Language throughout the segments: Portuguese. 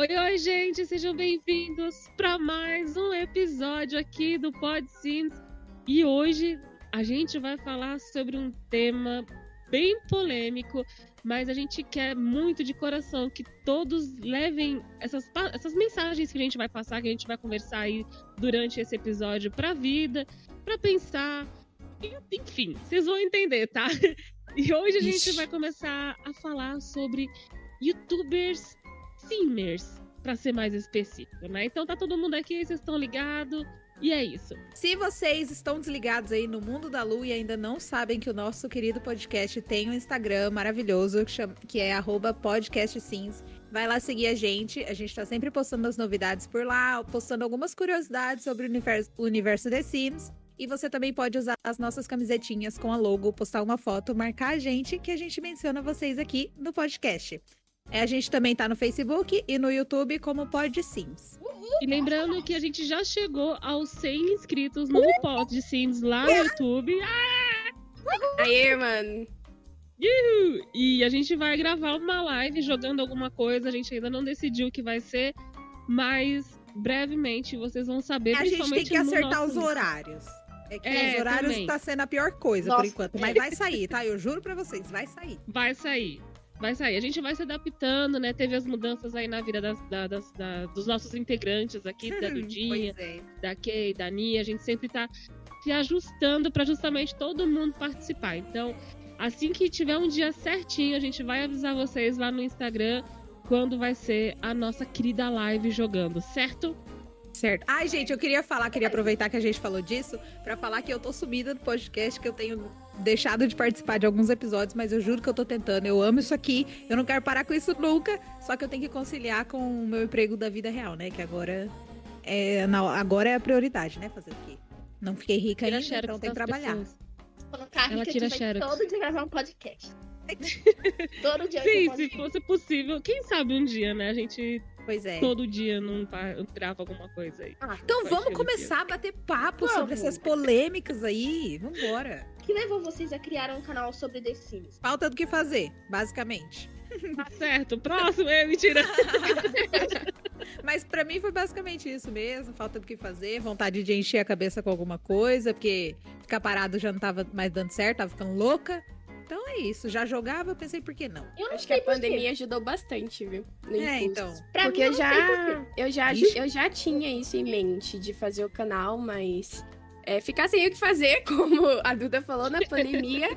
Oi, oi, gente, sejam bem-vindos para mais um episódio aqui do Pod Sims. E hoje a gente vai falar sobre um tema bem polêmico, mas a gente quer muito de coração que todos levem essas, essas mensagens que a gente vai passar, que a gente vai conversar aí durante esse episódio para a vida, para pensar, enfim, vocês vão entender, tá? E hoje a gente Ixi. vai começar a falar sobre youtubers simmers, para ser mais específico, né? Então tá todo mundo aqui, vocês estão ligados. E é isso. Se vocês estão desligados aí no mundo da Lu e ainda não sabem que o nosso querido podcast tem um Instagram maravilhoso que, chama, que é podcastsims, vai lá seguir a gente. A gente tá sempre postando as novidades por lá, postando algumas curiosidades sobre o universo, o universo The Sims. E você também pode usar as nossas camisetinhas com a logo, postar uma foto, marcar a gente, que a gente menciona vocês aqui no podcast. É, a gente também tá no Facebook e no YouTube como Pod Sims. E lembrando que a gente já chegou aos 100 inscritos no Pod Sims lá no YouTube. Ah! Aê, mano! Uhul! E a gente vai gravar uma live jogando alguma coisa. A gente ainda não decidiu o que vai ser, mas brevemente vocês vão saber. A gente tem que acertar os horários. É que é, os horários também. tá sendo a pior coisa Nossa, por enquanto. Mas vai sair, tá? Eu juro pra vocês, vai sair. Vai sair vai sair. A gente vai se adaptando, né? Teve as mudanças aí na vida das, das, dos nossos integrantes aqui, da Dudinha, é. da Kay, da Nia. A gente sempre tá se ajustando para justamente todo mundo participar. Então, assim que tiver um dia certinho, a gente vai avisar vocês lá no Instagram quando vai ser a nossa querida live jogando, certo? Certo. Ai, gente, eu queria falar, queria aproveitar que a gente falou disso, para falar que eu tô sumida do podcast, que eu tenho deixado de participar de alguns episódios, mas eu juro que eu tô tentando. Eu amo isso aqui, eu não quero parar com isso nunca, só que eu tenho que conciliar com o meu emprego da vida real, né? Que agora é, não, agora é a prioridade, né? Fazer o quê? Não fiquei rica tira ainda, então tem que trabalhar. Pessoas. Colocar Ela tira xerox. todo dia gravar um podcast. todo dia. Sim, se fosse possível, quem sabe um dia, né? A gente Pois é. Todo dia não grava alguma coisa aí. Ah, então vamos começar a bater papo vamos. sobre essas polêmicas aí. Vambora. O que levou vocês a criar um canal sobre The Sims? Falta do que fazer, basicamente. Tá certo. Próximo, é mentira. Mas para mim foi basicamente isso mesmo. Falta do que fazer, vontade de encher a cabeça com alguma coisa, porque ficar parado já não tava mais dando certo, tava ficando louca. Então é isso. Já jogava, eu pensei, por que não? Eu não Acho que a pandemia ajudou bastante, viu? No é, então. Pra Porque eu já, eu, já, eu já tinha isso em mente de fazer o canal, mas é, ficar sem o que fazer, como a Duda falou na pandemia,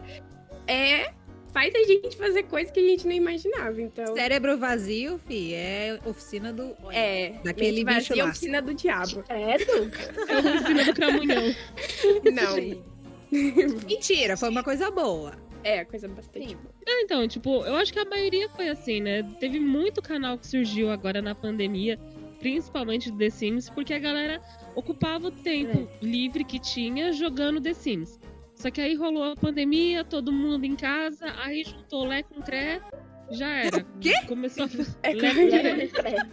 é faz a gente fazer coisas que a gente não imaginava, então... Cérebro vazio, fi, é oficina do... É, daquele bicho vazio, lá. oficina do diabo. É, É oficina do cramunhão. Não. Mentira, foi uma coisa boa. É, coisa bastante boa. É, então, tipo, eu acho que a maioria foi assim, né? Teve muito canal que surgiu agora na pandemia, principalmente do The Sims, porque a galera ocupava o tempo é. livre que tinha jogando The Sims. Só que aí rolou a pandemia, todo mundo em casa, aí juntou Lé com Cré, já era. O quê? Começou a. É Lé com Cré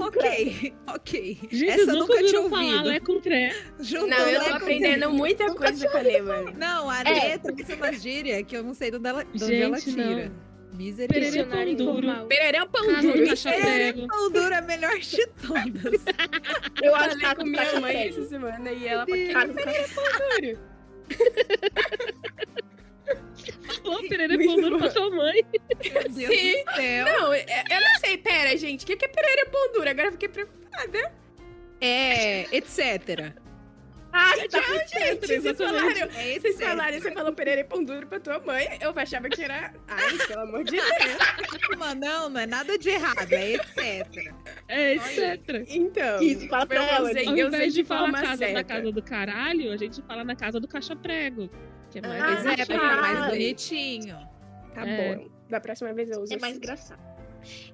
ok, ok. Gente, Essa eu nunca tinha ouvido. Lé com tré. Juntou não, eu tô aprendendo muita coisa com a Nema. Não, a é. trouxe uma gíria que eu não sei de onde ela, de onde ela tira. Misericórdia. Pereira pão duro. Pereira pão duro. Pereira pão duro é a melhor de todas. eu acho que com minha mãe essa semana e ela falou Pereira pão duro. Falou Pereira Pão Duro pra sua mãe. Sim. Não, é, eu não sei. Pera, gente. O que é Pereira Pão Duro? Agora eu fiquei preocupada. É, etc. Ah, tá, gente, vocês falaram, é vocês falaram, você falou Pereira e Pão Duro pra tua mãe, eu achava que era... Ai, pelo amor de Deus. Mas não, não é nada de errado, é etc. É etc. Então, Isso, fala pra ela. Usei, Ao invés de falar casa, na casa do caralho, a gente fala na casa do caixa-prego. Que é mais, ah, é, ficar mais bonitinho. Tá é. bom. Da próxima vez eu uso. É mais engraçado.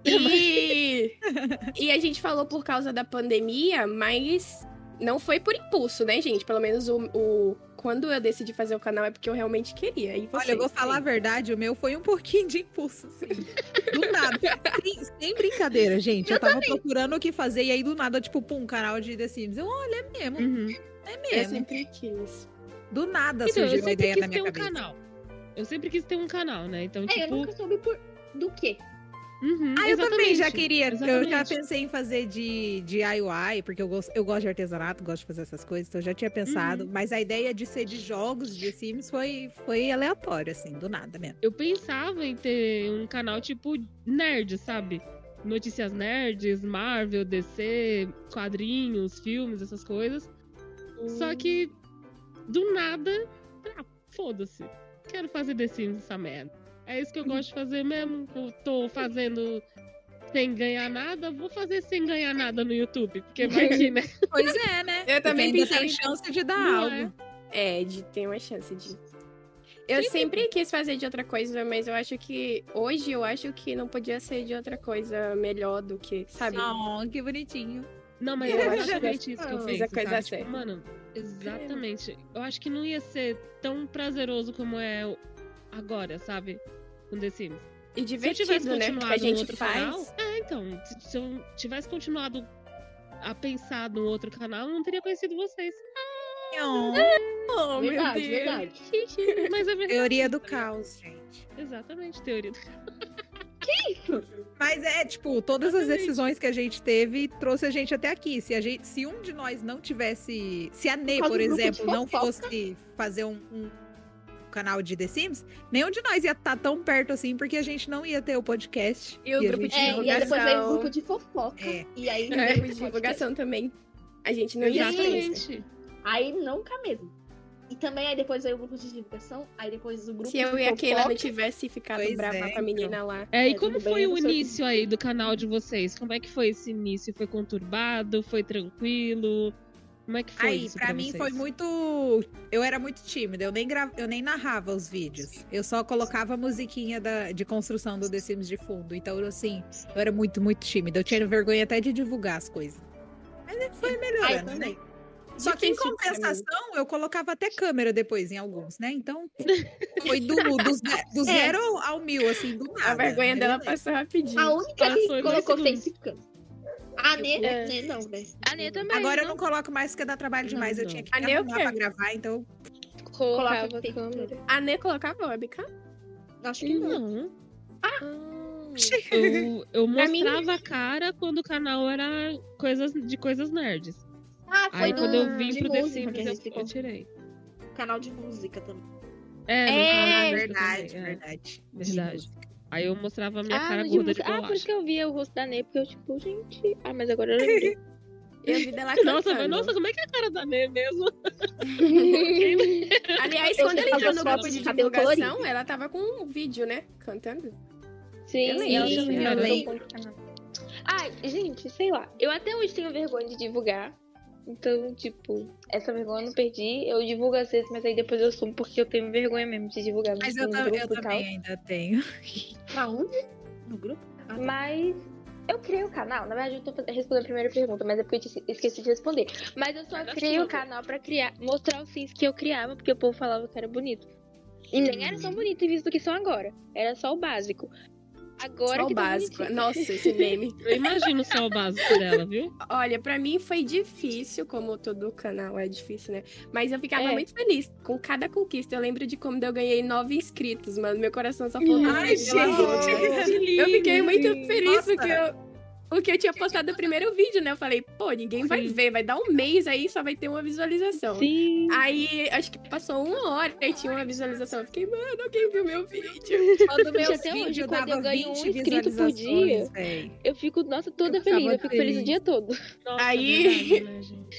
E... e a gente falou por causa da pandemia, mas não foi por impulso, né, gente? Pelo menos o, o, quando eu decidi fazer o canal é porque eu realmente queria. E Olha, eu vou falar a verdade, o meu foi um pouquinho de impulso, sim. Do nada. sem, sem, brincadeira, gente. Eu, eu tava também. procurando o que fazer e aí do nada, tipo, pum, canal de The Sims. Eu, olha, é mesmo. Uhum. É mesmo. Eu sempre quis. Do nada então, surgiu uma ideia na minha cabeça. Um canal. Eu sempre quis ter um canal, né? Então, é, tipo. Eu nunca soube por... do quê? Uhum, Ah, eu também já exatamente, queria. Eu já exatamente. pensei em fazer de DIY, porque eu gosto, eu gosto de artesanato, gosto de fazer essas coisas, então eu já tinha pensado. Uhum. Mas a ideia de ser de jogos de Sims foi, foi aleatório, assim, do nada mesmo. Eu pensava em ter um canal tipo nerd, sabe? Notícias nerds, Marvel, DC, quadrinhos, filmes, essas coisas. Só que, do nada, ah, foda-se. Quero fazer The Sims essa merda. É isso que eu gosto de fazer mesmo. Eu tô fazendo sem ganhar nada, vou fazer sem ganhar nada no YouTube. Porque vai que, né? Pois é, né? Eu também pensei tem chance de dar Não algo. É, de ter uma chance de. Eu sempre quis fazer de outra coisa, mas eu acho que hoje eu acho que não podia ser de outra coisa melhor do que, sabe? Oh, que bonitinho. Não, mas Eu é acho que exatamente isso que eu fiz a coisa sabe? certa. Tipo, mano, exatamente. Eu acho que não ia ser tão prazeroso como é agora, sabe? Com The Sims. E Se eu tivesse divertido, né? Que continuado a no gente outro faz. canal. É, então. Se, se eu tivesse continuado a pensar no outro canal, eu não teria conhecido vocês. Oh, meu verdade, Deus. verdade. Mas é verdade. Teoria do caos, gente. Exatamente, teoria do Mas é, tipo, todas as decisões que a gente teve trouxe a gente até aqui. Se, a gente, se um de nós não tivesse. Se a Ney, por exemplo, não fosse fazer um, um canal de The Sims, nenhum de nós ia estar tão perto assim, porque a gente não ia ter o podcast. E o a grupo de É, não e aí depois veio o divulgação. grupo de fofoca. É. E aí. É, veio de o divulgação também. A gente não ia. Exatamente. Aí nunca mesmo. E também aí depois veio o grupo de divulgação. Aí depois o grupo Se eu e a Keila não tivesse ficado Pois brava é, com a menina lá. É, e É, como foi o início aí do canal de vocês? Como é que foi esse início? Foi conturbado? Foi tranquilo? Como é que foi Aí, isso pra, pra mim vocês? foi muito. Eu era muito tímida, eu nem, gra... eu nem narrava os vídeos. Eu só colocava a musiquinha da... de construção do The Sims de fundo. Então, assim, eu era muito, muito tímida. Eu tinha vergonha até de divulgar as coisas. Mas foi Aí melhorando, né? também. Só que em compensação, eu colocava até câmera depois em alguns, né? Então, foi do, do, É. zero ao mil, assim, do nada. A vergonha dela passou rapidinho. A única Passou que colocou segundos. A Nê, É. Nê não, né? A Nê também. Agora eu não coloco mais porque dá trabalho Não, demais. Eu não. tinha que A me o arrumar pra gravar, então. colocava Coloca a câmera. A Nê colocava webcam? Acho que não. Não. Ah. Eu, eu mim- mostrava a cara quando o canal era coisas, de coisas nerds. Ah, foi Aí do, quando eu vim de pro The música Sims, que a eu, eu tirei. Canal de música também. É, É, canal É música verdade, é. verdade. Verdade. Aí eu mostrava a minha Ah, cara gorda de divulga- ah, por bolacha. isso que eu via o rosto da Ney, porque eu, tipo, gente. Ah, mas agora eu lembrei. E a vida lá Nossa, cantando. mas nossa, como é que é a cara da Ney mesmo? Aliás, Eu quando ela entrou no grupo de de divulgação, colorido. ela tava com um vídeo, né? Cantando. Sim, Eu ela lembro, eu lembro. Ai, gente, sei lá. Eu até hoje tenho vergonha de divulgar. Então, tipo, essa vergonha eu não perdi. Eu divulgo às vezes, mas aí depois eu sumo porque eu tenho vergonha mesmo de divulgar. Mas no eu, ta- grupo eu e tal. também ainda tenho. Pra onde? No grupo? Ah, tá. Mas eu criei o canal. Na verdade, eu tô respondendo a primeira pergunta, mas é porque eu te- esqueci de responder. Mas eu só Mas criei o canal pra criar, mostrar os sims que eu criava, porque o povo falava que era bonito. E nem era tão bonito em vista do que são agora. Era só o básico. Agora Só o que tá básico. Nossa, esse meme. Eu imagino só o básico dela, viu? Olha, pra mim foi difícil, como todo canal é difícil, né? Mas eu ficava É. muito feliz com cada conquista. Eu lembro de quando eu ganhei nove inscritos, mano. Meu coração só falou. Ai, gente. Eu fiquei muito feliz Nossa. porque eu, porque eu tinha postado o primeiro vídeo, né? Eu falei, pô, ninguém vai Sim. ver, vai dar um mês aí, só vai ter uma visualização. Sim. Aí, acho que passou uma hora e tinha uma visualização. Eu fiquei, mano, alguém viu meu vídeo? Quando meus até hoje, quando eu ganho um 20 inscrito por dia, véi. Eu fico, nossa, toda Eu feliz. Eu fico feliz. o dia todo. Nossa, Aí- né, gente?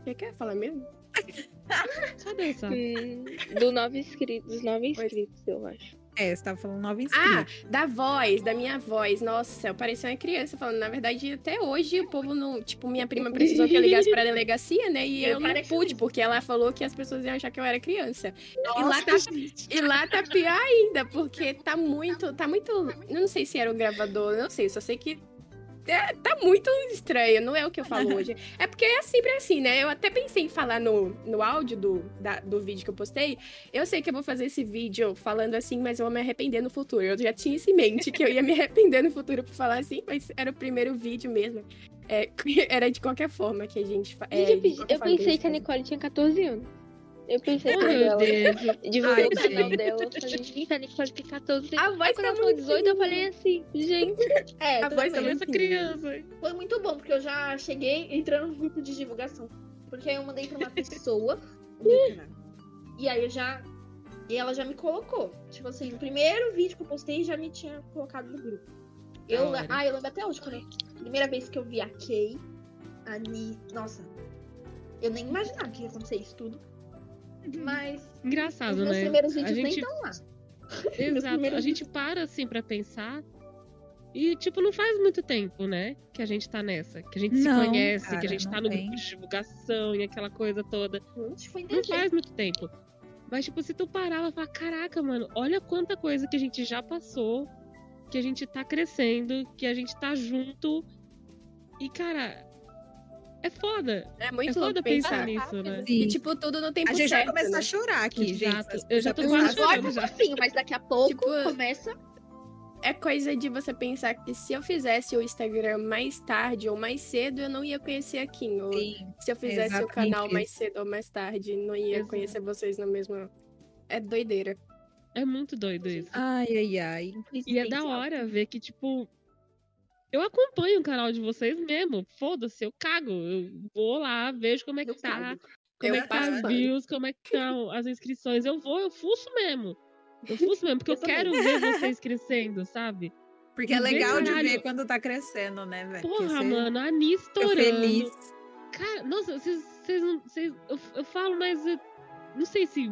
O que quer falar mesmo? Cadê essa? Hum, do nove inscritos, dos nove inscritos, eu acho. É, você tava falando nove Ah, inscritos. da voz, da minha voz. Nossa, eu parecia uma criança falando. Na verdade, até hoje o povo não. Tipo, minha prima precisou que eu ligasse pra delegacia, né? E Eu eu não pareci pude, porque ela falou que as pessoas iam achar que eu era criança. E lá, Nossa, tá, gente. e lá tá pior ainda, porque tá muito. Tá muito. Eu não sei se era o gravador, eu não sei, eu só sei que. É, tá muito estranho, não é o que eu falo hoje. É porque é sempre assim, né? Eu até pensei em falar no, no áudio do, da- do vídeo que eu postei. Eu sei que eu vou fazer esse vídeo falando assim, mas eu vou me arrepender no futuro. Eu já tinha isso em mente, que eu ia me arrepender no futuro por falar assim, mas era o primeiro vídeo mesmo. É, era de qualquer forma que a gente. é, Gente, eu, pedi- eu pensei que a. Nicole tinha 14 anos. Eu pensei Oh, meu dela. Deus. Divulguei o canal gente. dela. Eu falei, gente, a Nick pode ter 14. A voz quando tá ela falou muito 18, eu falei assim, gente. É, A voz bem. tá Essa criança. Foi muito bom, porque eu já cheguei entrando no grupo de divulgação. Porque aí eu mandei pra uma pessoa o canal. E aí eu já. E ela já me colocou. Tipo assim, no primeiro vídeo que eu postei já me tinha colocado no grupo. Eu, Da ah, eu lembro até hoje, quando eu, primeira vez que eu vi a Kay, a Ni. Nossa, eu nem imaginava que ia acontecer isso tudo. Mas os Engraçado, meus né? primeiros A vídeos nem gente, estão lá. exato. A primeiros gente para assim pra pensar. E, tipo, não faz muito tempo, né? Que a gente tá nessa. Que a gente Não, se conhece, cara, que a gente tá no tem. grupo de divulgação e aquela coisa toda. Gente, Não faz muito tempo. Mas, tipo, se tu parar, ela fala, caraca, mano, olha quanta coisa que a gente já passou, que a gente tá crescendo, que a gente tá junto. E, cara, é foda. É É muito foda louco pensar pensar. nisso, né? Sim. E, tipo, tudo no tempo A gente já certo, começou né? a chorar aqui, Exato. gente. Eu já tô quase assim, chorando. Um pouquinho, mas daqui a pouco Tipo, começa. É coisa de você pensar que se eu fizesse o Instagram mais tarde ou mais cedo, eu não ia conhecer a Kim. Ou Sim. se eu fizesse o canal mais cedo ou mais tarde, não ia Exato. conhecer vocês no mesmo. É doideira. É muito doido isso. Ai, ai, ai. E é da hora ver que, tipo. Eu acompanho o canal de vocês mesmo. Foda-se, eu cago. Eu vou lá, vejo como é que Eu tá. cago. Como Eu é que tá as views, como é que estão as inscrições. Eu vou, eu fuço mesmo. Eu fuço mesmo, porque eu, Eu quero ver vocês crescendo, sabe? Porque é legal de ver quando tá crescendo, né, velho? Porra, mano, a Ani estourando. feliz. Cara, nossa, vocês, vocês não. Vocês, eu, eu falo, mas eu não sei se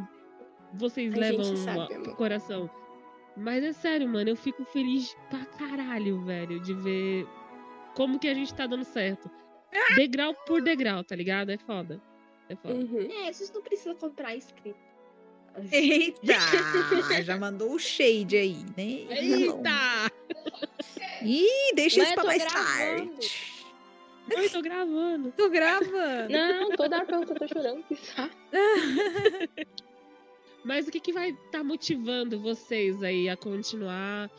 vocês A levam sabe, o coração. Mas é sério, mano, eu fico feliz pra caralho, velho, de ver como que a gente tá dando certo. Degrau por degrau, tá ligado? É foda. É foda. Uhum. É, vocês não precisam comprar inscrito. Eita! já mandou o shade aí, né? Eita! Ih, deixa Mas isso pra tô mais gravando. tarde. Eu tô gravando. Tô gravando. Não, toda hora que eu tô chorando, que saco. Mas o que, que vai estar motivando vocês aí a continuar,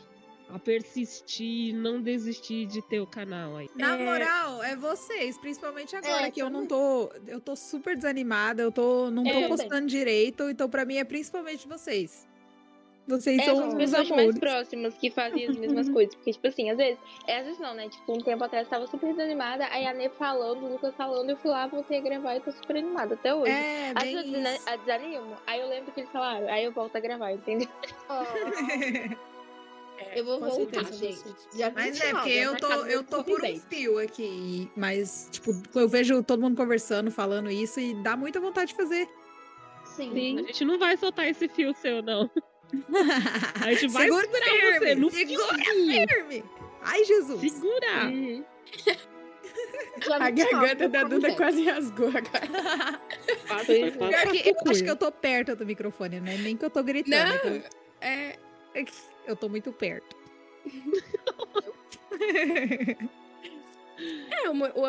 a persistir, não desistir de ter o canal aí? Na É. moral, é vocês, principalmente agora É, que eu não tô, eu tô super desanimada, eu tô não tô É, postando direito, então pra mim é principalmente vocês. Vocês É, são as os pessoas mais amores. próximas que fazem as mesmas coisas. Porque, tipo assim, às vezes, é, às vezes não, né? Tipo, um tempo atrás eu tava super desanimada, aí a Nê falando, o Lucas falando, eu fui lá, voltei a gravar e tô super animada até hoje. É, Às bem vezes eu eu desanimo, aí eu lembro que eles falaram, aí eu volto a gravar, entendeu? É, Eu vou voltar, certeza, gente. Dia Mas é, 29, porque eu tá tô, eu tô por um fio aqui. Mas, tipo, eu vejo todo mundo conversando, falando isso, e dá muita vontade de fazer. Sim. Sim. A gente não vai soltar esse fio seu, não. A gente vai Segura segurar firme, você no segura firme. Ai, Jesus. Segura! Uhum. A 29, garganta da Duda quase rasgou agora. É. Pior que eu acho que eu tô perto do microfone, né? Nem que eu tô gritando. é que eu- É, Eu tô muito perto. é,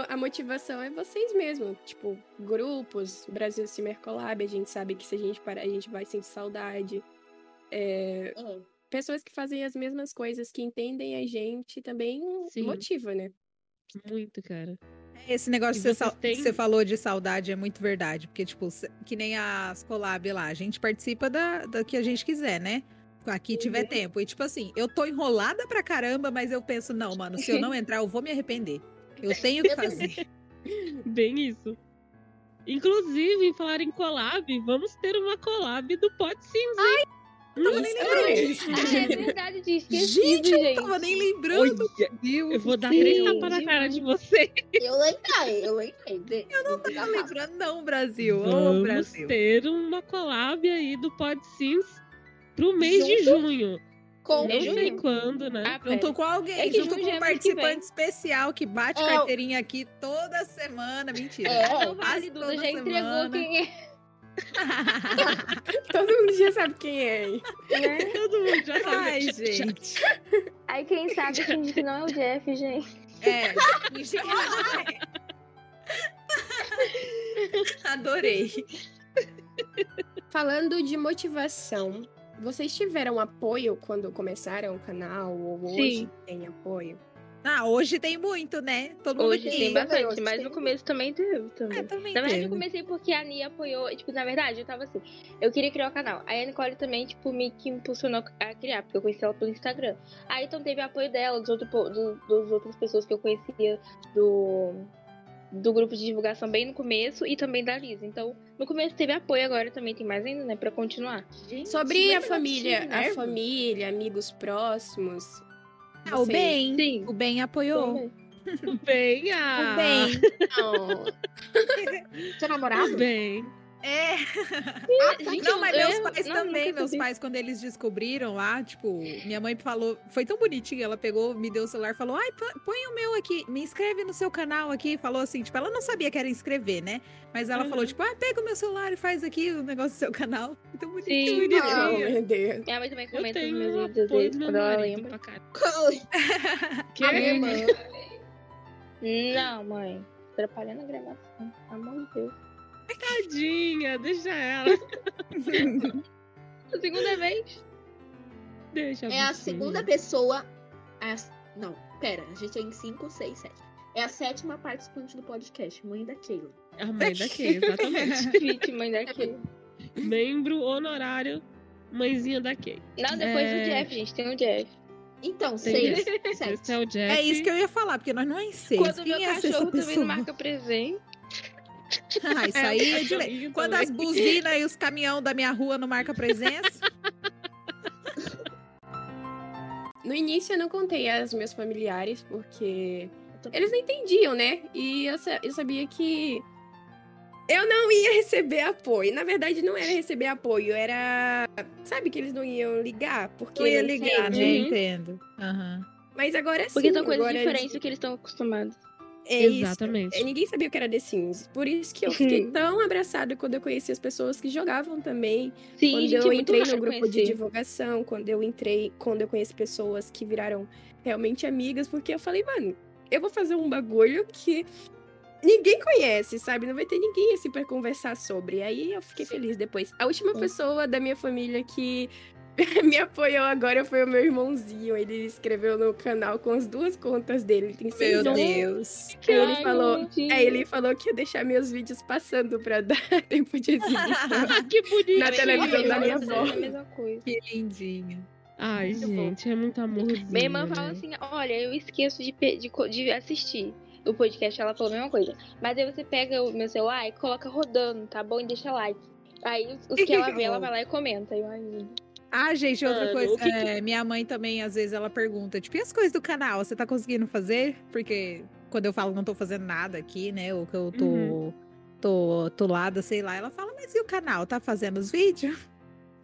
a motivação é vocês mesmos. Tipo, grupos, Brasil Cimer Collab, a gente sabe que se a gente parar, a gente vai sentir saudade. É, É. pessoas que fazem as mesmas coisas, que entendem a gente, também Sim. motiva, né? Muito, cara. Esse negócio que você, que você falou de saudade é muito verdade. Porque, tipo, que nem as collab lá, a gente participa da, da que a gente quiser, né? Aqui tiver Uhum. tempo. E, tipo assim, eu tô enrolada pra caramba, mas eu penso, não, mano, se eu não entrar, eu vou me arrepender. Eu tenho que fazer. Bem isso. Inclusive, em falar em collab, vamos ter uma collab do Pod Sims. Ai, tava nem lembrando disso. Ah, é verdade, tinha esquecido, Gente, gente. eu não tava nem lembrando. Deus. eu vou dar Sim. três tapas na cara de você. Eu lembrei, eu lembrei. Eu não tava lembrando, não, Brasil. Ô, Vamos Brasil. ter uma collab aí do Pod Sims pro mês de junho. Com Não junho? sei quando, né? Ah, Junto com alguém, É que junto com um é mês que participante especial que bate É, carteirinha aqui toda semana. Mentira. É, vale, Quase Duda, já entregou semana. quem é. Todo mundo já sabe quem é. Né? Todo mundo já sabe. Ai, gente. Aí quem sabe finge que não é o Jeff, gente. É. finge que não é. Adorei. Falando de motivação, vocês tiveram apoio quando começaram o canal? Ou hoje Sim. tem apoio? Ah, hoje tem muito, né? Todo mundo Hoje aqui. tem bastante, hoje mas tem no começo também teve. Também. É, também Na verdade, teve. eu comecei porque a Nia apoiou. Tipo, na verdade, eu tava assim. Eu queria criar o canal. Aí a Nicole também, tipo, me que impulsionou a criar, porque eu conheci ela pelo Instagram. Aí então teve apoio dela, dos, outro, do, dos outras pessoas que eu conhecia do, do grupo de divulgação bem no começo e também da Lisa. Então, no começo teve apoio, agora também tem mais ainda, né? Pra continuar. Gente, Sobre a família, a Nervo? família, amigos próximos. Ah, o bem. Sim. O bem apoiou. Também. Bem, ah, O bem. Seu namorado? bem. É. Gente, Não, mas eu- meus pais não, também, meus pais, quando eles descobriram lá, tipo, minha mãe falou, foi tão bonitinho, ela pegou, me deu o celular, falou, ai, põe o meu aqui, me inscreve no seu canal aqui, falou assim, tipo, ela não sabia que era inscrever, né? Mas ela Uhum. falou, tipo, ah, pega o meu celular e faz aqui o negócio do seu canal. Então, bonitinho. Sim, bonitinho. Bonitinho. meu Deus. Minha mãe também Eu comenta nos tenho meus vídeos meu quando ela lembra. Que? A minha irmã. Não, mãe. Atrapalhando a gravação. Pelo amor de Deus. Tadinha, deixa ela. A segunda vez. Deixa É a segunda pessoa. a- Não, pera, a gente é em 5, 6, 7. É a sétima participante do podcast, mãe da Keila. A mãe da Kay, exatamente. Vítima daquele. Membro honorário, mãezinha da Kay. Não, depois É. o Jeff, gente. Tem o Jeff. Então, Tem 6, Esse 7. é o Jeff. É isso que eu ia falar, porque nós não é em seis. Quando o meu é cachorro também não marca presente. Ah, isso aí é de lei. cachorrinho Quando também. as buzinas e os caminhão da minha rua não marcam presença. No início eu não contei aos meus familiares, porque eles não entendiam, né? E eu, sa- eu sabia que eu não ia receber apoio. Na verdade, não era receber apoio, era. Sabe que eles não iam ligar? Porque Eu ia ligar, né? Uhum. Entendo. Aham. Mas agora sim. Porque são coisas agora diferentes do que eles estão acostumados. É isso. Exatamente. É, Ninguém sabia o que era The Sims. Por isso que eu fiquei tão abraçada quando eu conheci as pessoas que jogavam também. Sim, quando gente, eu entrei no grupo de conhecer. divulgação, quando eu entrei, quando eu conheci pessoas que viraram realmente amigas, porque eu falei, mano, eu vou fazer um bagulho que ninguém conhece, sabe? Não vai ter ninguém assim pra conversar sobre. Aí eu fiquei feliz depois. A última pessoa da minha família que me apoiou agora foi o meu irmãozinho. Ele escreveu no canal com as duas contas dele. Ele tem seis Meu anos. Deus. Aí ele Ai, falou. Aí ele falou que ia deixar meus vídeos passando pra dar tempo de exibição. Ah, que bonitinho. Na televisão da minha avó. É a mesma coisa. Que lindinho. Ai, Muito bom. gente, é muito amorzinho. Minha irmã fala né? assim: olha, eu esqueço de, de, de assistir o podcast. Ela falou a mesma coisa. Mas aí você pega o meu celular e coloca rodando, tá bom? E deixa like. Aí os, que ela vê, ela vai lá e comenta. Eu, ai. Ah, gente, outra Mano, coisa. que que- é, minha mãe também, às vezes, ela pergunta, tipo, e as coisas do canal? Você tá conseguindo fazer? Porque quando eu falo não tô fazendo nada aqui, né? Ou que eu tô. Uhum. Tô tolada, sei lá. Ela fala, mas e o canal? Tá fazendo os vídeos?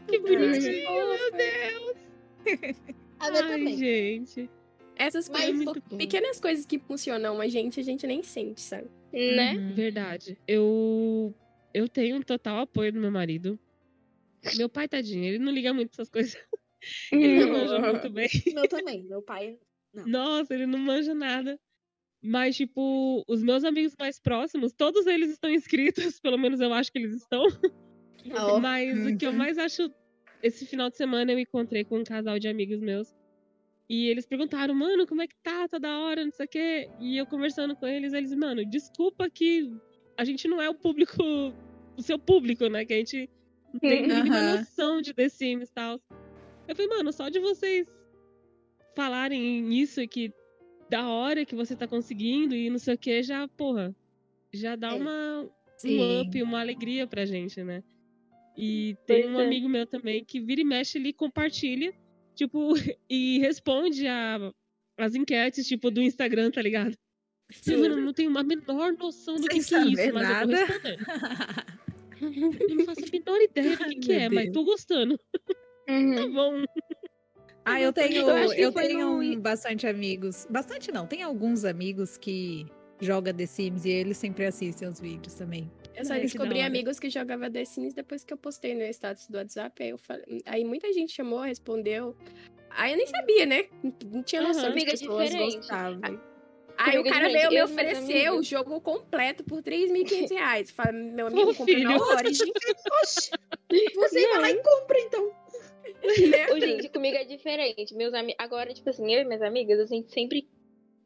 Que Ai, bonitinho, meu Deus. A minha Ai, também. gente. Essas coisas, muito bom. pequenas coisas que funcionam a gente, a gente nem sente, sabe? Né? Uhum. Verdade. Eu eu tenho um total apoio do meu marido. Meu pai, tadinho, ele não liga muito essas coisas. Ele não manja muito bem. Meu também. Meu pai. Nossa, ele não manja nada. Mas, tipo, os meus amigos mais próximos, todos eles estão inscritos, pelo menos eu acho que eles estão. Ó, Mas o que eu Uhum. mais acho. Esse final de semana eu encontrei com um casal de amigos meus. E eles perguntaram, mano, como é que tá? Tá da hora, não sei o quê. E eu conversando com eles, eles, mano, desculpa que a gente não é o público, o seu público, né? Que a gente não tem Uhum. mínima Aham. noção de The Sims e tal. Eu falei, mano, só de vocês falarem isso e que da hora que você tá conseguindo e não sei o que, já, porra, já dá É. uma, Sim. um up, uma alegria pra gente, né? E tem Pois um é. amigo meu também que vira e mexe ali, compartilha, tipo, e responde a, as enquetes, tipo, do Instagram, tá ligado? Eu, mano, não tenho a menor noção do Sem que, que é isso, mas eu nada. tô respondendo. Eu não faço a menor ideia do que, que é, mas Deus. tô gostando. Tá Uhum. bom. Ah, eu tenho, Eu que eu tenho no- bastante amigos. Bastante não, tem alguns amigos que jogam The Sims e eles sempre assistem os vídeos também. Eu só que descobri hora. amigos que jogavam The Sims depois que eu postei no status do WhatsApp. Aí, eu falei... aí muita gente chamou, respondeu. Aí eu nem sabia, né? Não- tinha noção Aham. que as Amiga pessoas diferente. gostavam. Aí o cara veio me minhas oferecer o jogo completo por 3.500 reais. Fala, meu amigo, Ô, comprei na. Origin, Oxi. Você vai lá e compra, então. né? Ô, gente, comigo é diferente. Meus amigos. Agora, tipo assim, eu e minhas amigas, a gente sempre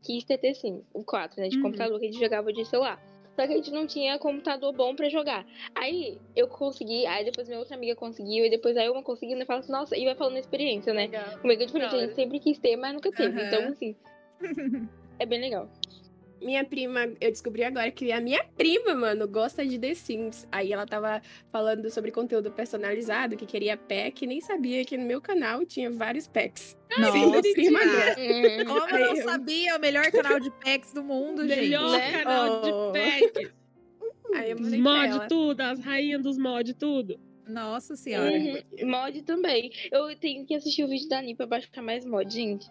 quis ter The Sims, o 4, né? De Uhum. computador, que a gente jogava de celular. Só que a gente não tinha computador bom pra jogar. Aí eu consegui, aí depois minha outra amiga conseguiu, e depois aí uma conseguiu, e eu falo assim, nossa, e vai falando a experiência, né? Legal. Comigo é diferente, Da a gente sempre quis ter, mas nunca teve. Aham. Então, assim. é bem legal. Minha prima, eu descobri agora que a minha prima, mano, gosta de The Sims. Aí ela tava falando sobre conteúdo personalizado, que queria pack, e nem sabia que no meu canal tinha vários packs. Nossa, prima cara. Hum, Como eu não sabia? O melhor canal de packs do mundo, gente. Melhor né? canal Oh. de pack. Aí eu mod ela. tudo, as rainhas dos mod tudo. Nossa senhora. Uhum. Mod também. Eu tenho que assistir o vídeo da Nipa pra ficar mais mod, gente.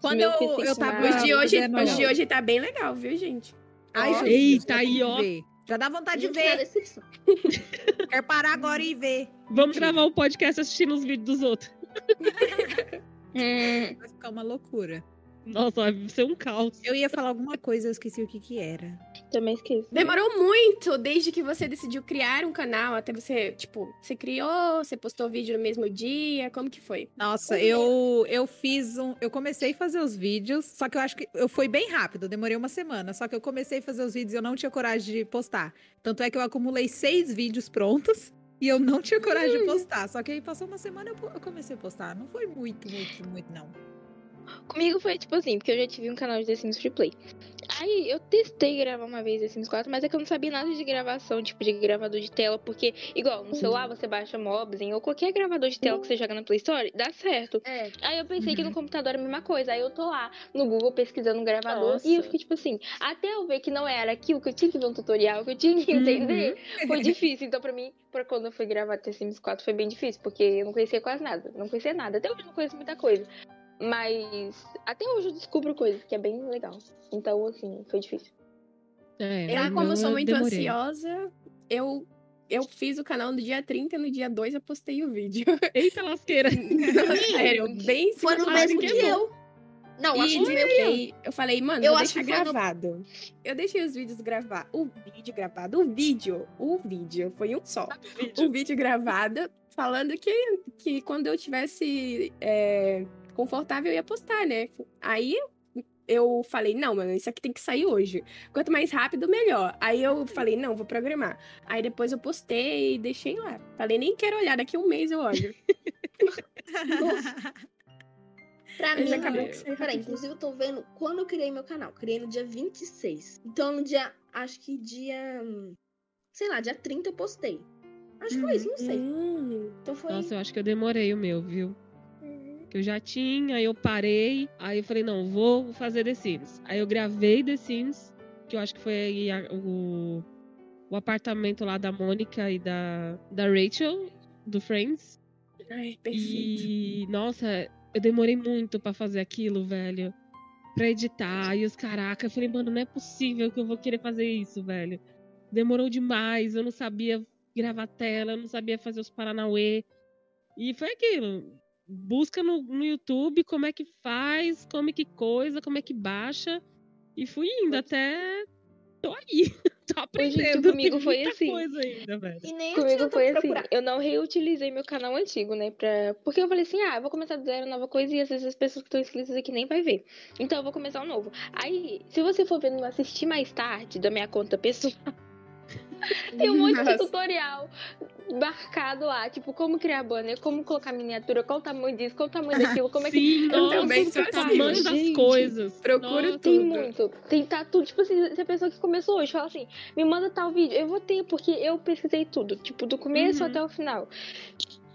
Quando Meu eu, eu tava. Os de, hoje, os de hoje tá bem legal, viu, gente? Ai, Ó, Eita, aí, ó. ver. Já dá vontade de Gente, ver. Quero parar agora e ver. Vamos gravar um podcast assistindo os vídeos dos outros. Hum, Vai ficar uma loucura. Nossa, vai ser um caos. Eu ia falar alguma coisa, eu esqueci o que que era. também esqueci. Demorou muito desde que você decidiu criar um canal até você, tipo, você criou, você postou vídeo no mesmo dia, como que foi? Nossa, eu, eu fiz um. Eu comecei a fazer os vídeos, só que eu acho que eu fui bem rápido, demorei uma semana. Só que eu comecei a fazer os vídeos e eu não tinha coragem de postar. Tanto é que eu acumulei seis vídeos prontos e eu não tinha coragem de postar. Só que aí passou uma semana e eu comecei a postar. Não foi muito, muito, muito, não. Comigo foi tipo assim, porque eu já tive um canal de The Sims Free Play. Aí eu testei gravar uma vez The Sims 4, mas é que eu não sabia nada de gravação, tipo de gravador de tela, porque, igual, no celular você baixa Mobzen ou qualquer gravador de tela que você joga na Play Store, dá certo. É. Aí eu pensei que Uhum. no computador era a mesma coisa. Aí eu tô lá no Google pesquisando um gravador Nossa. e eu fiquei tipo assim, até eu ver que não era aquilo que eu tinha que ver um tutorial, que eu tinha que entender, foi difícil. Então pra mim, pra quando eu fui gravar The Sims 4 foi bem difícil, porque eu não conhecia quase nada. Não conhecia nada. Até hoje eu não conheço muita coisa. Mas até hoje eu descubro coisas que é bem legal. Então, assim, foi difícil. É, Eu, o como meu sou muito demorei. ansiosa, eu, eu fiz o canal no dia 30 e no dia 2 eu postei o vídeo. Eita lasqueira. Sério, bem Foi no mesmo que dia eu- eu. Não, E acho que deixei, eu falei, mano, Eu acho no- gravado. Eu deixei os vídeos gravar. O vídeo gravado, o vídeo, o vídeo, foi um só. um vídeo gravado falando que, que quando eu tivesse é, confortável eu ia postar, né? Aí eu falei, não, mano, isso aqui tem que sair hoje. Quanto mais rápido, melhor. Aí eu falei, não, vou programar. Aí depois eu postei e deixei lá. Falei, nem quero olhar, daqui a um mês eu olho. Pra Mas mim, acabou que Peraí, inclusive eu tô vendo quando eu criei meu canal. Criei no dia 26. Então no dia. Acho que dia. Sei lá, dia 30 eu postei. Acho que foi isso, não sei. Hum, Então foi. Nossa, eu acho que eu demorei o meu, viu? Que eu já tinha, aí eu parei, aí eu falei, não, vou fazer The Sims. Aí eu gravei The Sims, que eu acho que foi aí a- o, o apartamento lá da Mônica e da, da Rachel, do Friends. ai, perfeito. E, nossa, eu demorei muito pra fazer aquilo, velho. Pra editar. E os caraca, eu falei, mano, não é possível que eu vou querer fazer isso, velho. Demorou demais, eu não sabia gravar tela, eu não sabia fazer os Paranauê. E foi aquilo. Busca no, no YouTube como é que faz, como é que coisa, como é que baixa. E fui indo até. Tô aí. Tô aprendendo. comigo Tem foi muita assim. coisa ainda, velho. E nem Comigo foi assim, procurar. eu não reutilizei meu canal antigo, né? Pra... Porque eu falei assim, ah, eu vou começar do zero, nova coisa, e às vezes as pessoas que estão inscritas aqui nem vai ver. Então eu vou começar um novo. Aí, se você for ver no assistir mais tarde da minha conta pessoal, tem um monte de Nossa. tutorial marcado lá, tipo, como criar banner, como colocar miniatura, qual o tamanho disso, qual o tamanho daquilo, como é que. Sim, Eu nossa, também o sou assim, tamanho das gente. coisas. Procuro Nossa, Tem tudo. muito. Tem tá tudo. Tipo assim, se a pessoa que começou hoje fala assim, me manda tal vídeo, eu vou ter, porque eu pesquisei tudo. Tipo, do começo Uhum. até o final.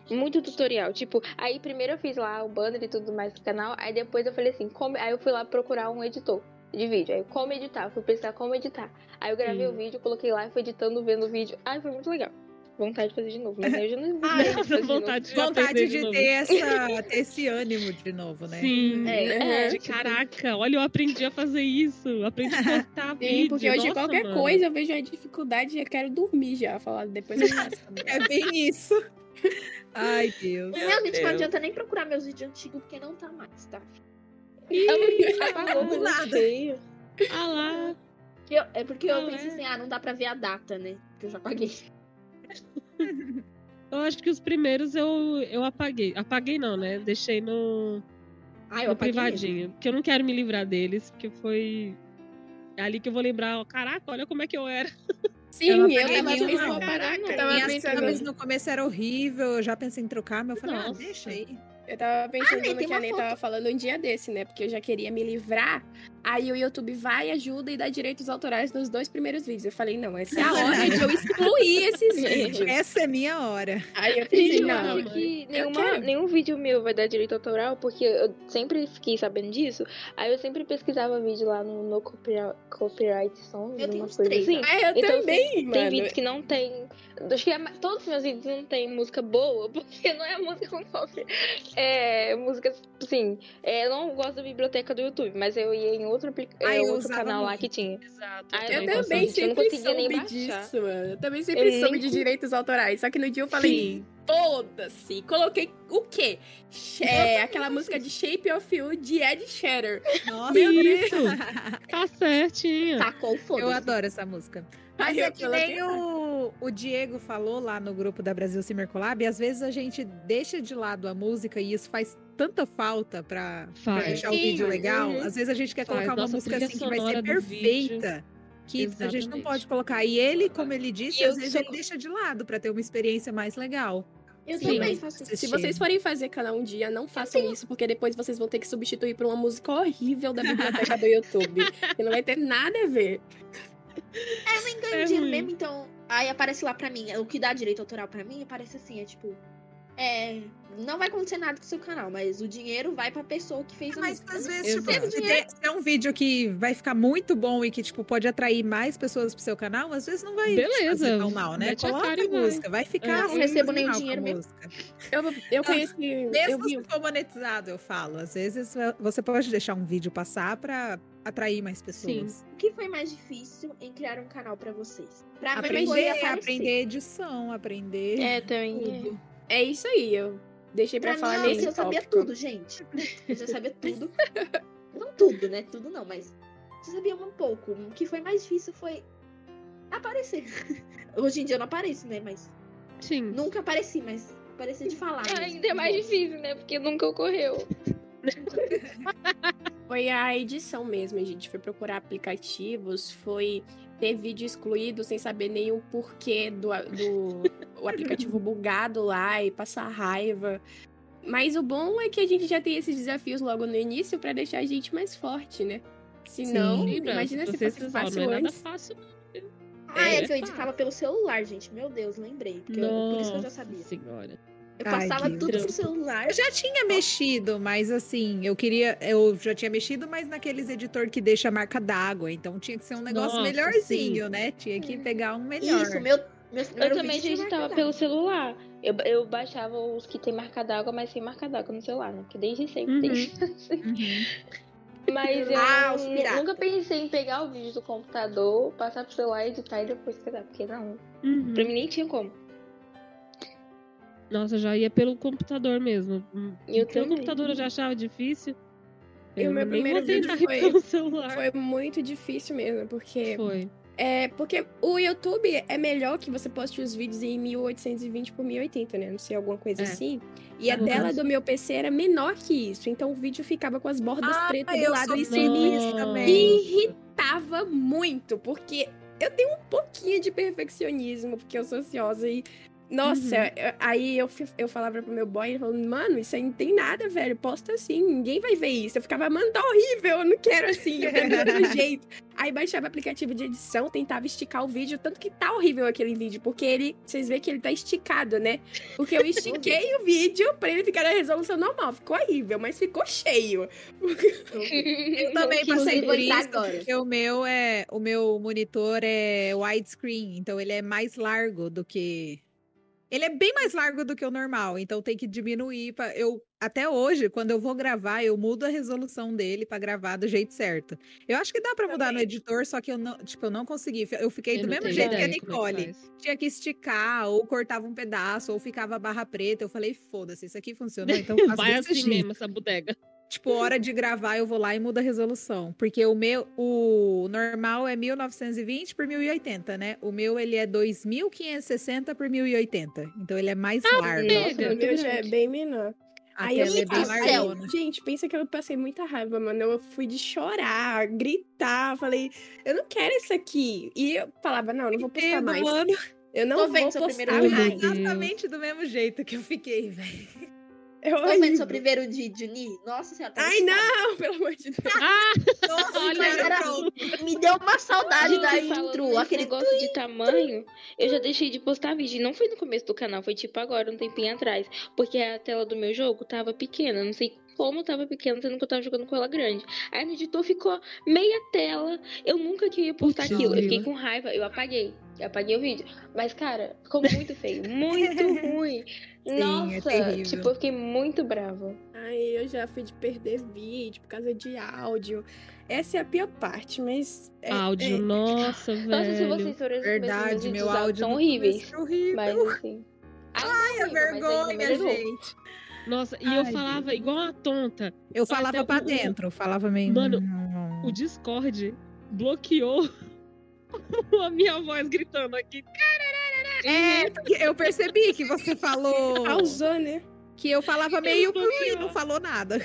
Muito tutorial. Tipo, aí primeiro eu fiz lá o banner e tudo mais do canal. Aí depois eu falei assim, como... aí eu fui lá procurar um editor de vídeo. Aí como editar, eu fui pensar como editar. Aí eu gravei Sim. o vídeo, coloquei lá e fui editando, vendo o vídeo. Ai, foi muito legal. Vontade de fazer de novo, mas aí eu já não Ai, não vou fazer de vontade de Vontade de novo. ter, essa, ter esse ânimo de novo, né? Sim. É, é, de caraca, olha, eu aprendi a fazer isso. Aprendi a Sim, vídeo. porque hoje Nossa, qualquer mano. coisa eu vejo a dificuldade e eu quero dormir já. Falar depois eu faço. É bem isso. Ai, Deus. Meu, gente, não Deus. adianta nem procurar meus vídeos antigos, porque não tá mais, tá? Como nada. Feio. Ah lá. Eu- é porque eu Ah, pensei é? assim, ah, não dá pra ver a data, né? Que eu já paguei. Eu acho que os primeiros eu, eu apaguei. Apaguei não, né? Deixei no, Ah, eu no privadinho. Porque eu não quero me livrar deles, porque foi. É ali que eu vou lembrar, ó, caraca, olha como é que eu era. Sim, Eu não eu tava pensando, não. caraca, tava pensando, câmeras no começo era horrível, eu já pensei em trocar, mas eu falei, ah, Nossa. deixa aí. Eu tava pensando nem no tem que a Ney foto. tava falando um dia desse, né? Porque eu já queria me livrar. Aí o YouTube vai, ajuda e dá direitos autorais nos dois primeiros vídeos. Eu falei, não, essa é a hora de eu excluir esses vídeos. Essa é minha hora. Aí eu pensei, Gente, eu não, acho que nenhuma, nenhum vídeo meu vai dar direito autoral, porque eu sempre fiquei sabendo disso. Aí eu sempre pesquisava vídeo lá no, no copyright, copyright song, Eu tenho coisas três, assim. Ah, eu Então, também, Tem mano. vídeos que não tem. Acho que é todos os meus vídeos não tem música boa, porque não é música com copy. É música, assim. é, eu não gosto da biblioteca do YouTube, mas eu ia em outro, é, Ah, eu outro canal lá muito. que tinha. Exato. Ah, Eu Eu também consegui, eu não sempre conseguia nem soube baixar. disso, mano. Eu também sempre Eu soube nem- de direitos autorais. Só que no dia eu falei, Sim. foda-se. Coloquei o quê? É, aquela música de Shape of You de Ed Sheeran. Nossa, Que Deus. Tá certinho. Tacou foda Eu adoro essa música. Mas Aí é que nem o, o Diego falou lá no grupo da Brasil Simmer Collab, às vezes a gente deixa de lado a música e isso faz tanta falta pra, deixar o Sim, vídeo uhum. legal. Às vezes a gente quer Faz. colocar uma Nossa, música assim que vai ser perfeita. Que a gente não Exatamente. pode colocar. E ele, como ele disse, E eu às vezes sou- ele deixa de lado pra ter uma experiência mais legal. Eu Sim. também faço isso. Se vocês forem fazer canal um dia, não façam isso, porque depois vocês vão ter que substituir por uma música horrível da biblioteca do YouTube. que não vai ter nada a ver. Eu nem ganho É dinheiro ruim. mesmo, então. Aí aparece lá pra mim. O que dá direito autoral pra mim aparece assim, é tipo. É. Não vai acontecer nada com o seu canal, mas o dinheiro vai pra pessoa que fez a Mas música. às né? vezes, tipo, Exato. se, tem- se é um vídeo que vai ficar muito bom e que, tipo, pode atrair mais pessoas pro seu canal, às vezes não vai Beleza, fazer tão mal, né? mete a Coloca cara a e vai. música, vai ficar Eu não recebo a dinheiro mesmo. música. Eu, eu conheci. eu Mesmo vi, se for monetizado, eu falo. Às vezes você pode deixar um vídeo passar pra atrair mais pessoas. O que foi mais difícil em criar um canal pra vocês? Pra Aprender, aprender edição, aprender É, também. tudo. É isso aí, eu deixei pra, Pra falar mim, nesse eu sabia tópico. tudo, gente. Eu já sabia tudo. Não tudo, né? Tudo não, mas eu sabia um pouco. O que foi mais difícil foi aparecer. Hoje em dia eu não apareço, né? Mas Sim. nunca apareci, mas apareci de falar. É, ainda é mais difícil, né? Porque nunca ocorreu. Foi a edição mesmo, a gente foi procurar aplicativos, foi ter vídeo excluído sem saber nem o porquê do, do o aplicativo bugado lá e passar raiva. Mas o bom é que a gente já tem esses desafios logo no início pra deixar a gente mais forte, né? Se não, Lembra, imagina se fosse não, fácil não é nada antes. fácil. não. Ah, é, É que eu fácil. editava pelo celular, gente. Meu Deus, lembrei. Porque eu- por isso que eu já sabia. senhora. Eu Ai, passava tudo pro celular. Eu já tinha mexido, mas assim, eu queria. Eu já tinha mexido, mas naqueles editor que deixa a marca d'água. Então tinha que ser um negócio Nossa, melhorzinho, né? Tinha que pegar um melhor. Isso, meu, meu Eu também tinha editava pelo celular. Eu, eu baixava os que tem marca d'água, mas sem marca d'água no celular, né? Porque desde sempre Uhum. tem. Uhum. Mas eu Ah, nunca pensei em pegar o vídeo do computador, passar pro celular, editar e depois pegar. Porque não. Uhum. Pra mim nem tinha como. Nossa, já ia pelo computador mesmo. Eu Pelo também. computador eu já achava difícil. E o Eu meu nem primeiro vídeo ir foi- pelo celular. Foi muito difícil mesmo, porque Foi. É, porque o YouTube é melhor que você poste os vídeos em 1820 por 1080, né? Não sei, alguma coisa É. assim. E a No tela do meu PC era menor que isso. Então o vídeo ficava com as bordas Ah, pretas do lado. Isso me irritava muito, porque eu tenho um pouquinho de perfeccionismo, porque eu sou ansiosa e. Nossa, Uhum. eu- aí eu, eu falava pro meu boy, ele falou, mano, isso aí não tem nada, velho, posta assim, ninguém vai ver isso. Eu ficava, mano, tá horrível, eu não quero assim, eu quero de outro jeito. Aí baixava o aplicativo de edição, tentava esticar o vídeo, tanto que tá horrível aquele vídeo, porque ele, vocês veem que ele tá esticado, né? Porque eu estiquei o vídeo pra ele ficar na resolução normal, ficou horrível, mas ficou cheio. Eu também passei por isso, agora. porque o meu é o meu monitor é widescreen, então ele é mais largo do que ele é bem mais largo do que o normal, então tem que diminuir para eu até hoje, quando eu vou gravar, eu mudo a resolução dele pra gravar do jeito certo. Eu acho que dá pra mudar no editor, só que eu não, tipo, eu não consegui. Eu fiquei Eu do mesmo jeito que a é que Nicole. faz. Tinha que esticar, ou cortava um pedaço, ou ficava barra preta. Eu falei, foda-se, isso aqui funcionou, então faço Vai assim jeito. mesmo, essa bodega. Tipo, hora de gravar, eu vou lá e mudo a resolução. Porque o meu, o normal é 1920 por 1080, né? O meu, ele é 2560 por 1080. Então, ele é mais largo. pega. Nossa, o meu já é bem menor. A Aí eu é bem largona. gente, pensa que eu passei muita raiva, mano. Eu fui de chorar, gritar, falei, eu não quero isso aqui. E eu falava, não, não vou postar Entendo, mais. mano. Eu não Tô vou vendo postar primeiro Exatamente do mesmo jeito que eu fiquei, velho. Tô vendo horrível. seu primeiro de Juni? Nossa senhora. tá Ai, não, pelo amor de Deus. Nossa, Olha, Mas era- pronto. Me deu uma saudade Gente, da intro. Aquele negócio de tamanho, eu já deixei de postar vídeo. Não foi no começo do canal, foi tipo agora, um tempinho atrás. Porque a tela do meu jogo tava pequena. Não sei como tava pequena, sendo que eu tava jogando com ela grande. Aí no editor ficou meia tela. Eu nunca que ia postar Putz, aquilo. Eu fiquei com raiva, eu apaguei. Eu apaguei o vídeo. Mas, cara, ficou muito feio. Muito ruim. É Nossa, terrível. tipo, eu fiquei muito brava. Ai, eu já fui de perder vídeo por causa de áudio. Essa é a pior parte, mas. é- Áudio, é- nossa, velho. Nossa, se vocês forem Verdade, meu áudio são horríveis. é horrível. Mas assim. Ai, Ai, a vergonha, gente. Nossa, e eu Ai, falava igual a tonta. Eu falava pra o- dentro, falava meio. Mano. O Discord bloqueou a minha voz gritando aqui. É, porque eu percebi que você falou Causou, né? que eu falava meio bloqueou. e não falou nada.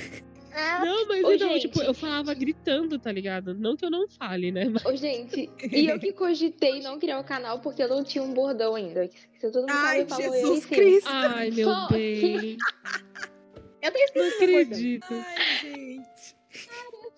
Não, mas Ô, então, gente. tipo, eu falava gritando, tá ligado? Não que eu não fale, né? Mas Ô, gente, e eu que cogitei não criar o canal porque eu não tinha um bordão ainda. Se todo mundo Ai, sabe, falou Jesus eu sim. Cristo. Ai, meu Só- bem. Eu tenho Não acredito. Ai, gente.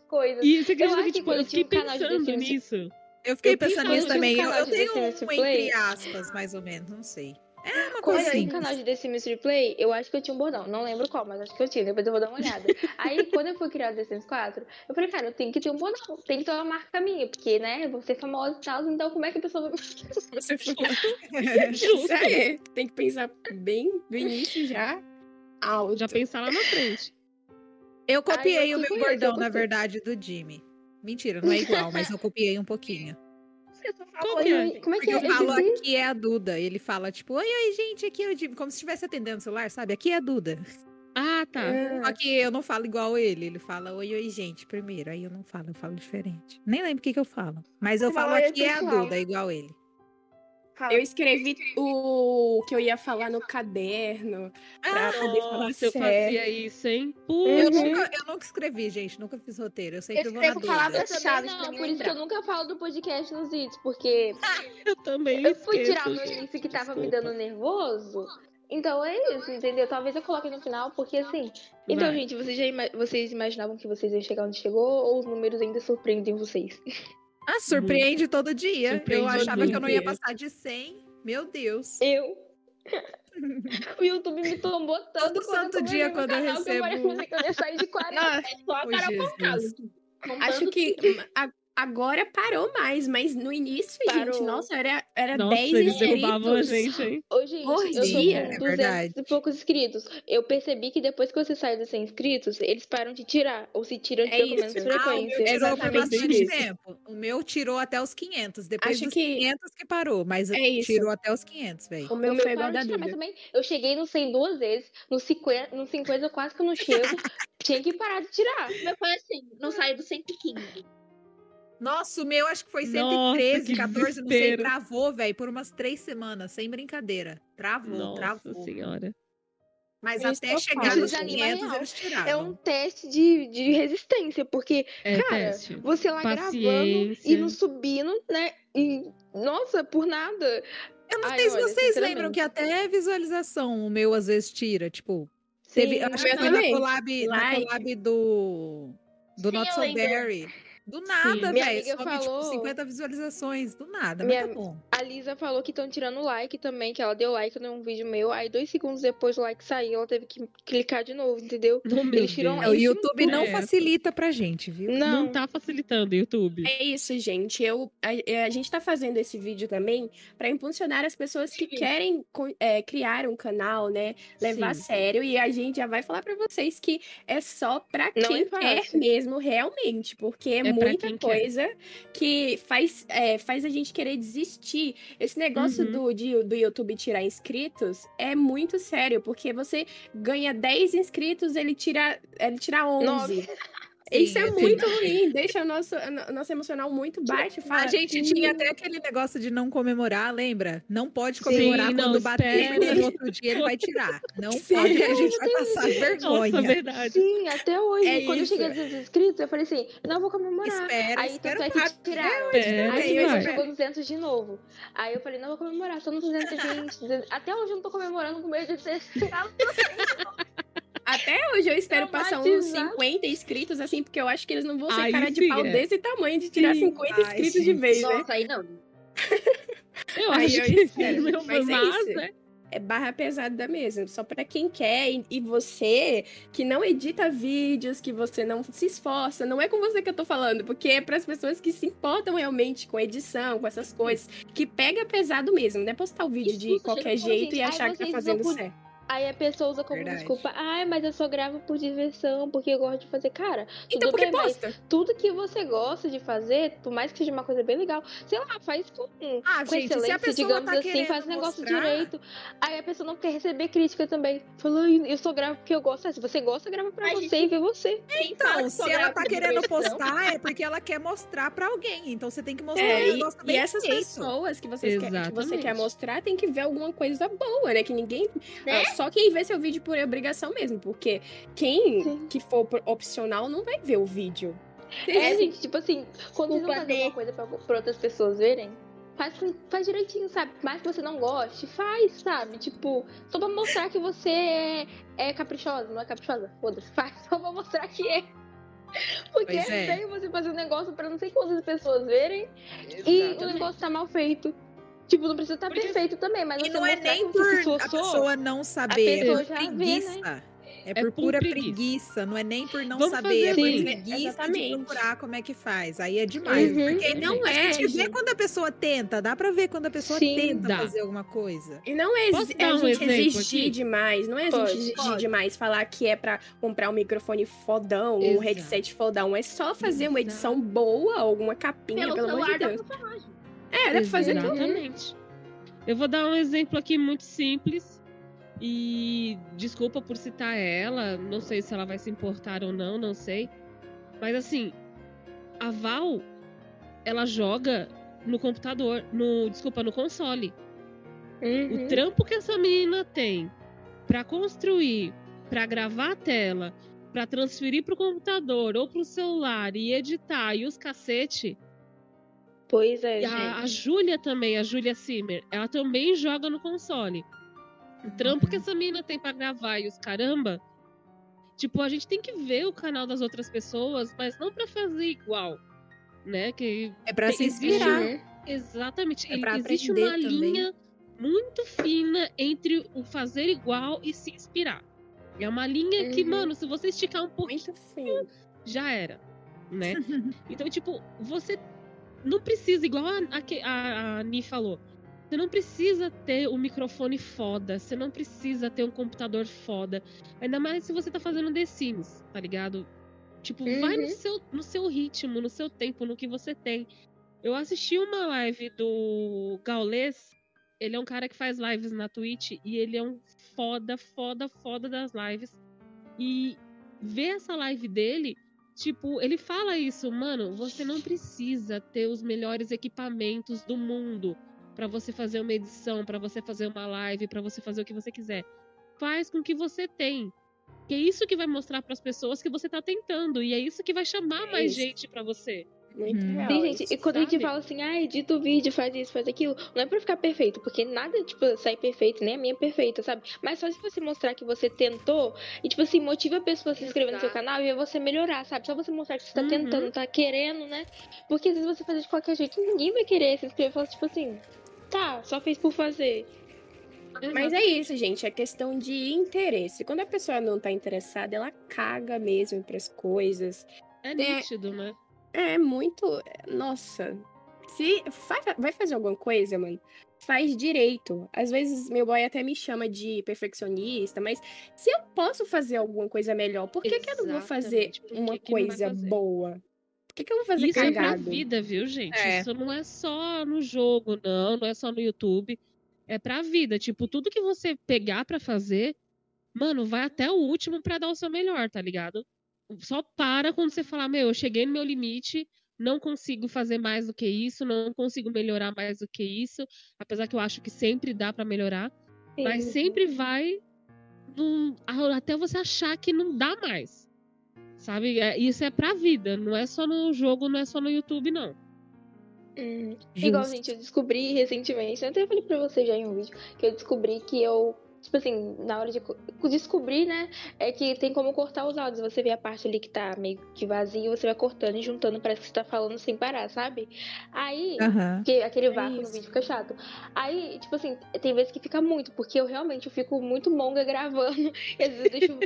Coisas. E você acredita que, tipo, que eu fiquei um pensando nisso. Eu fiquei Eu pensando nisso também. Eu, eu tenho um Play. entre aspas, mais ou menos, não sei. É uma coisa assim. canal de The Sims Replay, eu acho que eu tinha um bordão. Não lembro qual, mas acho que eu tinha. Depois eu vou dar uma olhada. Aí, quando eu fui criar o The Sims 4, eu falei, cara, eu tenho que ter um bordão. Tem que ter uma marca minha, porque, né, eu vou ser famosa e tal. Então, como é que a pessoa vai... Você foi. Justo. É, tem que pensar bem do início já. Alto. Já pensar lá na frente. Eu copiei eu o meu bordão, na verdade, do Jimmy. Mentira, não é igual, mas eu copiei um pouquinho. Você só Qual falou que é? Como é que é? eu falo disse- aqui é a Duda. Ele fala, tipo, oi, oi, gente, aqui é o Jimmy. Como se estivesse atendendo o celular, sabe? Aqui é a Duda. Ah, tá. Ah, Só que eu não falo igual ele. Ele fala, oi, oi, gente, primeiro. Aí eu não falo, eu falo diferente. Nem lembro o que, que eu falo. Mas eu falo fala, "Oi, aqui é a pessoal." Duda, igual ele. Fala. eu escrevi o que eu ia falar no caderno pra poder falar Nossa, eu fazia isso, hein? Eu Putz. nunca, eu nunca escrevi, gente. Nunca fiz roteiro. Eu sempre Eu vou escrevo Duda. palavras- Eu também chaves pra não, me por isso que eu nunca falo do podcast nos vídeos, porque Eu também eu fui esqueço, tirar no gente. início que tava me Desculpa. dando nervoso. Então é isso, entendeu? Talvez eu coloque no final, porque assim. Então, Vai. gente, vocês já ima- vocês imaginavam que vocês iam chegar onde chegou ou os números ainda surpreendem vocês? Ah, surpreende todo dia. Surpreende eu achava que eu não ia passar de 100. Meu Deus. Eu. o YouTube me tombou tanto Todo santo dia quando eu canal, que eu recebo- que eu ia sair de 40. Ah, É só a caso. acho que a- agora parou mais, mas no início, gente, Parou. nossa, era, era Nossa, 10 eles inscritos. derrubavam a gente, hein? Ô, gente, Por eu dia, é 200 verdade. e poucos inscritos. Eu percebi que depois que você sai dos 100 inscritos, eles param de tirar. Ou se tiram de É pelo menos isso. Ah, o meu frequência. tirou por exatamente bastante isso. tempo. O meu tirou até os 500. Depois Acho dos que- 500 que parou. Mas É tirou até os 500, velho. O meu O meu foi igual parou da de tirar, também eu cheguei no 100 duas vezes. No 50, no 50 eu quase que eu não chego. Tinha que parar de tirar. Mas foi assim, não saiu do 115. Nossa, o meu acho que foi Nossa, 113, que 14, não sei. Travou, velho, por umas três semanas, sem brincadeira. Travou, Nossa travou. senhora. Mas É até eu chegar nos Desanima 500, real. eles tiravam. É um teste de, de resistência, porque, É cara, teste. você lá gravando Paciência. e não subindo, né? E, nossa, por nada. Eu não Ai, sei se olha, vocês lembram que até visualização o meu às vezes tira. Tipo, teve, Sim, eu acho que foi na collab, na collab do, do Sim, Not So. Berry. Do nada, velho. Sobe falou- tipo 50 visualizações. Do nada, Minha- mas tá bom. A Lisa falou que estão tirando like também, que ela deu like num vídeo meu. Aí, dois segundos depois o like saiu, ela teve que clicar de novo, entendeu? Oh, Eles tiram. É, o YouTube não é. facilita pra gente, viu? Não. Não, tá facilitando o YouTube. É isso, gente. Eu, a, a gente tá fazendo esse vídeo também para impulsionar as pessoas que Sim. querem é, criar um canal, né? Levar a sério. E a gente já vai falar para vocês que é só para Não quem é quer mesmo, realmente. Porque é, É pra muita quem quer. coisa que faz, é, faz a gente querer desistir. Esse negócio Uhum. do, de- do YouTube tirar inscritos é muito sério. Porque você ganha 10 inscritos, ele tira, ele tira 11. Nossa. Isso é assim, muito ruim, deixa o nosso, o nosso emocional muito baixo. Fala, A gente "Hum, tinha até aquele negócio de não comemorar, lembra? Não pode comemorar Sim, quando não, bater, espera. porque no outro dia ele vai tirar. Não Sim. pode, a gente vai passar vergonha. Nossa, verdade. Sim, até hoje, É quando isso. eu cheguei a 200 inscritos, eu falei assim, não vou comemorar. Espera, Aí espera tanto é que tiraram. Espera Aí depois chegou 200 de novo. Aí eu falei, não vou comemorar, só no 220. 200. Até hoje eu não tô comemorando com medo de ser tirado. Até hoje eu espero passar uns Traumatizado. 50 inscritos, assim, porque eu acho que eles não vão ser Aí cara de sim, pau é. desse tamanho de tirar Sim. 50 Ai, inscritos de gente. vez, né? Nossa, aí não. Eu Aí acho eu que espero, não, mas é isso. né? É barra pesada mesmo, só pra quem quer. E- você que não edita vídeos, que você não se esforça, não é com você que eu tô falando, porque é pras pessoas que se importam realmente com edição, com essas coisas, que pega pesado mesmo, não é postar o vídeo Isso, de qualquer jeito gente, e achar que tá fazendo por- certo. Aí a pessoa usa como Verdade. desculpa, ai, mas eu só gravo por diversão, porque eu gosto de fazer. Cara, Então tudo por que bem, mas posta? tudo que você gosta de fazer, por mais que seja uma coisa bem legal, sei lá, faz com, Ah, com gente, se a excelência, pessoa digamos tá assim, faz o negócio mostrar... direito. Aí a pessoa não quer receber crítica também. Falou, "Ai, eu só gravo porque eu gosto. Ah, Se você gosta, grava pra Ai, você gente, e vê você. Então, se ela tá querendo postar postar, é porque ela quer mostrar pra alguém. Então você tem que mostrar É, o e, negócio e bem essas feito. pessoas que, vocês quer, que você quer mostrar tem que ver alguma coisa boa, né? Que ninguém. Né? Só quem vê seu vídeo por obrigação mesmo. Porque quem Sim. que for por opcional não vai ver o vídeo. É, gente, tipo assim, quando vocês vão Culpa fazer alguma coisa pra, pra outras pessoas verem, faz, faz direitinho, sabe? Mais que você não goste, faz, sabe? Tipo, só pra mostrar que você é, é caprichosa, não é caprichosa? Foda-se, faz só pra mostrar que é. Porque Pois é é. feio você fazer um negócio pra não sei quantas pessoas verem e o Exatamente. negócio tá mal feito. Tipo, não precisa estar Porque- perfeito também, mas E você não é nem por a pessoa não saber, pessoa é já por vê, né? preguiça. É por por pura preguiça. preguiça. não é nem por não Vamos saber, é fazer por assim. preguiça de Exatamente. procurar como é que faz. Aí é demais. Uhum. Porque Não a é, gente vê quando a pessoa tenta, dá pra ver quando a pessoa Sim, tenta dá. fazer alguma coisa. E não é, Posso a um gente exigir aqui? demais, não é a gente Pode, exigir pode. demais falar que é pra comprar um microfone fodão, um Exato. headset fodão. É só fazer uma Exato. edição boa, alguma capinha, Pelo pelo amor de Deus. É, dá pra fazer tudo. Exatamente. Eu vou dar um exemplo aqui muito simples. E desculpa por citar ela, não sei se ela vai se importar ou não, não sei. Mas assim, a Val, ela joga no computador, no, desculpa, no console. Uhum. O trampo que essa menina tem pra construir, pra gravar a tela, pra transferir pro computador ou pro celular e editar e os cacete, Pois é, e gente. a, a Júlia também, a Júlia Simmer, ela também joga no console. O trampo que essa menina tem pra gravar e os caramba. Tipo, a gente tem que ver o canal das outras pessoas, mas não pra fazer igual. Né? Que É pra Tem- se existe inspirar. Uhum. exatamente. É pra existe uma também. linha muito fina entre o fazer igual e se inspirar. É uma linha que, Uhum. mano, se você esticar um pouquinho, já era, né? então, tipo, você não precisa, igual a, a, que- a, Ni falou, você não precisa ter um microfone foda, você não precisa ter um computador foda. Ainda mais se você tá fazendo The Sims, tá ligado? Tipo, vai no Uhum. seu, no seu ritmo, no seu tempo, no que você tem. Eu assisti uma live do Gaules, ele é um cara que faz lives na Twitch e ele é um foda, foda, foda das lives. E ver essa live dele, tipo, ele fala isso, mano, você não precisa ter os melhores equipamentos do mundo pra você fazer uma edição, pra você fazer uma live, pra você fazer o que você quiser. Faz com o que você tem. Que é isso que vai mostrar pras pessoas que você tá tentando e é isso que vai chamar É mais isso. gente pra você. Muito Hum. real. Sim, gente, isso. e quando a gente sabe? fala assim, ah, edita o vídeo, faz isso, faz aquilo, não é pra ficar perfeito, porque nada, tipo, sai perfeito, nem a minha é perfeita, sabe? Mas só se você mostrar que você tentou, e, tipo assim, motiva a pessoa a se inscrever no seu Exato. canal e ver você melhorar, sabe? Só você mostrar que você tá Uhum. tentando, tá querendo, né? Porque às vezes você fazer de qualquer jeito, ninguém vai querer se inscrever e falar, tipo assim, tá, só fez por fazer. Mas é isso, gente. É questão de interesse. Quando a pessoa não tá interessada, ela caga mesmo pras coisas. É nítido, né? É muito. Nossa. Se fa- vai fazer alguma coisa, mano, faz direito. Às vezes meu boy até me chama de perfeccionista, mas se eu posso fazer alguma coisa melhor, por que, que eu não vou fazer que uma que coisa fazer? boa? Por que, que eu vou fazer Isso é pra cagado? vida, viu, gente? É. Isso não é só no jogo, não, não é só no YouTube. É pra vida. Tipo, tudo que você pegar pra fazer, mano, vai até o último pra dar o seu melhor, tá ligado? Só para quando você falar, meu, eu cheguei no meu limite, não consigo fazer mais do que isso, não consigo melhorar mais do que isso, apesar que eu acho que sempre dá para melhorar, mas sempre vai num- até você achar que não dá mais. Sabe? É- Isso é pra vida, não é só no jogo, não é só no YouTube, não. Hum, Igual, gente, eu descobri recentemente, eu até falei pra você já em um vídeo, que eu descobri que eu, tipo assim, na hora de co- descobrir, né, é que tem como cortar os áudios. Você vê a parte ali que tá meio que vazia, você vai cortando e juntando, parece que você tá falando sem parar, sabe? Aí, Aham. porque aquele vácuo no isso. vídeo fica chato. Aí, tipo assim, tem vezes que fica muito, porque eu realmente eu fico muito monga gravando, e às vezes eu deixo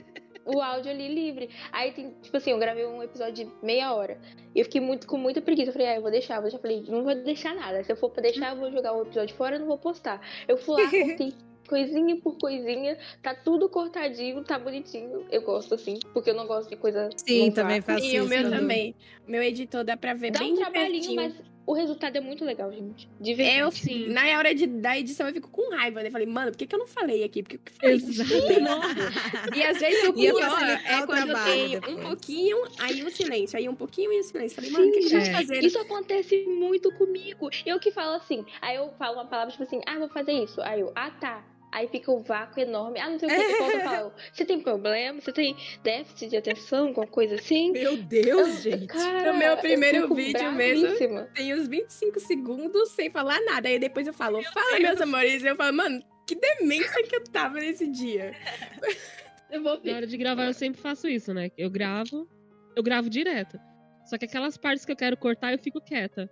o áudio ali livre. Aí tem, tipo assim, eu gravei um episódio de meia hora. E eu fiquei muito com muita preguiça. Eu falei, ah, eu vou deixar, eu vou deixar. Eu falei, não vou deixar nada. Se eu for pra deixar, eu vou jogar o episódio fora, eu não vou postar. Eu fui lá, cortei coisinha por coisinha, tá tudo cortadinho, tá bonitinho. Eu gosto assim, porque eu não gosto de coisa. Sim, também faço E o isso meu também. também. Meu editor dá pra ver Dá bem um trabalhinho, mas o resultado é muito legal, gente. De verdade. Eu, Sim. na hora de, da edição, eu fico com raiva. né? Eu falei, mano, por que, que eu não falei aqui? Por que, que eu falei isso? E às vezes o Ia pior é o quando eu tenho um depois. pouquinho, aí um silêncio, aí um pouquinho e um silêncio. Falei, mano, o que, que eu É. fazendo? Isso acontece muito comigo. Eu que falo assim, aí eu falo uma palavra tipo assim, ah, vou fazer isso. Aí eu, ah, tá. Aí fica o vácuo enorme. Ah, não sei o que. Eu volto e falo, você tem problema? Você tem déficit de atenção? Alguma coisa assim? Meu Deus, gente. Cara, No meu eu primeiro vídeo mesmo. Tem uns 25 segundos sem falar nada. Aí depois eu falo, fala, meus amores. Eu falo, mano, que demência que eu tava nesse dia. Eu vou Na hora de gravar, eu sempre faço isso, né? Eu gravo, eu gravo direto. Só que aquelas partes que eu quero cortar, eu fico quieta.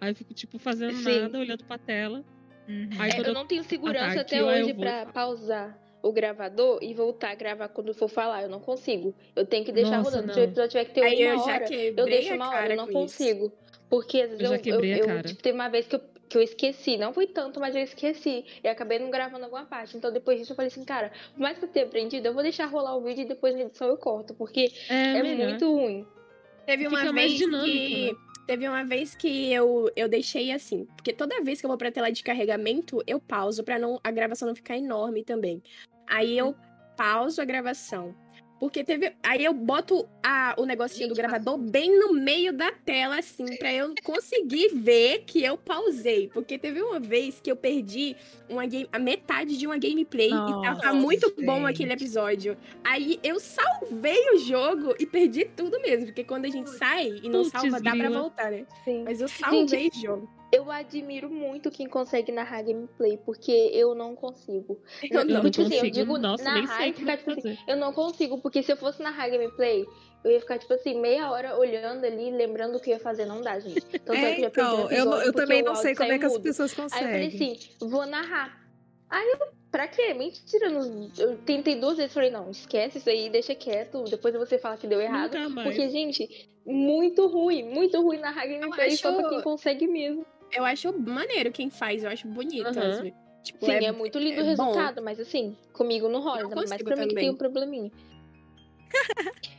Aí eu fico, tipo, fazendo Sim. nada, olhando pra tela. Uhum. Aí É, eu eu não tenho segurança até aqui, eu hoje falar. pausar o gravador e voltar a gravar quando for falar. Eu não consigo. Eu tenho que deixar Nossa, rodando. Se o episódio tiver que ter Aí eu uma já hora, eu deixo uma hora, eu não com isso. consigo. Porque às vezes Eu eu, eu, cara. tipo, teve uma vez que eu, que eu esqueci. Não foi tanto, mas eu esqueci. E acabei não gravando alguma parte. Então depois disso eu falei assim, cara, por mais que eu tenha aprendido, eu vou deixar rolar o vídeo e depois na edição eu corto. Porque É, é muito ruim. Teve uma Fica mais vez dinâmico, que. né? Teve uma vez que eu, eu deixei assim. Porque toda vez que eu vou pra tela de carregamento, eu pauso pra não, a gravação não ficar enorme também. Aí eu pauso a gravação. Porque teve. Aí eu boto a, o negocinho do Gente, gravador bem no meio da tela, assim, pra eu conseguir ver que eu pausei. Porque teve uma vez que eu perdi uma game, a metade de uma gameplay e tava muito bom gente. aquele episódio. Aí eu salvei o jogo e perdi tudo mesmo. Porque quando a gente sai e não Putz, salva, dá pra voltar, né? Sim. Mas eu salvei o jogo. Eu admiro muito quem consegue narrar gameplay, porque eu não consigo. Eu Eu não. não tipo assim, eu consigo. digo Nossa, nem narrar sei e ficar, tipo assim. Eu não consigo, porque se eu fosse narrar gameplay, eu ia ficar, tipo assim, meia hora olhando ali, lembrando o que eu ia fazer. Não dá, gente. Tanto é, então, eu, não- episódio eu porque também não sei como é que as pessoas Aí eu falei conseguem. assim, vou narrar. Aí eu, pra quê? Mentira, não- eu tentei duas vezes, falei, não, esquece isso aí, deixa quieto, depois você fala que deu errado. Porque, gente, muito ruim, muito ruim narrar gameplay só pra acho- quem consegue mesmo. Eu acho maneiro quem faz, eu acho bonito. Vezes. Tipo, Sim, é, é, muito lindo é o bom. resultado, mas assim, comigo não rola, consigo pra mim que também. tem um probleminha.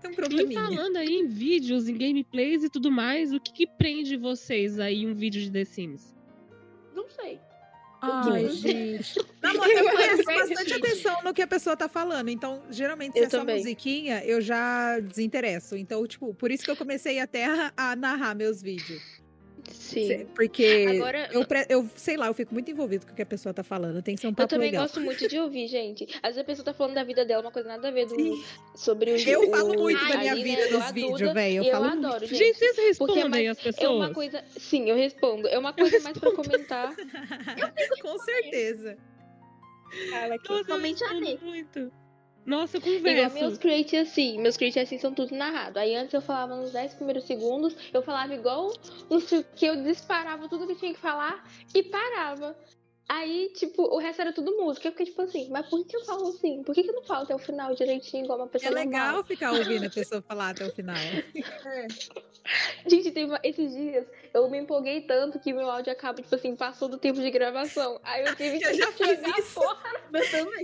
Tem um E probleminha. falando aí em vídeos, em gameplays e tudo mais, o que, que prende vocês aí em um vídeo de The Sims? Não sei. Ai, gente. Não, mas eu presto bastante atenção no que a pessoa tá falando. Então, geralmente, se Eu é só também. musiquinha, eu já desinteresso. Então, tipo, por isso que eu comecei até a, a narrar meus vídeos. Sim. Porque Agora, eu, eu, sei lá, eu fico muito envolvido com o que a pessoa tá falando. Tem que ser um eu papo também legal. gosto muito de ouvir, gente. Às vezes a pessoa tá falando da vida dela, uma coisa nada a ver do, Sim. sobre o Eu o- falo muito da minha né, vida eu nos vídeos, velho. Eu eu falo adoro, muito. gente. Gente, vocês é respondem mais- as É pessoas? uma coisa. Sim, eu respondo. É uma coisa mais pra comentar. Com certeza. Fala aqui. Nossa, eu respondo muito. Nossa, eu Igual meus create assim. Meus create assim são tudo narrado. Aí antes eu falava nos 10 primeiros segundos, eu falava igual o que, eu disparava tudo que tinha que falar e parava. Aí, tipo, o resto era tudo música. Eu fiquei tipo assim, mas por que eu falo assim? Por que, que eu não falo até o final direitinho, igual uma É pessoa normal? legal ficar ouvindo a pessoa falar até o final. Gente, teve uma- esses dias eu me empolguei tanto que meu áudio acaba, tipo assim, passou do tempo de gravação. Aí eu tive que Eu já fiz isso. fora.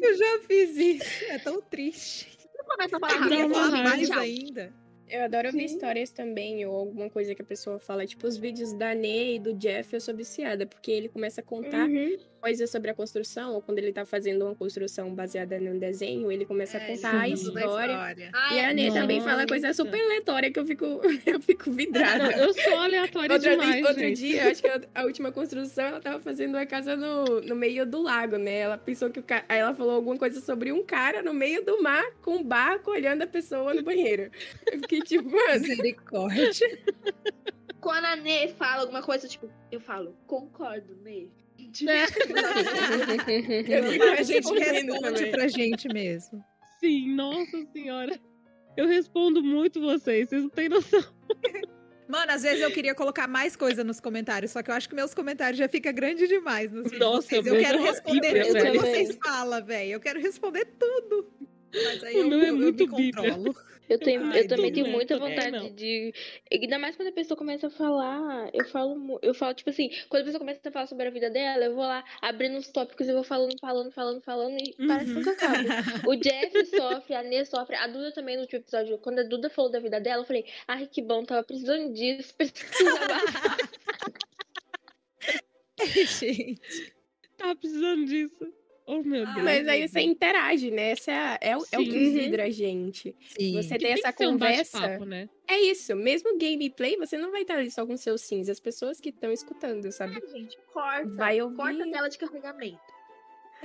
Eu já fiz isso. É tão triste. Começa a falar raiva. mais ainda. Eu adoro ouvir Sim. histórias também, ou alguma coisa que a pessoa fala. Tipo, os vídeos da Ney e do Jeff, eu sou viciada, porque ele começa a contar Uhum. Coisas sobre a construção, ou quando ele tá fazendo uma construção baseada num desenho, ele começa a É, contar a da história. Ah, E a Ney também fala coisa super aleatória que eu fico, eu fico vidrada. eu sou aleatória Outra demais, vez- outro dia, acho que a, a última construção, ela tava fazendo uma casa no, no meio do lago, né? Ela pensou que o cara. Aí ela falou alguma coisa sobre um cara no meio do mar com um barco olhando a pessoa no banheiro. Eu fiquei tipo, mano. Misericórdia. Quando a Nê fala alguma coisa, tipo, eu falo, concordo, Nê. Tipo, É. Eu fico A gente responde pra gente mesmo. Sim, nossa senhora. Eu respondo muito vocês, vocês não têm noção. Mano, às vezes eu queria colocar mais coisa nos comentários, só que eu acho que meus comentários já fica grande demais nos vídeos de Nossa, vocês. Eu quero responder horrível, tudo que vocês falam, velho. Eu quero responder tudo. Mas aí O eu, meu é eu muito me bíblia. controlo. Eu, tenho, Ai, eu também tenho muita também vontade não. de. Ainda mais quando a pessoa começa a falar. Eu falo, eu falo, tipo assim, quando a pessoa começa a falar sobre a vida dela, eu vou lá abrindo os tópicos e vou falando, falando, falando, falando, e parece que Uhum. nunca acaba. O Jeff sofre, a Nê sofre, a Duda também no último episódio. Quando a Duda falou da vida dela, eu falei, ai que bom, tava precisando disso, precisava. gente. Tá precisando disso. Oh, meu Ah, Deus. Mas aí você interage, né? Essa é, é, o- é o que Sim. vidra a gente. Sim. Você tem essa um conversa. bate-papo, né? é isso. Mesmo gameplay, você não vai estar ali só com seus sims. As pessoas que estão escutando, sabe? gente, corta. Vai ouvir. Corta a tela de carregamento.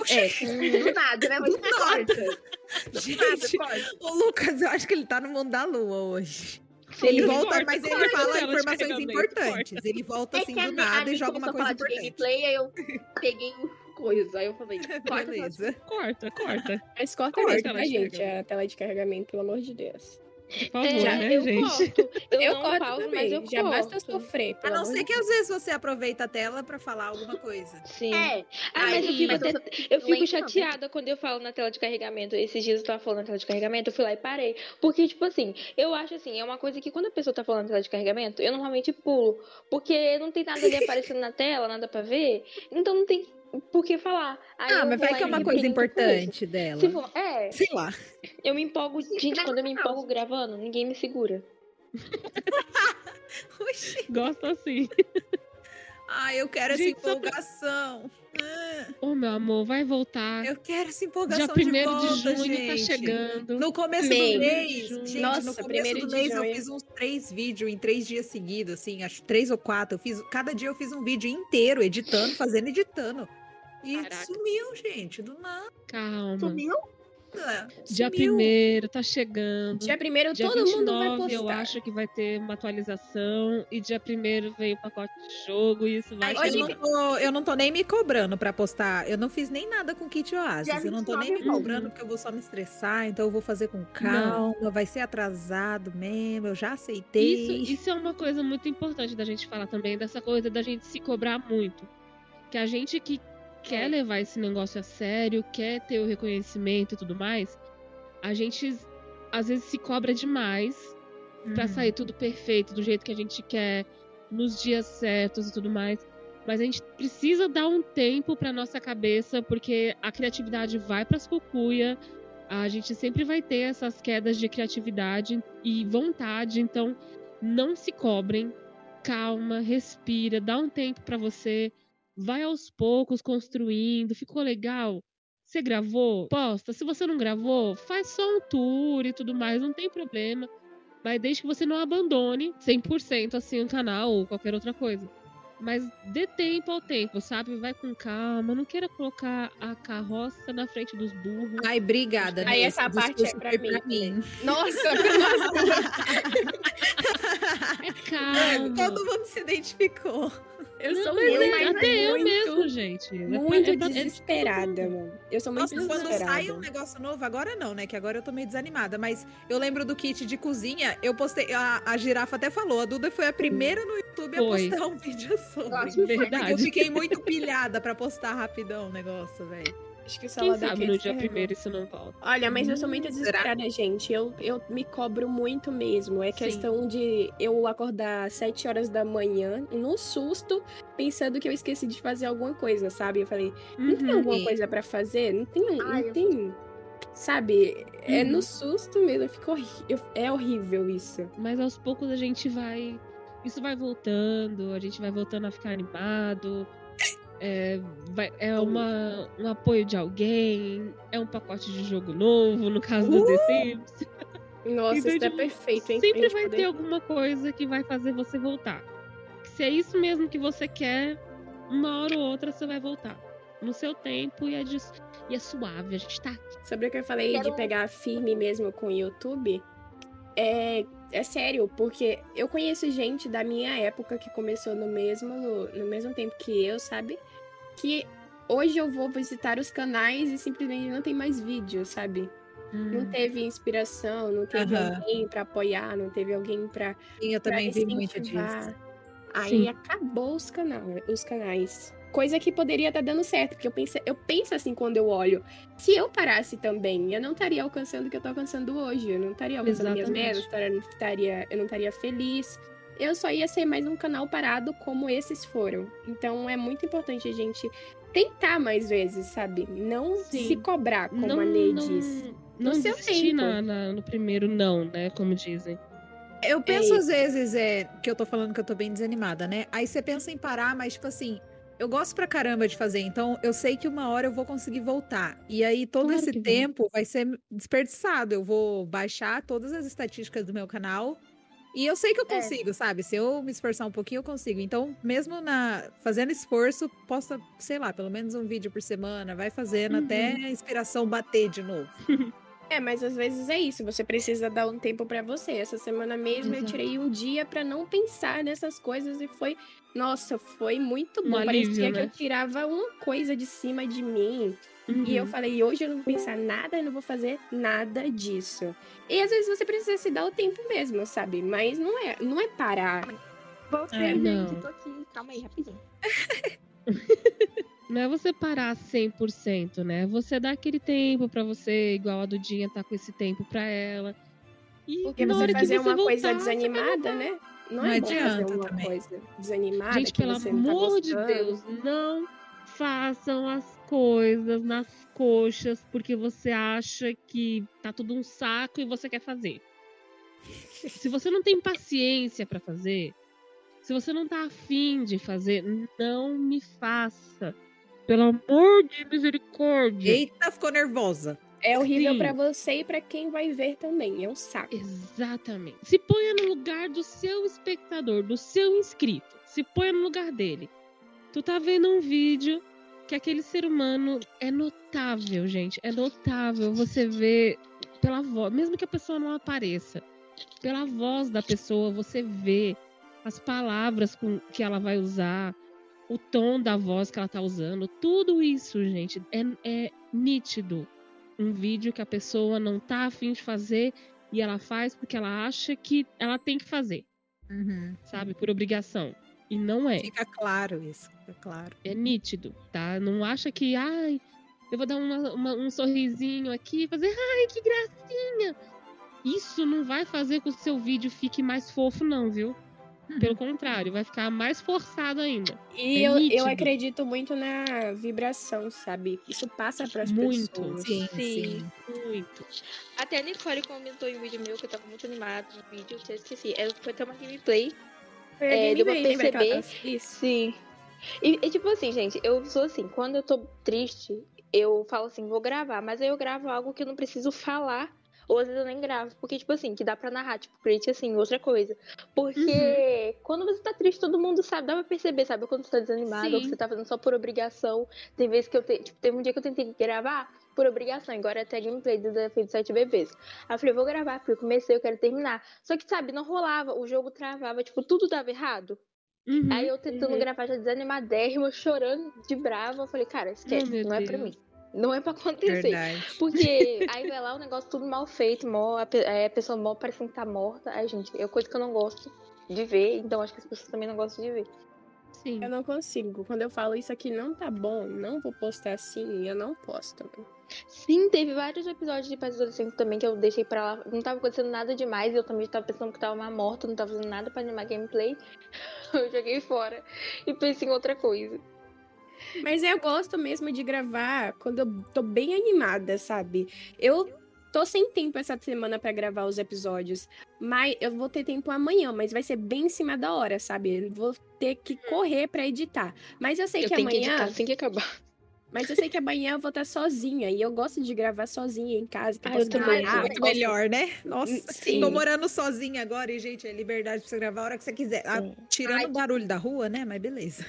É. Do nada, né? Mas corta. Do Gente, nada, corta. o Lucas, eu acho que ele tá no mundo da lua hoje. Sim. Ele volta, corta, mas ele corta, fala tela de informações importantes. Ele volta É assim a do nada e joga uma coisa importante. gameplay, aí eu peguei coisa. Aí eu falei, corta Beleza. Corta, corta. Mas corta Corta mesmo, a tela de gente? carregamento. A tela de carregamento, pelo amor de Deus. Por favor, É, né, eu gente? corto. Eu, Eu não corto pauso, também. mas eu Já basta eu corto. sofrer. A não ser que às vezes você aproveita a tela pra falar alguma coisa. Sim. É. Ah, mas eu aí- fico, mas até- eu- não fico não. chateada quando eu falo na tela de carregamento. Esses dias eu tava falando na tela de carregamento, eu fui lá e parei. Porque, tipo assim, eu acho assim, é uma coisa que quando a pessoa tá falando na tela de carregamento, eu normalmente pulo. Porque não tem nada ali aparecendo na tela, nada pra ver. Então não tem por que falar. Aí ah, eu mas vai que é uma coisa importante dela. Se for, é, Sei lá. eu me empolgo. Gente, quando eu me empolgo gravando, ninguém me segura. Oxi. Gosto assim. Ah, eu quero essa Gente, só- empolgação. Ah, Ô, meu amor, vai voltar. eu quero essa Dia empolgação 1 de de, volta, junho gente. tá chegando. No começo Mês. do mês, gente, Nossa, no começo primeiro do de mês eu junho. fiz uns três vídeos em três dias seguidos, assim, acho três ou quatro. Eu fiz, cada dia eu fiz um vídeo inteiro, editando, fazendo, editando. E Caraca. sumiu, gente, do nada. Calma. Sumiu? Dia Sumiu. primeiro tá chegando. Dia primeiro Dia todo mundo vai 29 postar. eu acho que vai ter uma atualização. E dia 1 vem o pacote de jogo e isso vai Ai, eu, não tô, eu não tô nem me cobrando pra postar. Eu não fiz nem nada com Kit Oasis. Dia Eu não tô nem me 29 cobrando porque eu vou só me estressar. Então eu vou fazer com calma. Vai ser atrasado mesmo. Eu já aceitei. Isso, isso é uma coisa muito importante da gente falar também, dessa coisa da gente se cobrar muito. Que a gente que quer É. levar esse negócio a sério, quer ter o reconhecimento e tudo mais, a gente às vezes se cobra demais Uhum. sair tudo perfeito, do jeito que a gente quer, nos dias certos e tudo mais. Mas a gente precisa dar um tempo pra nossa cabeça, porque a criatividade vai pras cucuia. A gente sempre vai ter essas quedas de criatividade e vontade, então não se cobrem. Calma, respira, dá um tempo pra você. Vai aos poucos construindo. Ficou legal? Você gravou? Posta. Se você não gravou, faz só um tour e tudo mais, não tem problema. Mas desde que você não abandone 100% assim o canal ou qualquer outra coisa. Mas dê tempo ao tempo, sabe? Vai com calma. Não queira colocar a carroça na frente dos burros. Ai, obrigada. Aí essa parte é pra mim também. Nossa, É calma. Todo mundo se identificou. Eu Não, sou mas muito, é, até eu muito, mesmo, gente. Muito é pra- é- desesperada, mano. Eu sou muito Nossa, quando desesperada. sai um negócio novo, agora não, né? Que agora eu tô meio desanimada. Mas eu lembro do kit de cozinha, eu postei. A, a girafa até falou, a Duda foi a primeira no YouTube a Foi. postar um vídeo sobre. Porque Verdade. eu fiquei muito pilhada pra postar rapidão o negócio, velho. Acho que o Quem sabe no dia primeiro isso não volta. Olha, mas eu sou muito Hum, desesperada, gente. Eu, eu me cobro muito mesmo. É Sim. questão de eu acordar às 7 horas da manhã, no susto, pensando que eu esqueci de fazer alguma coisa, sabe? Eu falei, não tem Uhum. alguma Sim. coisa pra fazer? Não tem, Ai, não eu- tem sabe, é Uhum. no susto mesmo, fica horri- é horrível isso. Mas aos poucos a gente vai. Isso vai voltando, a gente vai voltando a ficar animado. É, vai- é uma, um apoio de alguém, é um pacote de jogo novo, no caso do The Sims. Nossa, Então, isso é tipo, perfeito, hein? Sempre vai poder- ter alguma coisa que vai fazer você voltar. Se é isso mesmo que você quer, uma hora ou outra você vai voltar. No seu tempo e é, de- e é suave. A gente tá aqui. Sobre o que eu falei Quero- de pegar firme mesmo com o YouTube, é, é sério, porque eu conheço gente da minha época que começou no mesmo, no mesmo tempo que eu, sabe? Que hoje eu vou visitar os canais e simplesmente não tem mais vídeo, sabe? Não teve inspiração, não teve alguém pra apoiar, não teve alguém pra, Sim, eu também vi muito disso. Aí Sim. acabou os, canal, os canais. Coisa que poderia estar dando certo, porque eu penso, eu penso assim quando eu olho. Se eu parasse também, eu não estaria alcançando o que eu tô alcançando hoje. Eu não estaria alcançando minhas Exatamente. metas, estaria- não estaria, eu não estaria feliz. Eu só ia ser mais um canal parado como esses foram. Então é muito importante a gente tentar mais vezes, sabe? Não Sim. se cobrar, como não, a Ney não, diz. não No seu desistir tempo. na- na- no primeiro não, né? Como dizem. Eu penso É às vezes é que eu tô falando que eu tô bem desanimada, né? Aí você pensa em parar, mas tipo assim, eu gosto pra caramba de fazer, então eu sei que uma hora eu vou conseguir voltar. E aí todo Claro esse vai. tempo vai ser desperdiçado. Eu vou baixar todas as estatísticas do meu canal e eu sei que eu É. consigo, sabe? Se eu me esforçar um pouquinho, eu consigo. Então, mesmo na fazendo esforço, posta, sei lá, pelo menos um vídeo por semana, vai fazendo Uhum. até a inspiração bater de novo. É, mas às vezes é isso, você precisa dar um tempo pra você. Essa semana mesmo eu Exato. tirei um dia pra não pensar nessas coisas e foi, nossa, foi muito bom. Um Parecia alívio, que né? eu tirava uma coisa de cima de mim. E eu Uhum. falei, hoje eu não vou pensar nada, eu não vou fazer nada disso. E às vezes você precisa se dar o tempo mesmo, sabe? Mas não é, não é parar. Voltei, É, gente. não. Tô aqui. Calma aí, rapidinho. Não é você parar 100%, né? Você dá aquele tempo pra você, igual a Dudinha tá com esse tempo pra ela. E Porque você fazer você uma coisa voltar, você vai desanimada, né? Não, Não é bom fazer adianta uma também. coisa desanimada. Gente, que pelo você não tá amor de gostando. Deus, não façam as coisas nas coxas porque você acha que tá tudo um saco e você quer fazer. Se você não tem paciência pra fazer, se você não tá afim de fazer, não me faça. Pelo amor de misericórdia. Eita, ficou nervosa. É horrível Sim. pra você e pra quem vai ver também. É um saco. Exatamente. Se ponha no lugar do seu espectador, do seu inscrito. Se ponha no lugar dele. Tu tá vendo um vídeo que aquele ser humano é notável, gente. É notável. Você vê pela voz, mesmo que a pessoa não apareça, pela voz da pessoa, você vê as palavras com, que ela vai usar, o tom da voz que ela tá usando. Tudo isso, gente, é, é nítido um vídeo que a pessoa não tá afim de fazer e ela faz porque ela acha que ela tem que fazer, Uhum. sabe? Por obrigação. E não é. Fica claro isso, fica claro. É nítido, tá? Não acha que, ai, eu vou dar uma- uma- um sorrisinho aqui, fazer, ai, que gracinha. Isso não vai fazer com que o seu vídeo fique mais fofo, não, viu? Pelo contrário, vai ficar mais forçado ainda. E É eu, eu acredito muito na vibração, sabe? Isso passa pras Muito. pessoas. Sim, Sim. sim. Muito. Até a Nicole comentou em um vídeo meu que eu tava muito animada no vídeo, eu esqueci. Ela foi ter uma gameplay. Foi a É, deu pra gameplay, lembra que ela perceber. tava- Isso. Sim. E, e, tipo assim, gente, eu sou assim, quando eu tô triste, eu falo assim, vou gravar, mas aí eu gravo algo que eu não preciso falar. Ou às vezes eu nem gravo, porque, tipo assim, que dá pra narrar, tipo, crente assim, outra coisa. Porque quando você tá triste, todo mundo sabe, dá pra perceber, sabe? Quando você tá desanimado, ou que Sim. você tá fazendo só por obrigação. Tem vezes que eu te... tipo, teve um dia que eu tentei gravar por obrigação, agora é até gameplay do Desafio de Sete Bebês. Aí eu falei, vou gravar, porque eu comecei, eu quero terminar. Só que, sabe, não rolava, o jogo travava, tipo, tudo dava errado. Uhum. Aí eu tentando Uhum. gravar já desanimadérrima, chorando de brava. Eu falei, cara, esquece, Oh, não é pra Deus. mim. Não é pra acontecer. Verdade. Porque aí vai lá o negócio tudo mal feito, mó, a, aí a pessoa mó parecendo que tá morta. Ai, gente, é coisa que eu não gosto de ver, então acho que as pessoas também não gostam de ver. Sim. Eu não consigo. Quando eu falo isso aqui não tá bom, não vou postar assim, eu não posto. Sim, teve vários episódios de pais adolescentes também que eu deixei pra lá. Não tava acontecendo nada demais. Eu também tava pensando que tava uma morta, não tava fazendo nada pra animar gameplay. Eu joguei fora e pensei em outra coisa. Mas eu gosto mesmo de gravar quando eu tô bem animada, sabe? Eu tô sem tempo essa semana para gravar os episódios, mas eu vou ter tempo amanhã, mas vai ser bem em cima da hora, sabe? Eu vou ter que correr para editar. Mas eu sei eu que tenho amanhã que editar assim que acabar. Mas eu sei que amanhã eu vou estar sozinha e eu gosto de gravar sozinha em casa. Que Ah, eu também. Muito melhor, né? Nossa, Sim. tô morando sozinha agora e, gente, é liberdade pra você gravar a hora que você quiser. Ah, tirando Ai, o barulho da rua, né? Mas beleza.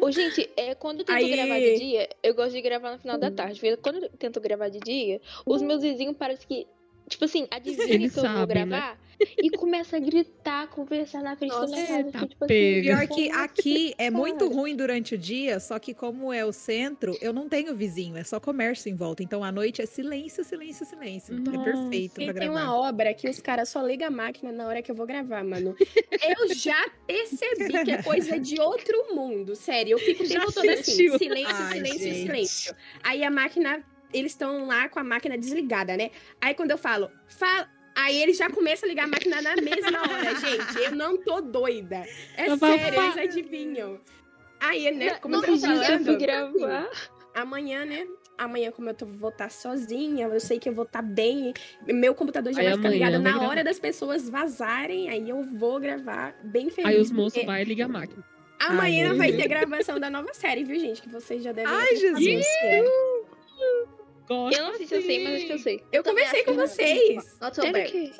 Ô, gente, é, quando eu tento Aí- gravar de dia, eu gosto de gravar no final da tarde. Porque quando eu tento gravar de dia, os meus vizinhos parecem que. Tipo assim, adivinha Eles que eu vou né? gravar e começa a gritar, conversar na frente Nossa, da minha é, casa. tá que, tipo assim, Pior que aqui é muito ruim durante o dia, só que como é o centro, eu não tenho vizinho, é só comércio em volta. Então à noite é silêncio, silêncio, silêncio. Nossa. É perfeito E pra tem gravar. uma obra que os caras só ligam a máquina na hora que eu vou gravar, mano. Eu já percebi que é coisa de outro mundo. Sério, eu fico o Já tempo todo assim. Silêncio, Ai, silêncio, gente. silêncio. Aí a máquina, eles estão lá com a máquina desligada, né? Aí quando eu falo, fala. Aí eles já começam a ligar a máquina na mesma hora, gente. Eu não tô doida. É Eu sério, falar. eles adivinham. Aí, né, como eu Esses tô eu falando, gravar. amanhã, né? Amanhã, como eu tô, vou estar sozinha, eu sei que eu vou estar bem. Meu computador já Aí vai ficar ligado na gravar. hora das pessoas vazarem, aí eu vou gravar bem feliz. Aí os moços porque vai e liga a máquina. Amanhã Ai, vai ter gravação da nova série, viu, gente? Que vocês já devem Ai, Jesus. Gosto Eu não sei se eu sei, mas acho que eu sei. Eu também conversei com vocês. Not so Era o bad. quê?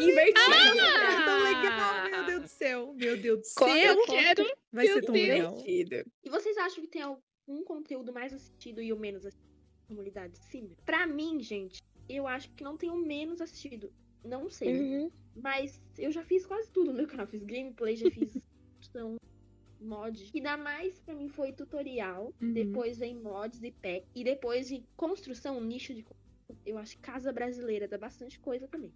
Invertido. É tão legal, meu Deus do céu. Meu Deus do céu. conta. Quero. Vai Meu ser tão Deus. legal. Invertido. E vocês acham que tem algum conteúdo mais assistido e o menos assistido na comunidade? Sim. Pra mim, gente, eu acho que não tem o menos assistido. Não sei. Uhum. Mas eu já fiz quase tudo no meu canal. Fiz gameplay, já fiz então, mod. Que dá mais pra mim foi tutorial. Uhum. Depois vem mods e pack. E depois de construção, nicho de construção. Eu acho que casa brasileira dá bastante coisa também.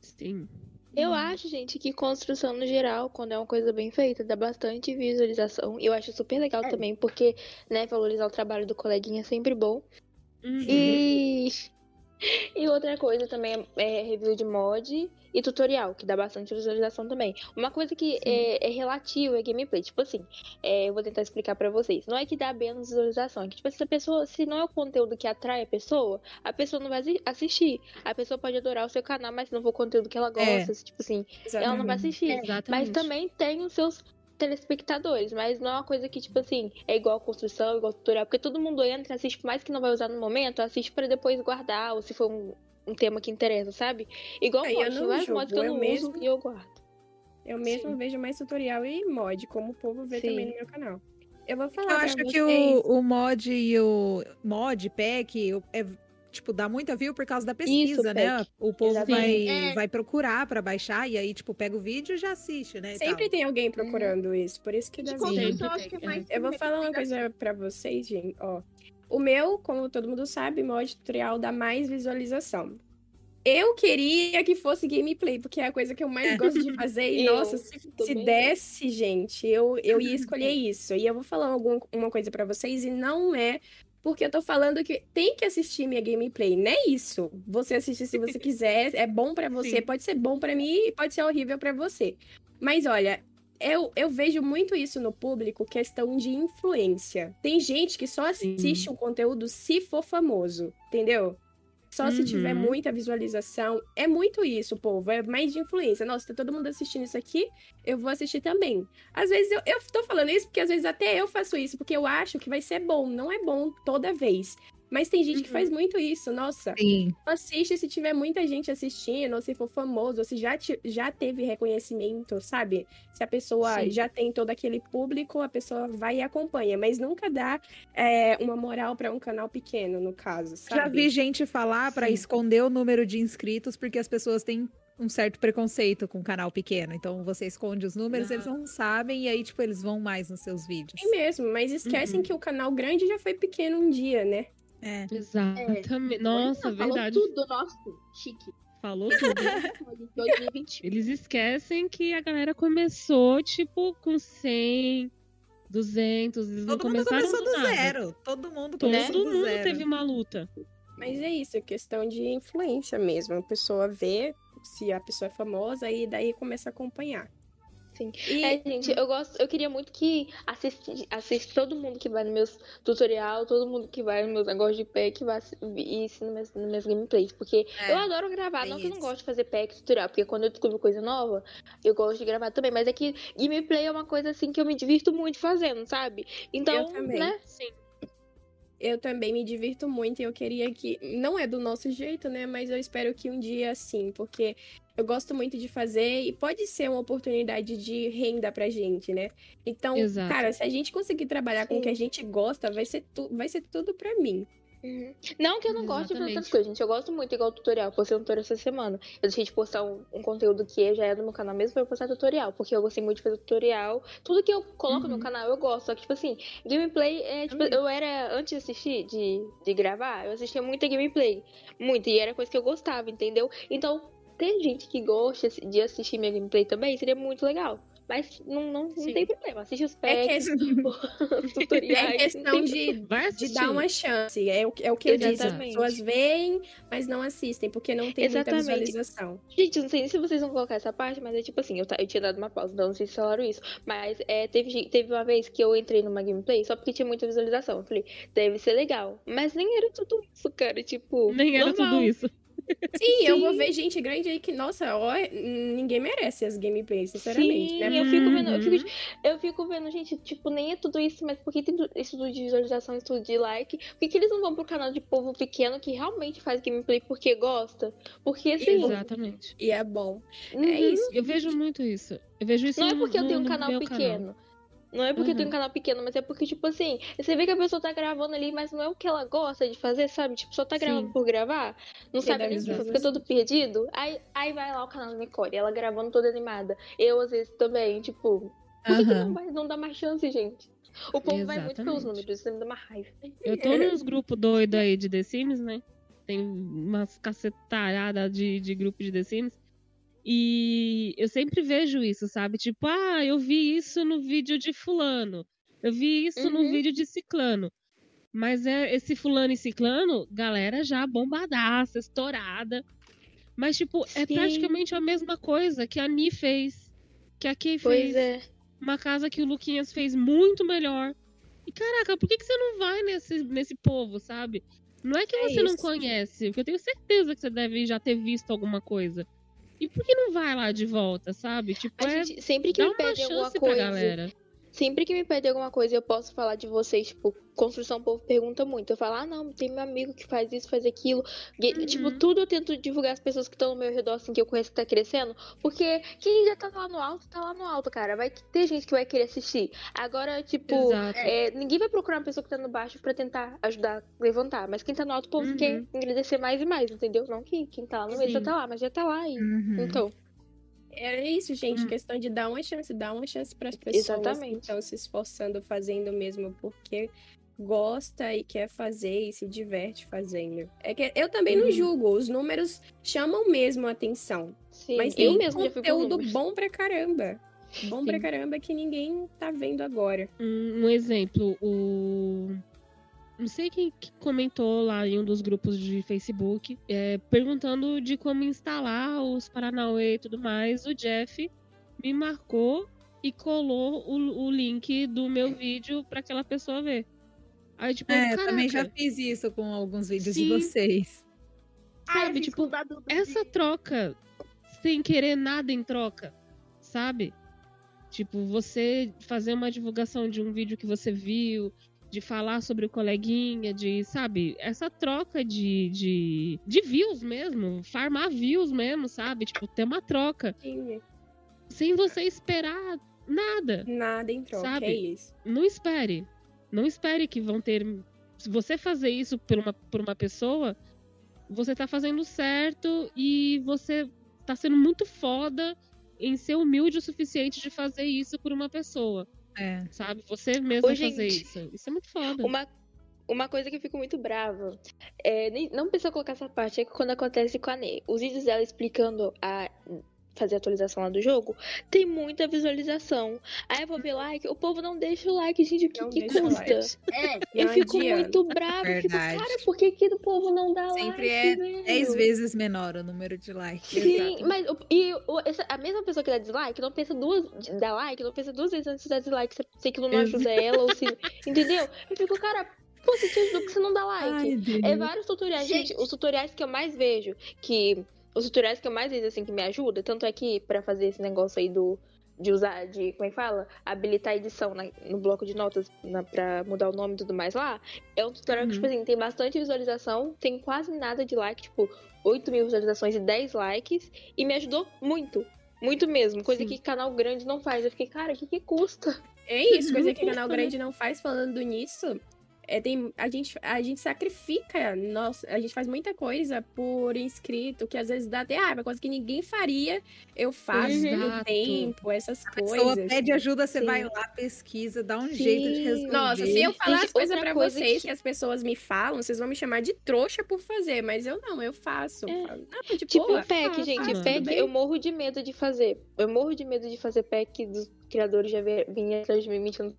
Sim. Eu acho, gente, que construção no geral, quando é uma coisa bem feita, dá bastante visualização. Eu acho super legal É. também, porque, né, valorizar o trabalho do coleguinha é sempre bom. Uhum. E. E outra coisa também é é review de mod e tutorial, que dá bastante visualização também. Uma coisa que é, é relativa é gameplay. Tipo assim, é, eu vou tentar explicar pra vocês. Não é que dá menos visualização, é que, tipo, se a pessoa, se não é o conteúdo que atrai a pessoa, a pessoa não vai assi- assistir. A pessoa pode adorar o seu canal, mas se não for o conteúdo que ela gosta, se, tipo assim, ela não vai assistir. Mas Exatamente. também tem os seus telespectadores, mas não é uma coisa que, tipo assim, é igual construção, igual tutorial, porque todo mundo entra, assiste, por mais que não vai usar no momento, assiste pra depois guardar, ou se for um, um tema que interessa, sabe? Igual É, eu mod, não vários julgo, mods que eu eu não mesmo- uso e eu guardo. Eu mesmo vejo mais tutorial e mod, como o povo vê Sim. também no meu canal. Eu vou falar Eu pra acho que vocês- o, o mod e o mod, pack, é, tipo, dá muita view por causa da pesquisa, né? pack. O povo vai. É. vai procurar pra baixar e aí, tipo, pega o vídeo e já assiste, né? Sempre tem alguém procurando isso, por isso que dá De view. eu que é mais. Eu vou falar uma coisa pra vocês, gente. Ó, o meu, como todo mundo sabe, mod tutorial dá mais visualização. Eu queria que fosse gameplay, porque é a coisa que eu mais gosto de fazer. E, Eu nossa, se, se desse, gente, eu, eu ia escolher isso. E eu vou falar algum, uma coisa pra vocês, e não é porque eu tô falando que tem que assistir minha gameplay. Não é isso. Você assiste se você quiser, é bom pra você, Sim. pode ser bom pra mim e pode ser horrível pra você. Mas olha, eu, eu vejo muito isso no público, questão de influência. Tem gente que só Sim. assiste um conteúdo se for famoso, entendeu? Só se tiver Uhum. muita visualização. É muito isso, povo. É mais de influência. Nossa, tá todo mundo assistindo isso aqui, eu vou assistir também. Às vezes eu, eu tô falando isso porque às vezes até eu faço isso, porque eu acho que vai ser bom. Não é bom toda vez. Mas tem gente que Uhum. faz muito isso. Nossa, Sim. assiste se tiver muita gente assistindo, ou se for famoso, ou se já, ti- já teve reconhecimento, sabe? Se a pessoa Sim. já tem todo aquele público, a pessoa vai e acompanha, mas nunca dá é, uma moral pra um canal pequeno, no caso, sabe? Já vi gente falar pra Sim. esconder o número de inscritos porque as pessoas têm um certo preconceito com canal pequeno. Então você esconde os números, Ah. eles não sabem e aí, tipo, eles vão mais nos seus vídeos. É mesmo, mas esquecem Uhum. que o canal grande já foi pequeno um dia, né? É. Exatamente. Nossa, Olha, falou verdade. tudo, nossa. Chique. Falou tudo. 2021. Eles esquecem que a galera começou, tipo, com 100, 200. Eles não Todo mundo começaram começou do nada. zero. Todo mundo Todo começou do mundo zero. teve uma luta. Mas é isso, é questão de influência mesmo. A pessoa vê se a pessoa é famosa e daí começa a acompanhar. Sim. E- É, gente, eu gosto, eu queria muito que assiste, assiste todo mundo que vai nos meus tutorial, todo mundo que vai nos meus negócios de pack vai e nas minhas, nas minhas gameplays. Porque É, eu adoro gravar, tem não que eu não isso. gosto de fazer pack tutorial, porque quando eu descubro coisa nova, eu gosto de gravar também. Mas é que gameplay é uma coisa assim que eu me divirto muito fazendo, sabe? Então, também. né? Sim. Eu também me divirto muito e eu queria que. Não é do nosso jeito, né? Mas eu espero que um dia sim, porque eu gosto muito de fazer e pode ser uma oportunidade de renda pra gente, né? Então, Exato. cara, se a gente conseguir trabalhar com o que a Sim. gente gosta, vai ser, tu... vai ser tudo pra mim. Uhum. Não que eu não gosto de fazer outras coisas, gente. Eu gosto muito, igual tutorial. Postei um tutorial essa semana. Eu deixei de postar um, um conteúdo que já é do meu canal mesmo pra eu postar tutorial. Porque eu gostei muito de fazer tutorial. Tudo que eu coloco no Uhum. canal eu gosto. Só que, tipo assim, gameplay é. Tipo, eu era, antes de assistir, de, de gravar, eu assistia muita gameplay. Muito. E era coisa que eu gostava, entendeu? Então, ter gente que gosta de assistir minha gameplay também seria muito legal. Mas não, não, não tem problema. Assiste os É, packs, que- os tutoriais. é questão de, de dar uma chance. É o, é o que eu disse. As Exatamente. pessoas veem, mas não assistem, porque não tem Exatamente. muita visualização. Gente, não sei nem se vocês vão colocar essa parte, mas é tipo assim, eu, eu tinha dado uma pausa, então não sei se falaram isso. Mas é, teve, teve uma vez que eu entrei numa gameplay só porque tinha muita visualização. Eu falei, deve ser legal. Mas nem era tudo isso, cara. Tipo, Nem era normal. tudo isso. Sim, eu vou Sim. ver gente grande aí que, nossa, ó, ninguém merece as gameplays, sinceramente, Sim, né? eu fico vendo, eu Uhum. fico, eu fico vendo, gente, tipo, nem é tudo isso, mas por que tem tu- isso tudo de visualização, isso tudo de like? Por que, que eles não vão pro canal de povo pequeno que realmente faz gameplay porque gosta? Porque assim. Exatamente. E é bom. uhum. É isso. Eu vejo muito isso. Eu vejo isso Não é no- porque eu tenho um canal pequeno. Não é porque eu tenho um Uhum. canal pequeno, mas é porque, tipo assim, você vê que a pessoa tá gravando ali, mas não é o que ela gosta de fazer, sabe? Tipo, só tá gravando Sim. por gravar, não Quer sabe nem o que, fica todo perdido. Aí, aí vai lá o canal da Nicole, ela gravando toda animada. Eu, às vezes, também, tipo, por que, que não, vai, não dá mais chance, gente? O povo vai muito pelos Exatamente. números, isso me dá uma raiva. Eu tô nos grupos doidos aí de The Sims, né? Tem umas cacetalhadas de, de grupo de The Sims. E eu sempre vejo isso, sabe? Tipo, ah, eu vi isso no vídeo de fulano. Eu vi isso no Uhum. vídeo de ciclano. Mas é esse fulano e ciclano, galera já bombadaça, estourada. Mas, tipo, é Sim. praticamente a mesma coisa que a Ni fez. Que a Kay Pois fez. é. Uma casa que o Luquinhas fez muito melhor. E caraca, por que, que você não vai nesse, nesse povo, sabe? Não é que É você não isso. conhece, porque eu tenho certeza que você deve já ter visto alguma coisa. E por que não vai lá de volta, sabe? Tipo, A é gente, sempre que uma pedem alguma coisa, galera. Sempre que me pedem alguma coisa, eu posso falar de vocês, tipo, construção, o povo pergunta muito. Eu falo, ah, não, tem meu amigo que faz isso, faz aquilo. E, Uhum. Tipo, tudo eu tento divulgar as pessoas que estão no meu redor, assim, que eu conheço que tá crescendo. Porque quem já tá lá no alto, tá lá no alto, cara. Vai ter gente que vai querer assistir. Agora, tipo, é, ninguém vai procurar uma pessoa que tá no baixo pra tentar ajudar a levantar. Mas quem tá no alto, o povo Uhum. quer engrandecer mais e mais, entendeu? Não que quem tá lá no meio já tá lá, mas já tá lá. E... Uhum. Então, É isso, gente. Hum. Questão de dar uma chance, dar uma chance para as pessoas Exatamente. que estão se esforçando, fazendo mesmo porque gosta e quer fazer e se diverte fazendo. É que eu também não Uhum. julgo, os números chamam mesmo a atenção. sim. Mas eu tem mesmo conteúdo bom pra caramba. Bom pra Sim. caramba que ninguém tá vendo agora. Um, um exemplo, o. Não sei quem que comentou lá em um dos grupos de Facebook, é, perguntando de como instalar os Paranauê e tudo mais. O Jeff me marcou e colou o, o link do meu vídeo pra aquela pessoa ver. Aí, tipo, É, caraca, também já fiz isso com alguns vídeos de Sim. vocês. Ah, eu sabe? fiz Tipo, essa de- troca, sem querer nada em troca, sabe? Tipo, você fazer uma divulgação de um vídeo que você viu, de falar sobre o coleguinha, de, sabe? Essa troca de, de, de views mesmo, farmar views mesmo, sabe? Tipo, ter uma troca, Sim, sem você esperar nada. Nada em troca, Sabe? é isso. Não espere. Não espere que vão ter. Se você fazer isso por uma, por uma pessoa, você tá fazendo certo e você tá sendo muito foda em ser humilde o suficiente de fazer isso por uma pessoa. É. Sabe? Você mesmo Ô, fazer gente, isso. Isso é muito foda. Uma, uma coisa que eu fico muito brava, é, nem, não precisa colocar essa parte, é que quando acontece com a Ney, os vídeos dela explicando a. fazer a atualização lá do jogo, tem muita visualização. Aí eu vou ver like, o povo não deixa o like, gente, o que, que custa? like. É, Eu fico adianta. muito brava, eu fico, cara, por que, que o povo não dá Sempre like, é velho? 10 vezes menor o número de likes. Sim, Exato. mas e o- essa- a mesma pessoa que dá dislike não pensa duas dá like, não pensa duas vezes antes de dar dislike se, aquilo não ajuda ela ou se. Entendeu? Eu fico, cara, pô, se te ajudou, por que você não dá like? Ai. É vários tutoriais, gente. Gente. Os tutoriais que eu mais vejo, que. Os tutoriais que eu mais vejo, assim, que me ajudam, tanto é que pra fazer esse negócio aí do. De usar, de. Como é que fala? Habilitar a edição na- no bloco de notas na, pra mudar o nome e tudo mais lá. É um tutorial que, Uhum. tipo assim, tem bastante visualização, tem quase nada de like, tipo, 8 mil visualizações e 10 likes. E me ajudou muito. Muito mesmo. Coisa Sim. que canal grande não faz. Eu fiquei, cara, o que, que custa? É isso, coisa que canal né? grande não faz falando nisso. É, tem, a, gente, a gente sacrifica, nossa, a gente faz muita coisa por inscrito, que às vezes dá até raiva, coisa que ninguém faria, eu faço no tempo, essas A pessoa coisas. pede ajuda, você Sim. vai lá, pesquisa, dá um Sim. jeito de resolver. Nossa, se eu falar Gente, as coisas pra coisa vocês que- que... as pessoas me falam, vocês vão me chamar de trouxa por fazer, mas eu não, eu faço. É. De Tipo, boa, pack, faço, gente. pack, bem. eu morro de medo de fazer. Eu morro de medo de fazer pack dos criadores já vi- vinha atrás de mim mentindo.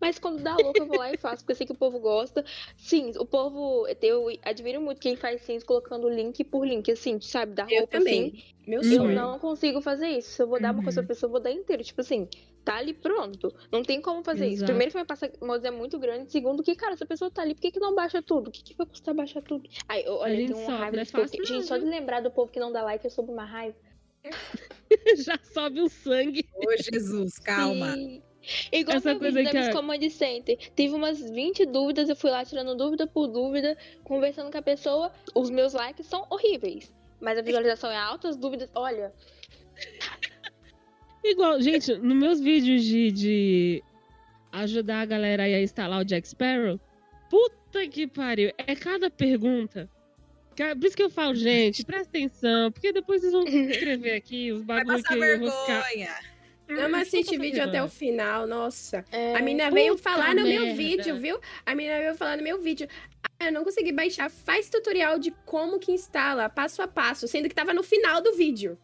Mas quando dá louco, eu vou lá e faço, porque eu sei que o povo gosta. Sim, o povo. Eu admiro muito quem faz sims colocando link por link, assim, sabe? Da Eu roupa, também. assim. Meu Eu sonho. não consigo fazer isso. Se eu vou dar uma coisa Uhum. pra pessoa, eu vou dar inteiro. Tipo assim, tá ali pronto. Não tem como fazer isso. Exato. Primeiro que vai passar modos é muito grande. Segundo, que, cara, essa pessoa tá ali, por que, que não baixa tudo? O que, que vai custar baixar tudo? Ai, eu- olha, tenho uma raiva não é Gente, só de lembrar do povo que não dá like, eu soube uma raiva. Já sobe o sangue. Ô, Jesus, calma. Sim. Igual Essa coisa vídeo que a- Command Center. Tive umas 20 dúvidas, eu fui lá tirando dúvida por dúvida, conversando com a pessoa. Os meus likes são horríveis. Mas a visualização é alta, as dúvidas. Olha, Igual, gente, nos meus vídeos de, de ajudar a galera aí a instalar o Jack Sparrow, puta que pariu. É cada pergunta. Por isso que eu falo, gente, presta atenção, porque depois vocês vão escrever aqui os bagulhos que passar eu vou ficar. vergonha. Não, Puta vídeo até o vergonha. final, nossa. é, A menina veio falar no meu merda. vídeo, viu? A menina veio falar no meu vídeo. Ah, eu não consegui baixar. Faz tutorial de como que instala, passo a passo, sendo que tava no final do vídeo.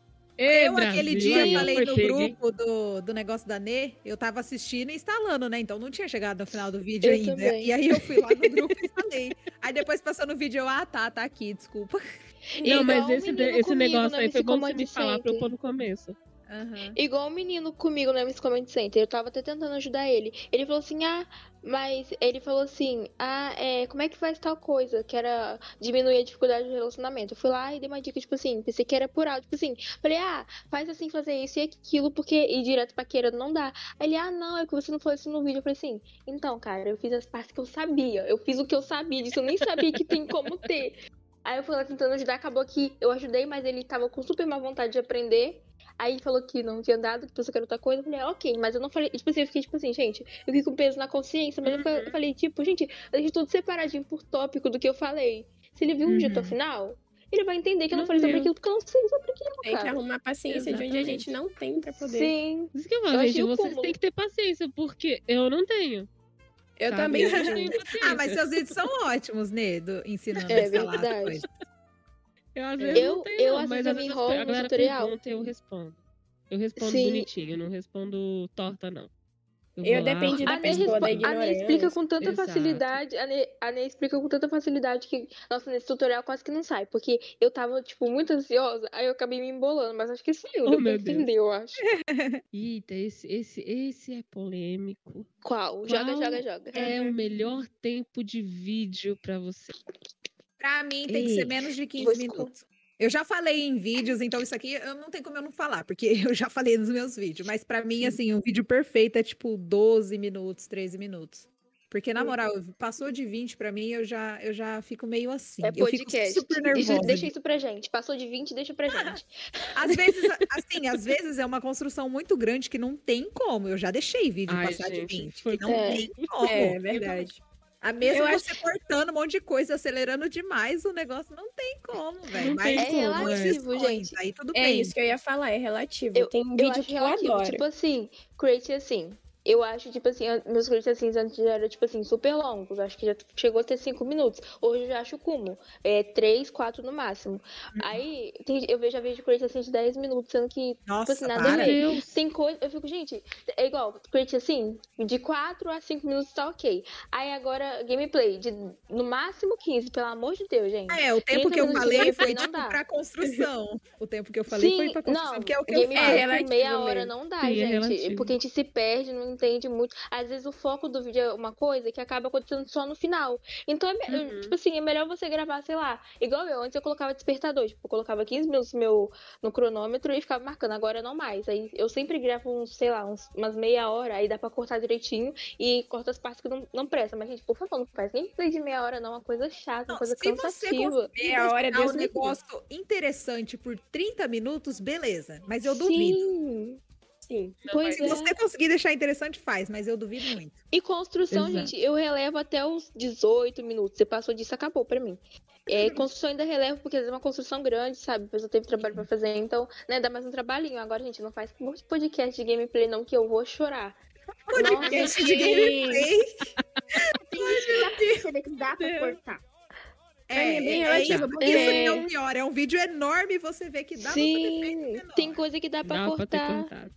Eu, aquele dia, falei no grupo do, do negócio da Nê, eu tava assistindo e instalando, né? Então não tinha chegado no final do vídeo Eu ainda. também. E aí eu fui lá no grupo e instalei. Aí depois passou no vídeo, eu, ah, tá, tá aqui, desculpa. Não, Igual mas esse, esse comigo negócio na aí foi bom você me falar pra eu pôr no começo. Aham. Igual o menino comigo no Miss Comment Center, eu tava até tentando ajudar ele. Ele falou assim, ah, mas ele falou assim, ah, é, como é que faz tal coisa? Que era diminuir a dificuldade do relacionamento. Eu fui lá e dei uma dica, tipo assim, pensei que era por áudio, tipo assim, falei, ah, faz assim, fazer isso e aquilo, porque ir direto pra queira não dá. Aí ele, ah, não, é que você não falou isso no vídeo. Eu falei assim, então, cara, eu fiz as partes que eu sabia, eu fiz o que eu sabia disso, eu nem sabia que tem como ter. Aí eu fui lá tentando ajudar, acabou que eu ajudei, mas ele tava com super má vontade de aprender. Aí ele falou que não tinha dado, que pensou que era outra coisa. Eu falei, ah, ok, mas eu não falei. Tipo assim, eu fiquei tipo assim, gente, eu fiquei com peso na consciência, mas eu fa- eu falei, tipo, gente, eu deixei tudo separadinho por tópico do que eu falei. Se ele viu um dia até o Uhum. final, ele vai entender que eu não Não falei sobre viu. aquilo porque eu não sei sobre aquilo, Tem que cara. arrumar paciência de onde a Exatamente. gente não tem pra poder. Sim. Isso que eu falo, Eu gente, vocês cúmulo. têm que ter paciência, porque eu não tenho. Eu sabe? também Eu não tenho. paciência. Ah, mas seus vídeos são ótimos, né? Do, ensinando É a verdade. coisas. Eu, às vezes, Eu- não tenho, eu, não, às mas vezes, eu às me vezes enrolo a no tutorial. pergunta eu respondo. Eu respondo Sim. bonitinho, eu não respondo torta, não. Eu lá, depende da A pessoa, da a Ney explica com tanta Exato. facilidade, a Ney, a Ney explica com tanta facilidade que, nossa, nesse tutorial quase que não sai, porque eu tava, tipo, muito ansiosa, aí eu acabei me embolando, mas acho que saiu, Oh, meu Deus. entender, eu acho. Eita, esse, esse, esse é polêmico. Qual? Joga, Qual joga, joga. É o melhor tempo de vídeo pra você. Pra mim tem que ser menos de 15 vou esco- minutos. Eu já falei em vídeos, então isso aqui eu não tem como eu não falar, porque eu já falei nos meus vídeos. Mas pra mim, assim, um vídeo perfeito é tipo 12 minutos, 13 minutos. Porque, na moral, passou de 20 pra mim, eu já, eu já fico meio assim. É eu fico podcast. super Deixa, nervosa. deixa isso pra gente. Passou de 20, deixa pra gente. Às vezes, assim, às vezes é uma construção muito grande que não tem como. Eu já deixei vídeo Ai, passar gente, de 20. foi que não É. tem como. É verdade. A mesmo Eu você cortando um monte de coisa, acelerando demais, o negócio não tem como, velho. Não tem Mas é. exceções, gente. Aí tudo É bem. isso que eu ia falar, é relativo. Eu- tem um Eu vídeo acho que eu relativo. adoro. Tipo assim, create assim. Eu acho, tipo assim, meus Create Assins antes já eram, tipo assim, super longos. Acho que já chegou a ter 5 minutos. Hoje eu já acho como. É 3, 4 no máximo. Aí, tem- eu vejo, já vejo Create Assins de 10 minutos, sendo que Nossa, assim, nada a para. ver. Tem coisa. Eu fico, gente, é igual, Create assim, de 4 a 5 minutos tá ok. Aí agora, gameplay, de no máximo 15, pelo amor de Deus, gente. É, o tempo 30 que eu falei foi não tipo dá. pra construção. O tempo que eu falei foi pra construção, não, que é o que eu gameplay faço. É meia hora não dá, Sim, é gente. relativo. porque a gente se perde, não entende muito. Às vezes o foco do vídeo é uma coisa que acaba acontecendo só no final. Então, é, Uhum. tipo assim, é melhor você gravar, sei lá, igual eu. Antes eu colocava despertador, tipo, eu colocava 15 minutos no meu no cronômetro e ficava marcando. Agora não mais. Aí eu sempre gravo uns, sei lá, uns, umas meia hora, aí dá pra cortar direitinho e corta as partes que não, não prestam. Mas, gente, por favor, não faz gameplay de meia hora, não. É uma coisa chata, Não, uma coisa se você cansativa. conseguir Meia hora, Deus um livre. negócio interessante por 30 minutos, beleza. Mas eu duvido. Sim, Sim. pois Se é. você conseguir deixar interessante, faz, mas eu duvido muito. E construção, Exato. gente, eu relevo até os 18 minutos. Você passou disso, acabou pra mim. É, construção ainda relevo, porque às vezes é uma construção grande, sabe? A pessoa teve trabalho pra fazer, então, né, dá mais um trabalhinho. Agora, gente, não faz muito podcast de gameplay, não, que eu vou chorar. Podcast Nossa, de gameplay. Você vê que dá pra Deus. cortar. É, Pra é bem é, relativo, isso, porque- isso que é o pior. É um vídeo enorme e você vê que dá pra ter feito Sim, menor. tem coisa que dá pra Dá pra ter cortar. contado.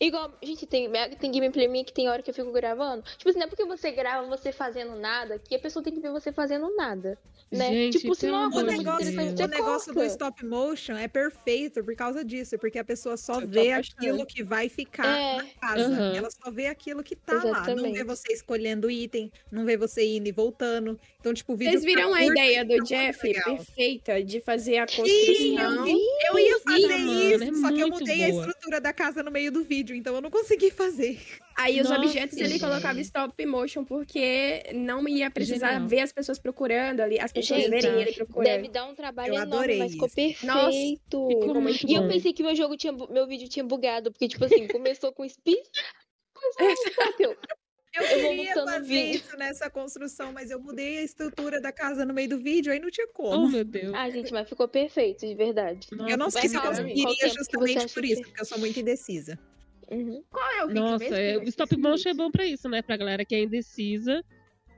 Igual, gente, tem, tem gameplay minha que tem hora que eu fico gravando. Tipo assim, não é porque você grava você fazendo nada que a pessoa tem que ver você fazendo nada. Né? Gente, tipo, se não é uma negócio, o negócio do stop motion é perfeito por causa disso, porque a pessoa só Eu vê aquilo que vai ficar É. na casa. Aham. Ela só vê aquilo que tá lá. Não Exatamente. vê você escolhendo item, não vê você indo e voltando. Então, tipo, o vídeo. Vocês viram tá a ideia do Jeff legal. perfeita de fazer a Sim, eu construção? vi. Eu ia fazer mano, isso, é só que eu mudei a boa. estrutura da casa no meio do vídeo, então eu não consegui fazer. Aí os Nossa, objetos ele gente. colocava stop motion porque não ia precisar Genial. ver as pessoas procurando ali, as pessoas Gente, verem ele procurando. Deve dar um trabalho Eu enorme, mas ficou perfeito. Nossa, Ficou muito E eu pensei que meu jogo tinha, meu vídeo tinha bugado, porque, tipo assim, começou com speed, depois não bateu. Eu queria fazer vídeo. isso nessa construção, mas eu mudei a estrutura da casa no meio do vídeo, aí não tinha Oh, como. meu Deus. Ah, gente, mas ficou perfeito, de verdade. eu não Nossa, sei se eu conseguiria que justamente por que- isso, porque eu sou muito indecisa. Uhum. Qual é o vídeo Nossa, mesmo? é, o stop motion é bom pra isso, né? Pra galera que é indecisa.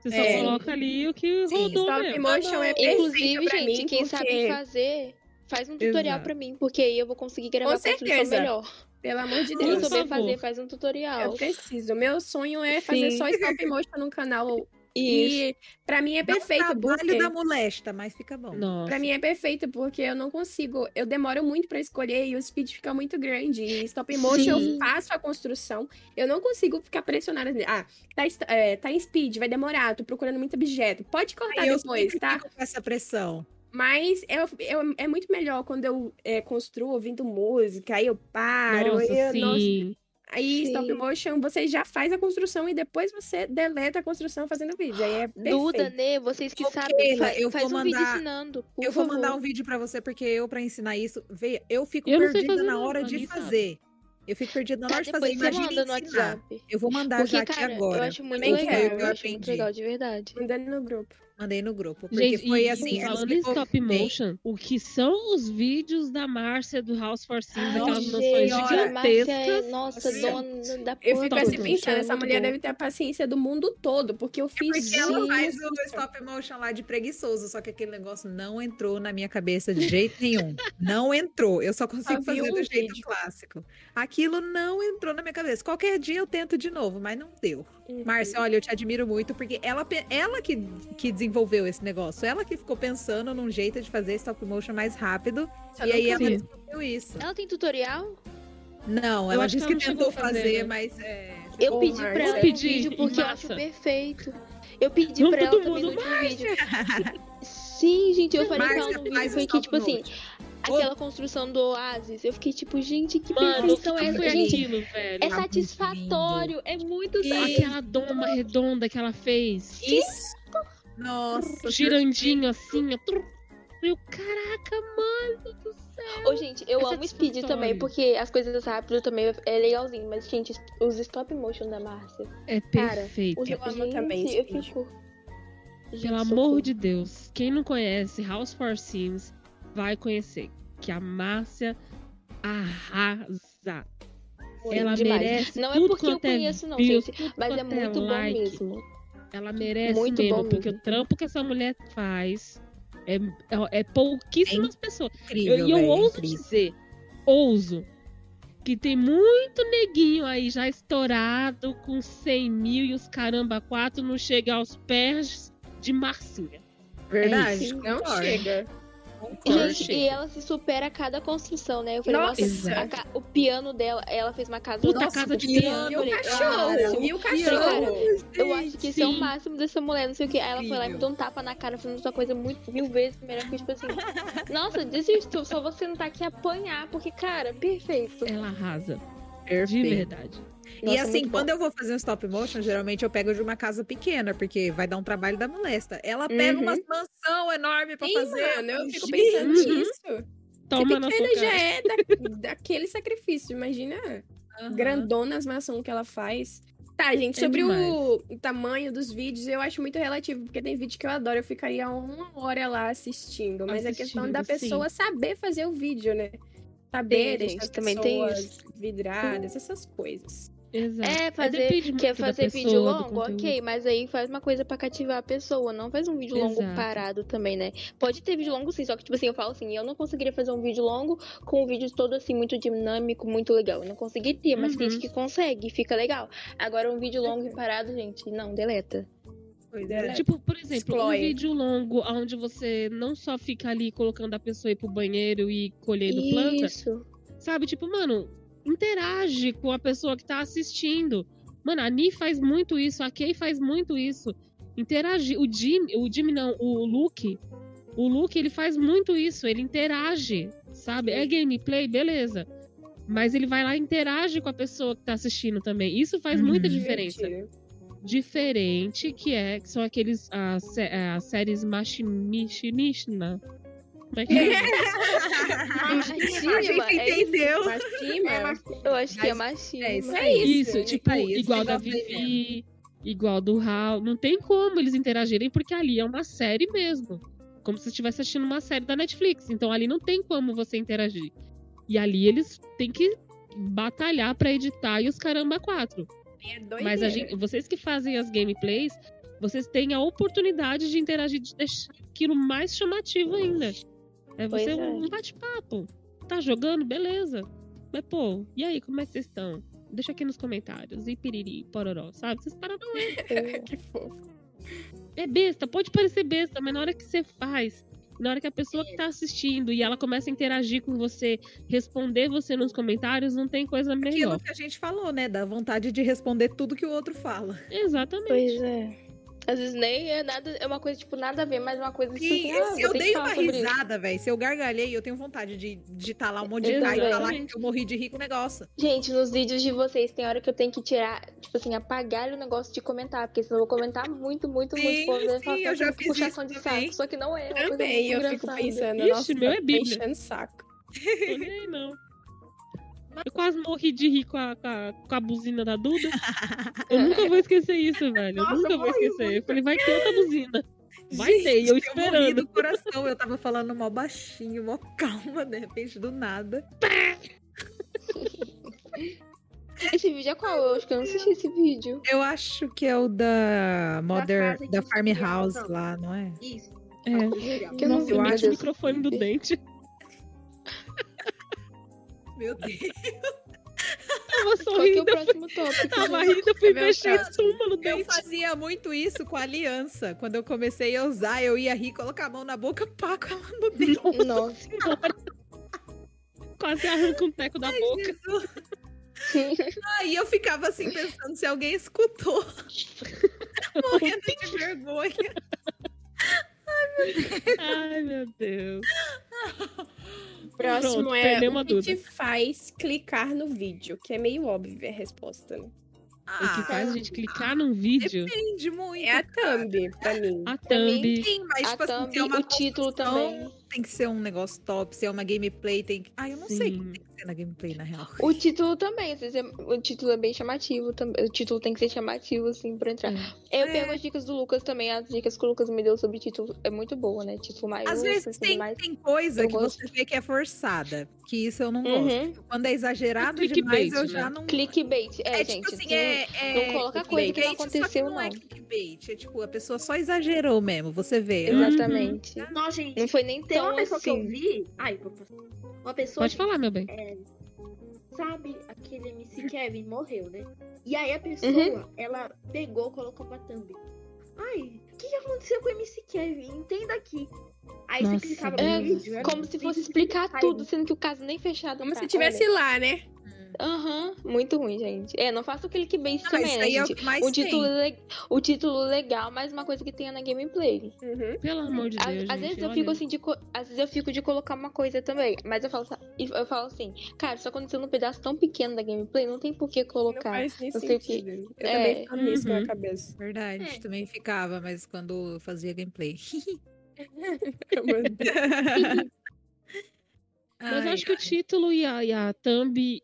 Você só É. coloca ali o que Sim, rodou stop mesmo. motion é perfeito Inclusive, gente, mim, quem porque, sabe fazer, faz um tutorial Exato. pra mim, porque aí eu vou conseguir gravar a construção certeza. melhor. Pelo amor de Por Deus, souber favor. fazer, faz um tutorial. eu preciso. Meu sonho é fazer Sim. só stop motion no canal. Isso. E pra mim é Dá um perfeito, trabalho porque... da molesta, mas fica bom. Nossa. Pra mim é perfeito, porque eu não consigo. Eu demoro muito pra escolher e o speed fica muito grande. E stop motion Sim. eu faço a construção. Eu não consigo ficar pressionada. Ah, tá, é, tá em speed, vai demorar. Tô procurando muito objeto. Pode cortar eu depois, sempre tá? com essa pressão. Mas eu, eu- é muito melhor quando eu é, construo ouvindo música, aí eu paro. Nossa, aí, eu- nossa, sim. aí stop Sim. motion, você já faz a construção e depois você deleta a construção fazendo vídeo. Aí é perfeito. Duda, Nê, vocês que Ô, sabem, Keila, fa- eu faz vou um vídeo mandar- ensinando, por eu vou favor. mandar um vídeo pra você, porque eu, pra ensinar isso, vê, eu fico Eu perdida fazer na hora de Aninha sabe. fazer. Eu fico perdida na Tá, hora de fazer. Imagina manda no. WhatsApp. Eu vou mandar Porque, já aqui cara, agora. eu acho muito Também legal. Eu eu acho muito aprendi. legal, de verdade. Mandando no grupo. Mandei no grupo. Porque Gente, foi e, assim. e falando em stop bem. motion, o que são os vídeos da Márcia do House for Sims, Ai, aquelas noções é, gigantescas. nossa, Sim. dona da Eu fico assim pensando, É essa mulher bom. deve ter a paciência do mundo todo, porque eu fiz Porque ela faz o stop motion lá de preguiçoso, só que aquele negócio não entrou na minha cabeça de jeito nenhum. Não entrou. Eu só consigo fazer um do jeito vídeo. clássico. Aquilo não entrou na minha cabeça. Qualquer dia eu tento de novo, mas não deu. Uhum. Márcia, olha, eu te admiro muito, porque ela, ela que, que desenvolveu esse negócio. Ela que ficou pensando num jeito de fazer stop motion mais rápido. Só e aí ela descobriu isso. Ela tem tutorial? Não, Eu ela que disse que não tentou fazer, fazer, né? mas é. Eu pedi pra Márcia. ela Eu pedi, vídeo porque eu acho perfeito. Eu pedi Vamos pra ela também no último vídeo. Sim, gente, eu falei pra ela Márcia, no vídeo, foi que, tipo assim. Aquela construção do Oasis, eu fiquei tipo, gente, que perfeição é essa? aquilo, velho? é Tá muito satisfatório, é muito E- Aquela doma redonda que ela fez. Isso. Nossa, Girandinho assim, ó. Eu, caraca, mano do céu. Ô, gente, eu É amo Speed satisfatório. também, porque as coisas rápidas também é legalzinho. Mas, gente, os stop motion da Márcia. É Cara, perfeito. Os, Eu amo gente, também eu fico. Gente, Pelo socorro. amor de Deus, quem não conhece House for Sims vai conhecer. Que a Márcia arrasa. Ela demais. merece Não é porque eu é conheço, não, views, gente. Mas é é muito bom like. mesmo. Ela merece Muito mesmo, bom porque mesmo. o trampo que essa mulher faz é, é, é pouquíssimas pessoas. Incrível, E eu, véi, ouso incrível. dizer, ouso, que tem muito neguinho aí já estourado com 100 mil e os caramba quatro não chega aos pés de Marcinha. Verdade. É. Não chega. Gente, e ela se supera a cada construção, né? Eu falei, Nossa. nossa, ca- o piano dela, ela fez uma casa. Puta, Nossa, casa de piano, piano. E o eu falei, cachorro, "Cara, e o piano." cachorro. Eu acho que esse é o máximo dessa mulher, não sei o que. Aí ela foi lá e me deu um tapa na cara, falando essa coisa muito mil vezes melhor que, tipo assim, nossa, desisto, só você não tá aqui apanhar, porque, cara, perfeito. Ela arrasa, de Perfeito. verdade. E Nossa, assim, muito bom. quando eu vou fazer um stop motion, geralmente eu pego de uma casa pequena, porque vai dar um trabalho da molesta. Ela pega Uhum. umas mansão enorme pra Sim, fazer. mano, eu fico Gente, pensando Uhum. nisso. Toma Se na pequena já é da- daquele sacrifício, imagina aham. grandona as maçãs que ela faz. Tá, gente, É sobre o, demais. o tamanho dos vídeos, eu acho muito relativo, porque tem vídeo que eu adoro, eu ficaria uma hora lá assistindo, mas é questão da Assistindo, sim. pessoa saber fazer o vídeo, né? Saber Tem, gente, também tem pessoas vidradas, essas coisas. Exato. É, fazer, depende muito quer fazer vídeo pessoa, do longo, ok, mas aí faz uma coisa pra cativar a pessoa, não faz um vídeo longo Exato. parado também, né? Pode ter vídeo longo sim, só que tipo assim, eu falo assim, eu não conseguiria fazer um vídeo longo com um vídeo todo assim, muito dinâmico, muito legal. Eu não conseguiria, mas tem Uhum. gente que consegue, fica legal. Agora um vídeo longo e parado, gente, não, deleta. É. Tipo, por exemplo, um vídeo longo onde você não só fica ali colocando a pessoa ir pro banheiro e colhendo planta, Isso. sabe? Tipo, mano, interage com a pessoa que tá assistindo. Mano, a Ni faz muito isso, a Kay faz muito isso. Interagir. O Jim, o Jim não, o Luke. O Luke, ele faz muito isso, ele interage, sabe? É gameplay, beleza. Mas ele vai lá e interage com a pessoa que tá assistindo também. Isso faz muita Uhum. diferença Divertido. Diferente, que é que são aqueles as, sé- as séries Machinishna. Como é que é? a Machima, gente é isso. entendeu. Machinima. Eu acho que é Mas- machismo. É isso É. Isso, isso, tipo, é isso, igual da Vivi, igual do Hal. Não tem como eles interagirem, porque ali é uma série mesmo. Como se estivesse assistindo uma série da Netflix. Então ali não tem como você interagir. E ali eles têm que batalhar pra editar e os caramba quatro. É Mas gente, vocês que fazem as gameplays, vocês têm a oportunidade de interagir, de deixar aquilo mais chamativo ainda. É você é. um bate-papo. Tá jogando? Beleza. Mas, pô, e aí, como é que vocês estão? Deixa aqui nos comentários. E piriri, pororó, sabe? Vocês param. que fofo. É besta, pode parecer besta, mas na hora que você faz, na hora que a pessoa que tá assistindo e ela começa a interagir com você, responder você nos comentários, não tem coisa melhor. Aquilo que a gente falou, né? Da vontade de responder tudo que o outro fala. Exatamente. Pois é. Às vezes nem é nada, é uma coisa, tipo, nada a ver, mas uma coisa tipo E assim, ah, eu dei uma risada, velho, se eu gargalhei, eu tenho vontade de digitar lá um monte de cara e falar que eu morri de rir com o negócio. Gente, nos vídeos de vocês tem hora que eu tenho que tirar, tipo assim, apagar o negócio de comentar, porque senão eu vou comentar muito, muito, Sim, muito. Pô, sim, falar eu já fiz puxação isso de também. saco. Só que não é. é coisa Também, eu fico pensando, Ixi, nossa, meu é tá Bíblia. enchendo o saco. Aí, não. Eu quase morri de rir com a, com a, com a buzina da Duda. Eu nunca vou esquecer isso, velho. Eu Nossa, nunca eu vou morri esquecer. Eu falei, vai ter outra buzina. Vai Gente, ter, e eu morri esperando. do coração, eu tava falando mó baixinho, mó calma, de repente, do nada. Esse vídeo é qual? Eu acho que eu não assisti esse vídeo. Eu acho que é o da Mother, da de Farmhouse lá, não é? Isso. É. Que eu não vi, eu meti o microfone no dente. Meu Deus. Tava sorrindo, tava rindo, fui Meu mexer caso. espuma no Eu fazia muito isso com a aliança. Quando eu comecei a usar, eu ia rir, colocar a mão na boca, pá, com ela no dente. Nossa. Senhora. Quase arranca um teco da boca. Aí eu ficava assim, pensando se alguém escutou. Morrendo de vergonha. Ai, meu Deus. Próximo Pronto, é o que te faz clicar no vídeo, que é meio óbvio a resposta, né? O que faz a gente clicar num vídeo, Depende muito. É a thumb, pra mim. a Pra mim, thumb. Sim, mas A tipo assim, thumb, tem uma o título também. Tem que ser um negócio top, se é uma gameplay, tem que. Ah, eu não sei o que Sim. tem que ser na gameplay, na real. O título também, às vezes é- o título é bem chamativo também. O título tem que ser chamativo, assim, pra entrar. Eu É. pego as dicas do Lucas também, as dicas que o Lucas me deu sobre título é muito boa, né? Título maior, Às vezes tem, tem coisa eu que gosto. você vê que é forçada, que isso eu não gosto. Uhum. Quando é exagerado É demais, eu né? já não. Clickbait. É, É, gente. tipo assim, não- é, é não coloca coisa que não aconteceu, não. é não. clickbait, é tipo, a pessoa só exagerou mesmo, você vê. Uhum. Exatamente. Não, gente. Não foi nem Tem uma pessoa que eu assim. vi. Ai. Uma pessoa Pode falar, meu bem. sabe, aquele MC Kevin morreu, né? E aí a pessoa, Uhum. ela pegou, colocou pra thumb. Ai, o que, que aconteceu com o MC Kevin? Entenda aqui. Aí Nossa, você clicava é, no vídeo. era Como se vídeo fosse explicar tudo, sendo que o caso nem fechado. Como tá. se tivesse lá, né? Aham, muito ruim, gente. É, não faça o clickbait Não, também, isso né, aí é o gente? O título, le- o título legal, mas uma coisa que tenha na gameplay. Uhum. Pelo amor de Às, Deus, às gente, vezes eu fico assim de co- às vezes eu fico de colocar uma coisa também, mas eu falo, eu falo assim, cara, isso aconteceu num pedaço tão pequeno da gameplay, não tem por que Não colocar. faz nem não sei o que- sentido. Eu é, também nisso uhum. na cabeça. Verdade, É. também ficava, mas quando eu fazia gameplay. Mas eu Ai, acho que o título e a, e a thumb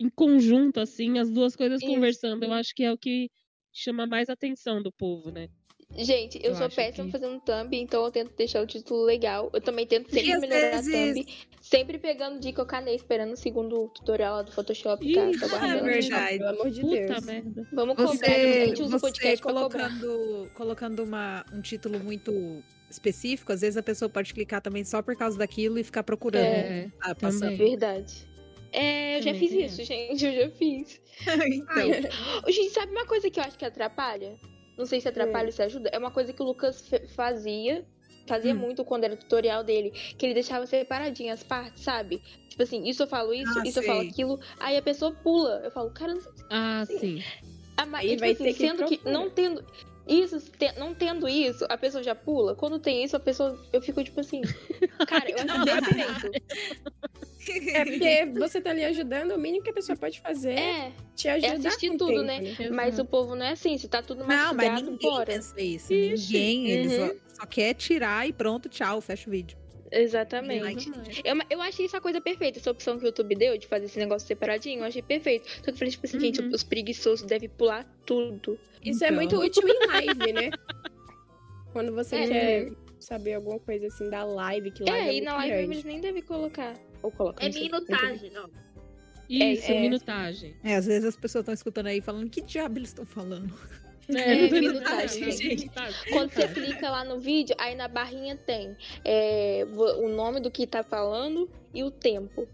em conjunto, assim, as duas coisas Isso. conversando, eu acho que é o que chama mais atenção do povo, né? Gente, eu, Eu sou péssima que- fazendo thumb, então eu tento deixar o título legal. Eu também tento sempre melhorar vezes- a thumb, sempre pegando dica ao canê, esperando o segundo tutorial lá do Photoshop, tá? Ih, Tô é aguardando. verdade. Pelo amor de Puta Deus. merda. Vamos cobrar, depois a Você, gente usa o você podcast pra cobrar. colocando, colocando uma, um título muito específico, às vezes a pessoa pode clicar também só por causa daquilo e ficar procurando. É, ah, passando. também. Verdade. É, eu já fiz isso, gente, eu já fiz. então, Ô, Gente, sabe uma coisa que eu acho que atrapalha? Não sei se atrapalha Hum. ou se ajuda. É uma coisa que o Lucas fazia. Fazia Hum. muito quando era tutorial dele. Que ele deixava separadinho as partes, sabe? Tipo assim, isso eu falo isso, Ah, isso eu falo aquilo. Aí a pessoa pula. Eu falo, cara, não sei. Ah, sim. Ah, mas, Aí tipo vai assim, ter que sendo que procurar. não tendo. Isso, te- não tendo isso, a pessoa já pula. Quando tem isso, a pessoa. Eu fico tipo assim. Cara, eu acho perfeito. É porque você tá ali ajudando, o mínimo que a pessoa pode fazer é É, te ajudar. assistir com o tudo, tempo, né? mas o povo não é assim. Se tá tudo Não, mas ninguém bora. pensa isso. Ixi. Ninguém, ele Uhum. só, só quer tirar e pronto, tchau, fecha o vídeo. Exatamente. Eu, eu achei essa coisa perfeita, essa opção que o YouTube deu de fazer esse negócio separadinho, eu achei perfeito. Só que eu falei, tipo assim, gente, Uhum. os preguiçosos devem pular tudo. Isso é Então. muito útil em live, né? Quando você É, quer saber alguma coisa assim da live, que live é, é, e na live grande. eles nem devem colocar. Ou colocam. É minutagem, não. Isso, é. minutagem. É, às vezes as pessoas estão escutando aí falando, que diabo eles estão falando? É, tudo minutagem, gente. Quando você clica lá no vídeo, aí na barrinha tem é, o nome do que tá falando e o tempo.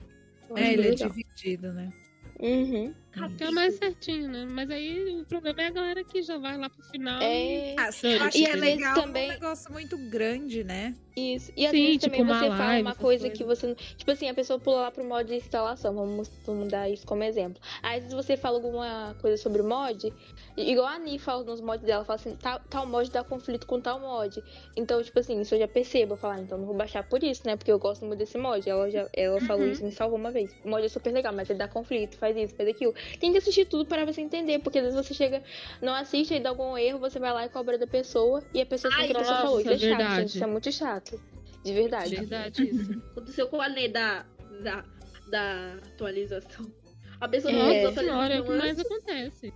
É, ele é legal. dividido, né? Uhum. Fica mais certinho, né? Mas aí o problema é a galera que já vai lá pro final. É. Ah, eu acho e que é vezes legal também- um negócio muito grande, né? Isso. E às Sim, vezes tipo também uma você fala live, uma essas coisa coisas. que você. não- Tipo assim, a pessoa pula lá pro mod de instalação. Vamos, vamos dar isso como exemplo. Aí às vezes você fala alguma coisa sobre o mod, e- igual a Ani fala nos mods dela, fala assim, tal, tal mod dá conflito com tal mod. Então, tipo assim, isso eu já percebo. Eu falo, ah, então não vou baixar por isso, né? Porque eu gosto muito desse mod. Ela, já, ela falou Uhum. isso, me salvou uma vez. O mod é super legal, mas ele dá conflito, faz isso, faz aquilo. Tem que assistir tudo para você entender, porque às vezes você chega, não assiste e dá algum erro, você vai lá e cobra da pessoa, e a pessoa tem Ai, que a pessoa nossa, falou. Isso é chato, verdade. gente. Isso é muito chato. De verdade. Verdade, isso. Aconteceu com a Ney da, da, da atualização. A pessoa É. não usou a Nossa senhora, é o que mais acontece.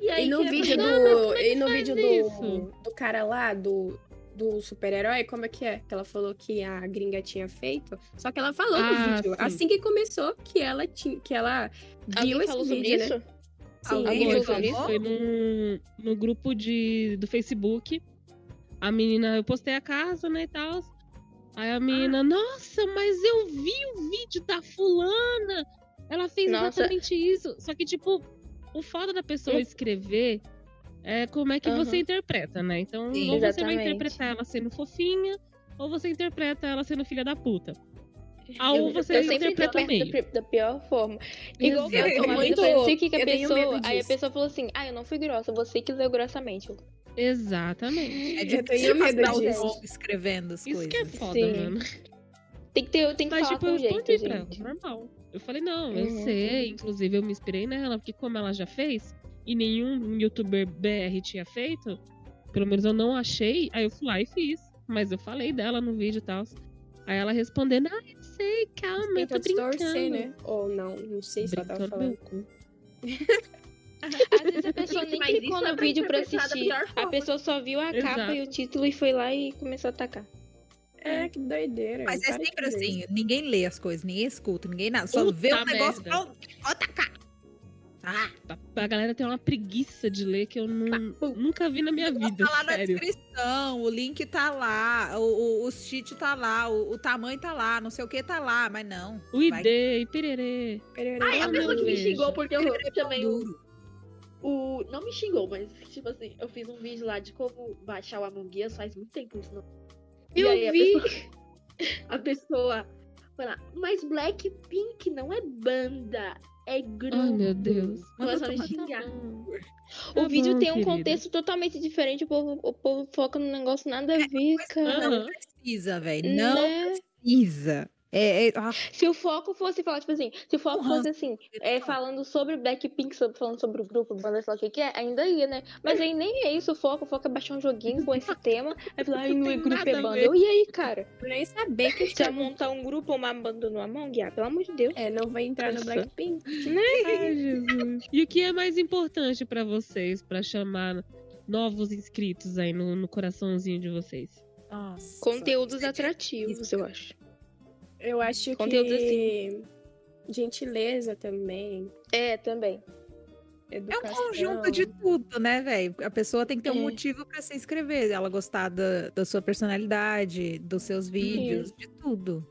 e aí E no queria vídeo Não, do. é que E no vídeo do, isso? do cara lá, do, do super-herói, como é que é? Que ela falou que a gringa tinha feito. Só que ela falou Ah, no vídeo, sim. assim que começou, que ela tinha. Que ela viu Alguém esse falou sobre vídeo, né? isso? Sim, Alguém falou sobre isso? foi no, no grupo de, do Facebook. A menina, eu postei a casa, né, e tal. Aí a menina, nossa, mas eu vi o vídeo da fulana. Ela fez Nossa. exatamente isso. Só que, tipo, o foda da pessoa escrever é como é que Aham. você interpreta, né? Então, Sim. ou você vai interpretar ela sendo fofinha, ou você interpreta ela sendo filha da puta. Eu, Ou eu você sempre interpreta o interpreto meio. da, pi- da pior forma. Igual eu, eu Muito- falei, não sei o que, que a eu tenho pessoa. Aí a pessoa falou assim: Ah, eu não fui grossa, você que leu grossamente. Eu, Exatamente. É Eu difícil tenho medo disso. escrevendo as Isso coisas. que é foda, Sim. mano. Tem que ter, tem que Mas, falar tipo, com eu jeito, respondi pra ela, gente. normal. Eu falei, não, eu Uhum. sei. Inclusive, eu me inspirei nela, porque como ela já fez, e nenhum youtuber BR tinha feito, pelo menos eu não achei, aí eu fui lá e fiz. Mas eu falei dela no vídeo e tal. Aí ela respondendo, ah, eu sei, calma, eu tô brincando. distorcer, né? Ou não, não sei se ela tava falando. Às vezes a pessoa Gente, nem clicou é no pra vídeo pra assistir. A pessoa só viu a capa Exato. e o título e foi lá e começou a atacar. É, que doideira. Mas é sempre assim, ninguém lê as coisas, ninguém escuta, ninguém nada. Só Puta vê o negócio merda. pronto, vou atacar. Ah, A galera tem uma preguiça de ler que eu nu- nunca vi na minha vida, tá lá na descrição, o link tá lá, o, o, o cheat tá lá, o, o tamanho tá lá, não sei o que tá lá, mas não. O Vai ID, e pererê. Pererê. Ai, a Ah, pessoa não que me xingou porque eu também o, duro. o. Não me xingou, mas tipo assim, eu fiz um vídeo lá de como baixar o Among Us faz muito tempo isso. Não. E Eu aí a vi. pessoa, a pessoa foi lá, mas Blackpink não é banda, é grupo. Ai, meu Deus. Começou a xingar. O Tá vídeo bom, tem um querida. contexto totalmente diferente, o povo, o povo foca num negócio nada a ver, cara. Aham. Precisa, velho. Não Né? precisa. É, é, ah, Se o foco fosse falar, tipo assim, se o foco Uhum. fosse assim, é, falando sobre Blackpink, sobre, falando sobre o grupo, banda, sei lá o que que é, ainda ia, né? Mas aí nem é isso o foco, o foco é baixar um joguinho com esse tema, aí falar, ai, não é grupo, é banda. Eu, e aí, cara? Eu nem saber que Você vai montar um grupo ou uma banda no Among? Ah, pelo amor de Deus. É, não vai entrar no Nossa. Blackpink. Ai, Jesus. E o que é mais importante pra vocês, pra chamar novos inscritos aí no, no coraçãozinho de vocês? nossa. Conteúdos é atrativos, eu acho. Eu acho Conteúdos que... Gentileza também. É, também. É um Educação. conjunto de tudo, né, velho? A pessoa tem que ter um É. motivo pra se inscrever. Ela gostar da, da sua personalidade, dos seus vídeos, de tudo.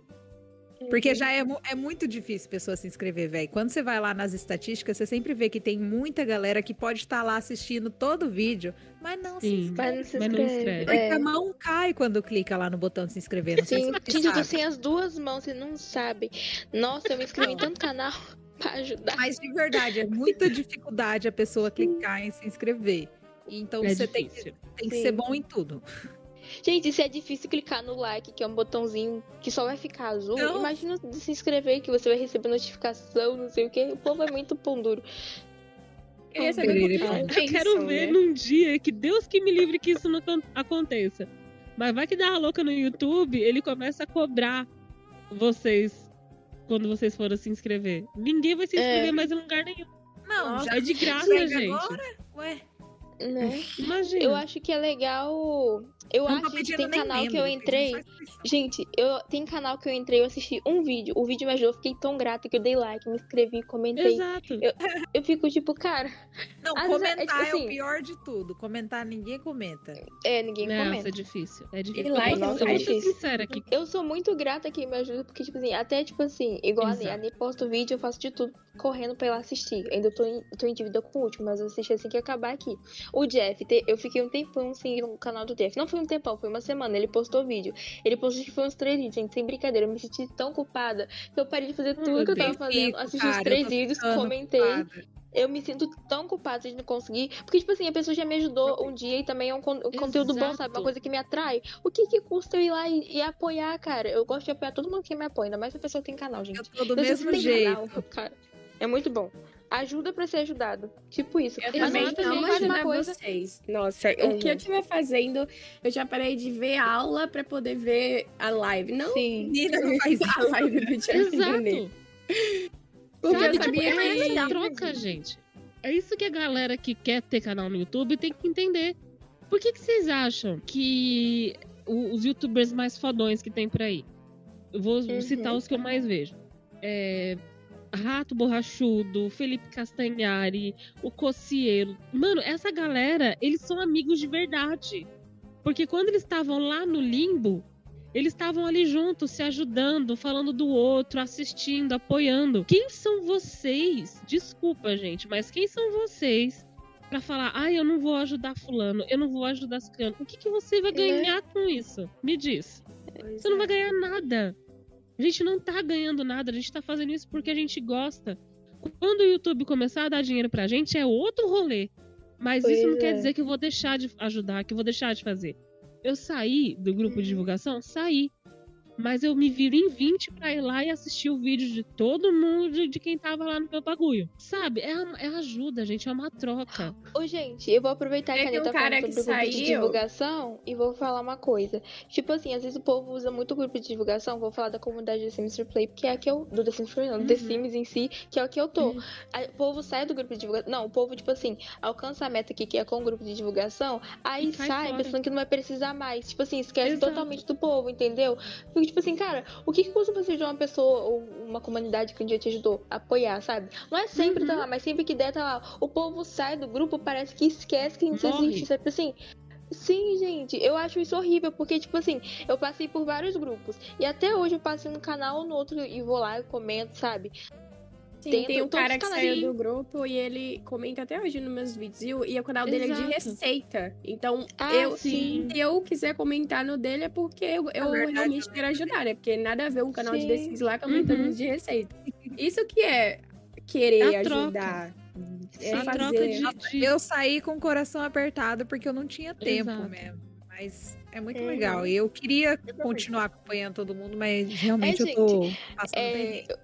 Porque já é, é muito difícil a pessoa se inscrever, velho. Quando você vai lá nas estatísticas, você sempre vê que tem muita galera que pode estar lá assistindo todo o vídeo, mas não se Sim. inscreve. Mas não se inscreve. Porque É. a mão cai quando clica lá no botão de se inscrever. Não sei Sim, se você sem as duas mãos, você não sabe. Nossa, eu me inscrevi em tanto canal pra ajudar. Mas de verdade, é muita dificuldade a pessoa clicar em se inscrever. Então É você tem que, difícil. tem que Sim. ser bom em tudo. Gente, se é difícil clicar no like, que é um botãozinho que só vai ficar azul, Não. imagina de se inscrever que você vai receber notificação, não sei o que. O povo é muito pão duro. Queria saber Perere, como Eu quero ver né? num dia que Deus que me livre que isso não acon- aconteça. Mas vai que dá uma louca no YouTube, ele começa a cobrar vocês quando vocês forem se inscrever. Ninguém vai se inscrever É. mais em lugar nenhum. Não, Nossa, já É de graça, gente. agora? Ué, Né? Imagina. Eu acho que é legal. Eu não tô acho que tem canal que eu entrei. Gente, eu tem canal que eu entrei, eu assisti um vídeo. O vídeo me ajudou, eu fiquei tão grata que eu dei like, me inscrevi, comentei. Exato. Eu fico tipo, cara, Não, vezes é- comentar é é, tipo o assim- pior de tudo. Comentar, ninguém comenta. é, ninguém Não, isso comenta. é difícil. É difícil. E Eu like eu vou é ser difícil. sincera aqui. Eu sou muito grata que me ajuda, porque, tipo assim, até, tipo assim, igual a Ney, a Exato. Ney posta o vídeo, eu faço de tudo correndo pra ela assistir. Ainda tô em, tô em dívida com o último, mas eu assisti assim que acabar aqui. O Jeff, eu fiquei um tempão sem ir no canal do Jeff. Não foi um tempão, foi uma semana. Ele postou vídeo. Ele postou que foi uns três vídeos, gente, sem brincadeira. Eu me senti tão culpada que eu parei de fazer tudo que eu tava fazendo. Fico, Assisti cara, os eu três vídeos, comentei. culpada. Eu me sinto tão culpada de não conseguir. Porque, tipo assim, a pessoa já me ajudou um dia e também é um, con- conteúdo bom, sabe? Uma coisa que me atrai. O que que custa eu ir lá e, e apoiar, cara? Eu gosto de apoiar todo mundo que me apoia, ainda mais se a pessoa tem canal, gente. Eu tô do se mesmo jeito. canal, cara, é muito bom. Ajuda pra ser ajudado. Tipo isso. Eu também não uma coisa. vocês. Nossa, o que Uhum. eu estiver fazendo, eu já parei de ver aula pra poder ver a live. Não Sim. Menina, não faz a live do. Exato. Porque Sabe, eu tipo, sabia é que... essa troca, gente. É isso que a galera que quer ter canal no YouTube tem que entender. Por que, que vocês acham que os youtubers mais fodões que tem por aí? Eu vou Uhum. citar os que eu mais vejo. É, Rato Borrachudo, Felipe Castanhari, o Cocieiro. Mano, essa galera, eles são amigos de verdade. Porque quando eles estavam lá no limbo, eles estavam ali juntos, se ajudando, falando do outro, assistindo, apoiando. Quem são vocês? Desculpa, gente, mas quem são vocês pra falar, ah, eu não vou ajudar fulano, eu não vou ajudar ciclano? O que, que você vai Né? ganhar com isso? Me diz. Você não vai ganhar nada. A gente não tá ganhando nada, a gente tá fazendo isso porque a gente gosta. Quando o YouTube começar a dar dinheiro pra gente, é outro rolê. Mas isso não Pois quer é. dizer que eu vou deixar de ajudar, que eu vou deixar de fazer. Eu saí do grupo de divulgação? Saí. Mas eu me viro em 20 pra ir lá e assistir o vídeo de todo mundo, de quem tava lá no meu bagulho. Sabe? É, é ajuda, gente, é uma troca. Ô, gente, eu vou aproveitar É que a Anitta um que sobre o grupo de divulgação e vou falar uma coisa. Tipo assim, às vezes o povo usa muito o grupo de divulgação, vou falar da comunidade do Sims Replay, porque é a que eu. Do The Sims Replay, não, do The Uhum. Sims em si, que é o que eu tô. Uhum. Aí o povo sai do grupo de divulgação. Não, o povo, tipo assim, alcança a meta aqui, que é com o grupo de divulgação, aí sai fora. pensando que não vai precisar mais. Tipo assim, esquece Exato. totalmente do povo, entendeu? Fico tipo assim, cara, o que, que custa você de uma pessoa ou uma comunidade que um dia te ajudou a apoiar, sabe? Não é sempre tá Uhum. lá, mas sempre que der tá lá. O povo sai do grupo, parece que esquece que a gente Morre. existe, sabe? Assim. Sim, gente, eu acho isso horrível, porque, tipo assim, eu passei por vários grupos. E até hoje eu passei no canal ou no outro e vou lá e comento, sabe? Sim, Dentro tem um cara que canais. saiu do grupo e ele comenta até hoje nos meus vídeos. E o, e o canal dele é de Exato. receita. Então, Ah, eu, sim. se eu quiser comentar no dele é porque eu, eu verdade, realmente quero ajudar, né? Porque nada a ver um canal de Sim. The Sims lá comentando Uhum. de receita. Isso que é querer É ajudar. É a troca de, de- Eu saí com o coração apertado porque eu não tinha tempo Exato. mesmo. Mas é muito Uhum. legal. E eu queria continuar acompanhando todo mundo, mas realmente É, eu tô passando É, eu-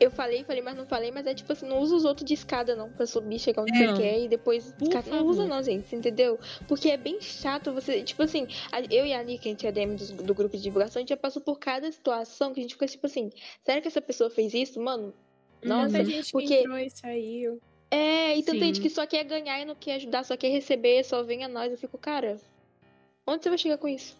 eu falei, falei, mas não falei, mas é tipo assim, não usa os outros de escada, não, pra subir, chegar onde É. você quer e depois. Por ficar- Não usa, não, gente, entendeu? Porque é bem chato você. Tipo assim, eu e a Nika, a gente é DM do, do grupo de divulgação, a gente já passou por cada situação que a gente fica tipo assim, será que essa pessoa fez isso? Mano, nossa, Tanta gente porque- que entrou e saiu. É, e tanta Sim. gente que só quer ganhar e não quer ajudar, só quer receber, só vem a nós. Eu fico, cara, onde você vai chegar com isso?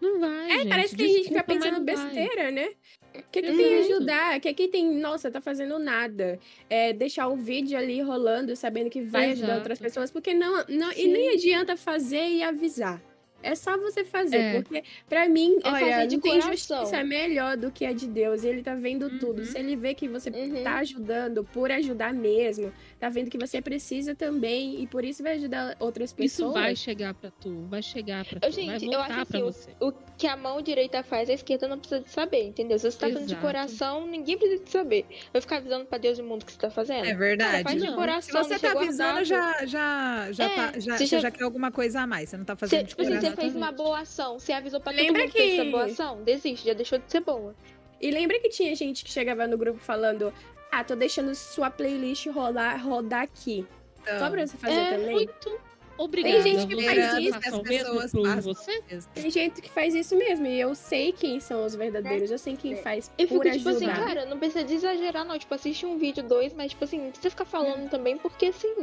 Não vai, É, gente. parece que a gente fica Desculpa, mas pensando não vai. besteira, né? O que, que Exato. tem ajudar? O que, que tem, nossa, tá fazendo nada? É, deixar um vídeo ali rolando, sabendo que vai ajudar Exato. outras pessoas, porque não, não e nem adianta fazer e avisar. É só você fazer, É. porque pra mim, É olha, fazer de não tem coração. justiça melhor do que a de Deus. Ele tá vendo tudo. Uhum. Se ele vê que você Uhum. tá ajudando por ajudar mesmo, tá vendo que você precisa também e por isso vai ajudar outras Isso pessoas. vai chegar pra tu, vai chegar pra Ô, tu, gente, eu voltar acho pra assim, você. O que a mão direita faz, a esquerda não precisa de saber, entendeu? Se você tá fazendo de coração, ninguém precisa de saber. Vai ficar avisando pra Deus e mundo o que você tá fazendo? É Cara, verdade. faz de Não. coração, Se você tá avisando, já, já, já, É, tá, já, já- já quer alguma coisa a mais. Você não tá Você, fazendo de tipo fez uma boa ação, você avisou pra todo Lembra mundo que fez que- essa boa ação, desiste, já deixou de ser boa. E lembra que tinha gente que chegava no grupo falando: Ah, tô deixando sua playlist rolar, rodar aqui. Só Então, pra você fazer É, também. Muito obrigada. gente que faz isso, que as pessoas por você? Tem gente que faz isso mesmo. E eu sei quem são os verdadeiros. Eu sei quem faz Eu fico por tipo assim, ajudar. cara, não precisa de exagerar, não. Tipo, assiste um vídeo, dois, mas tipo assim, não precisa ficar falando também, porque assim,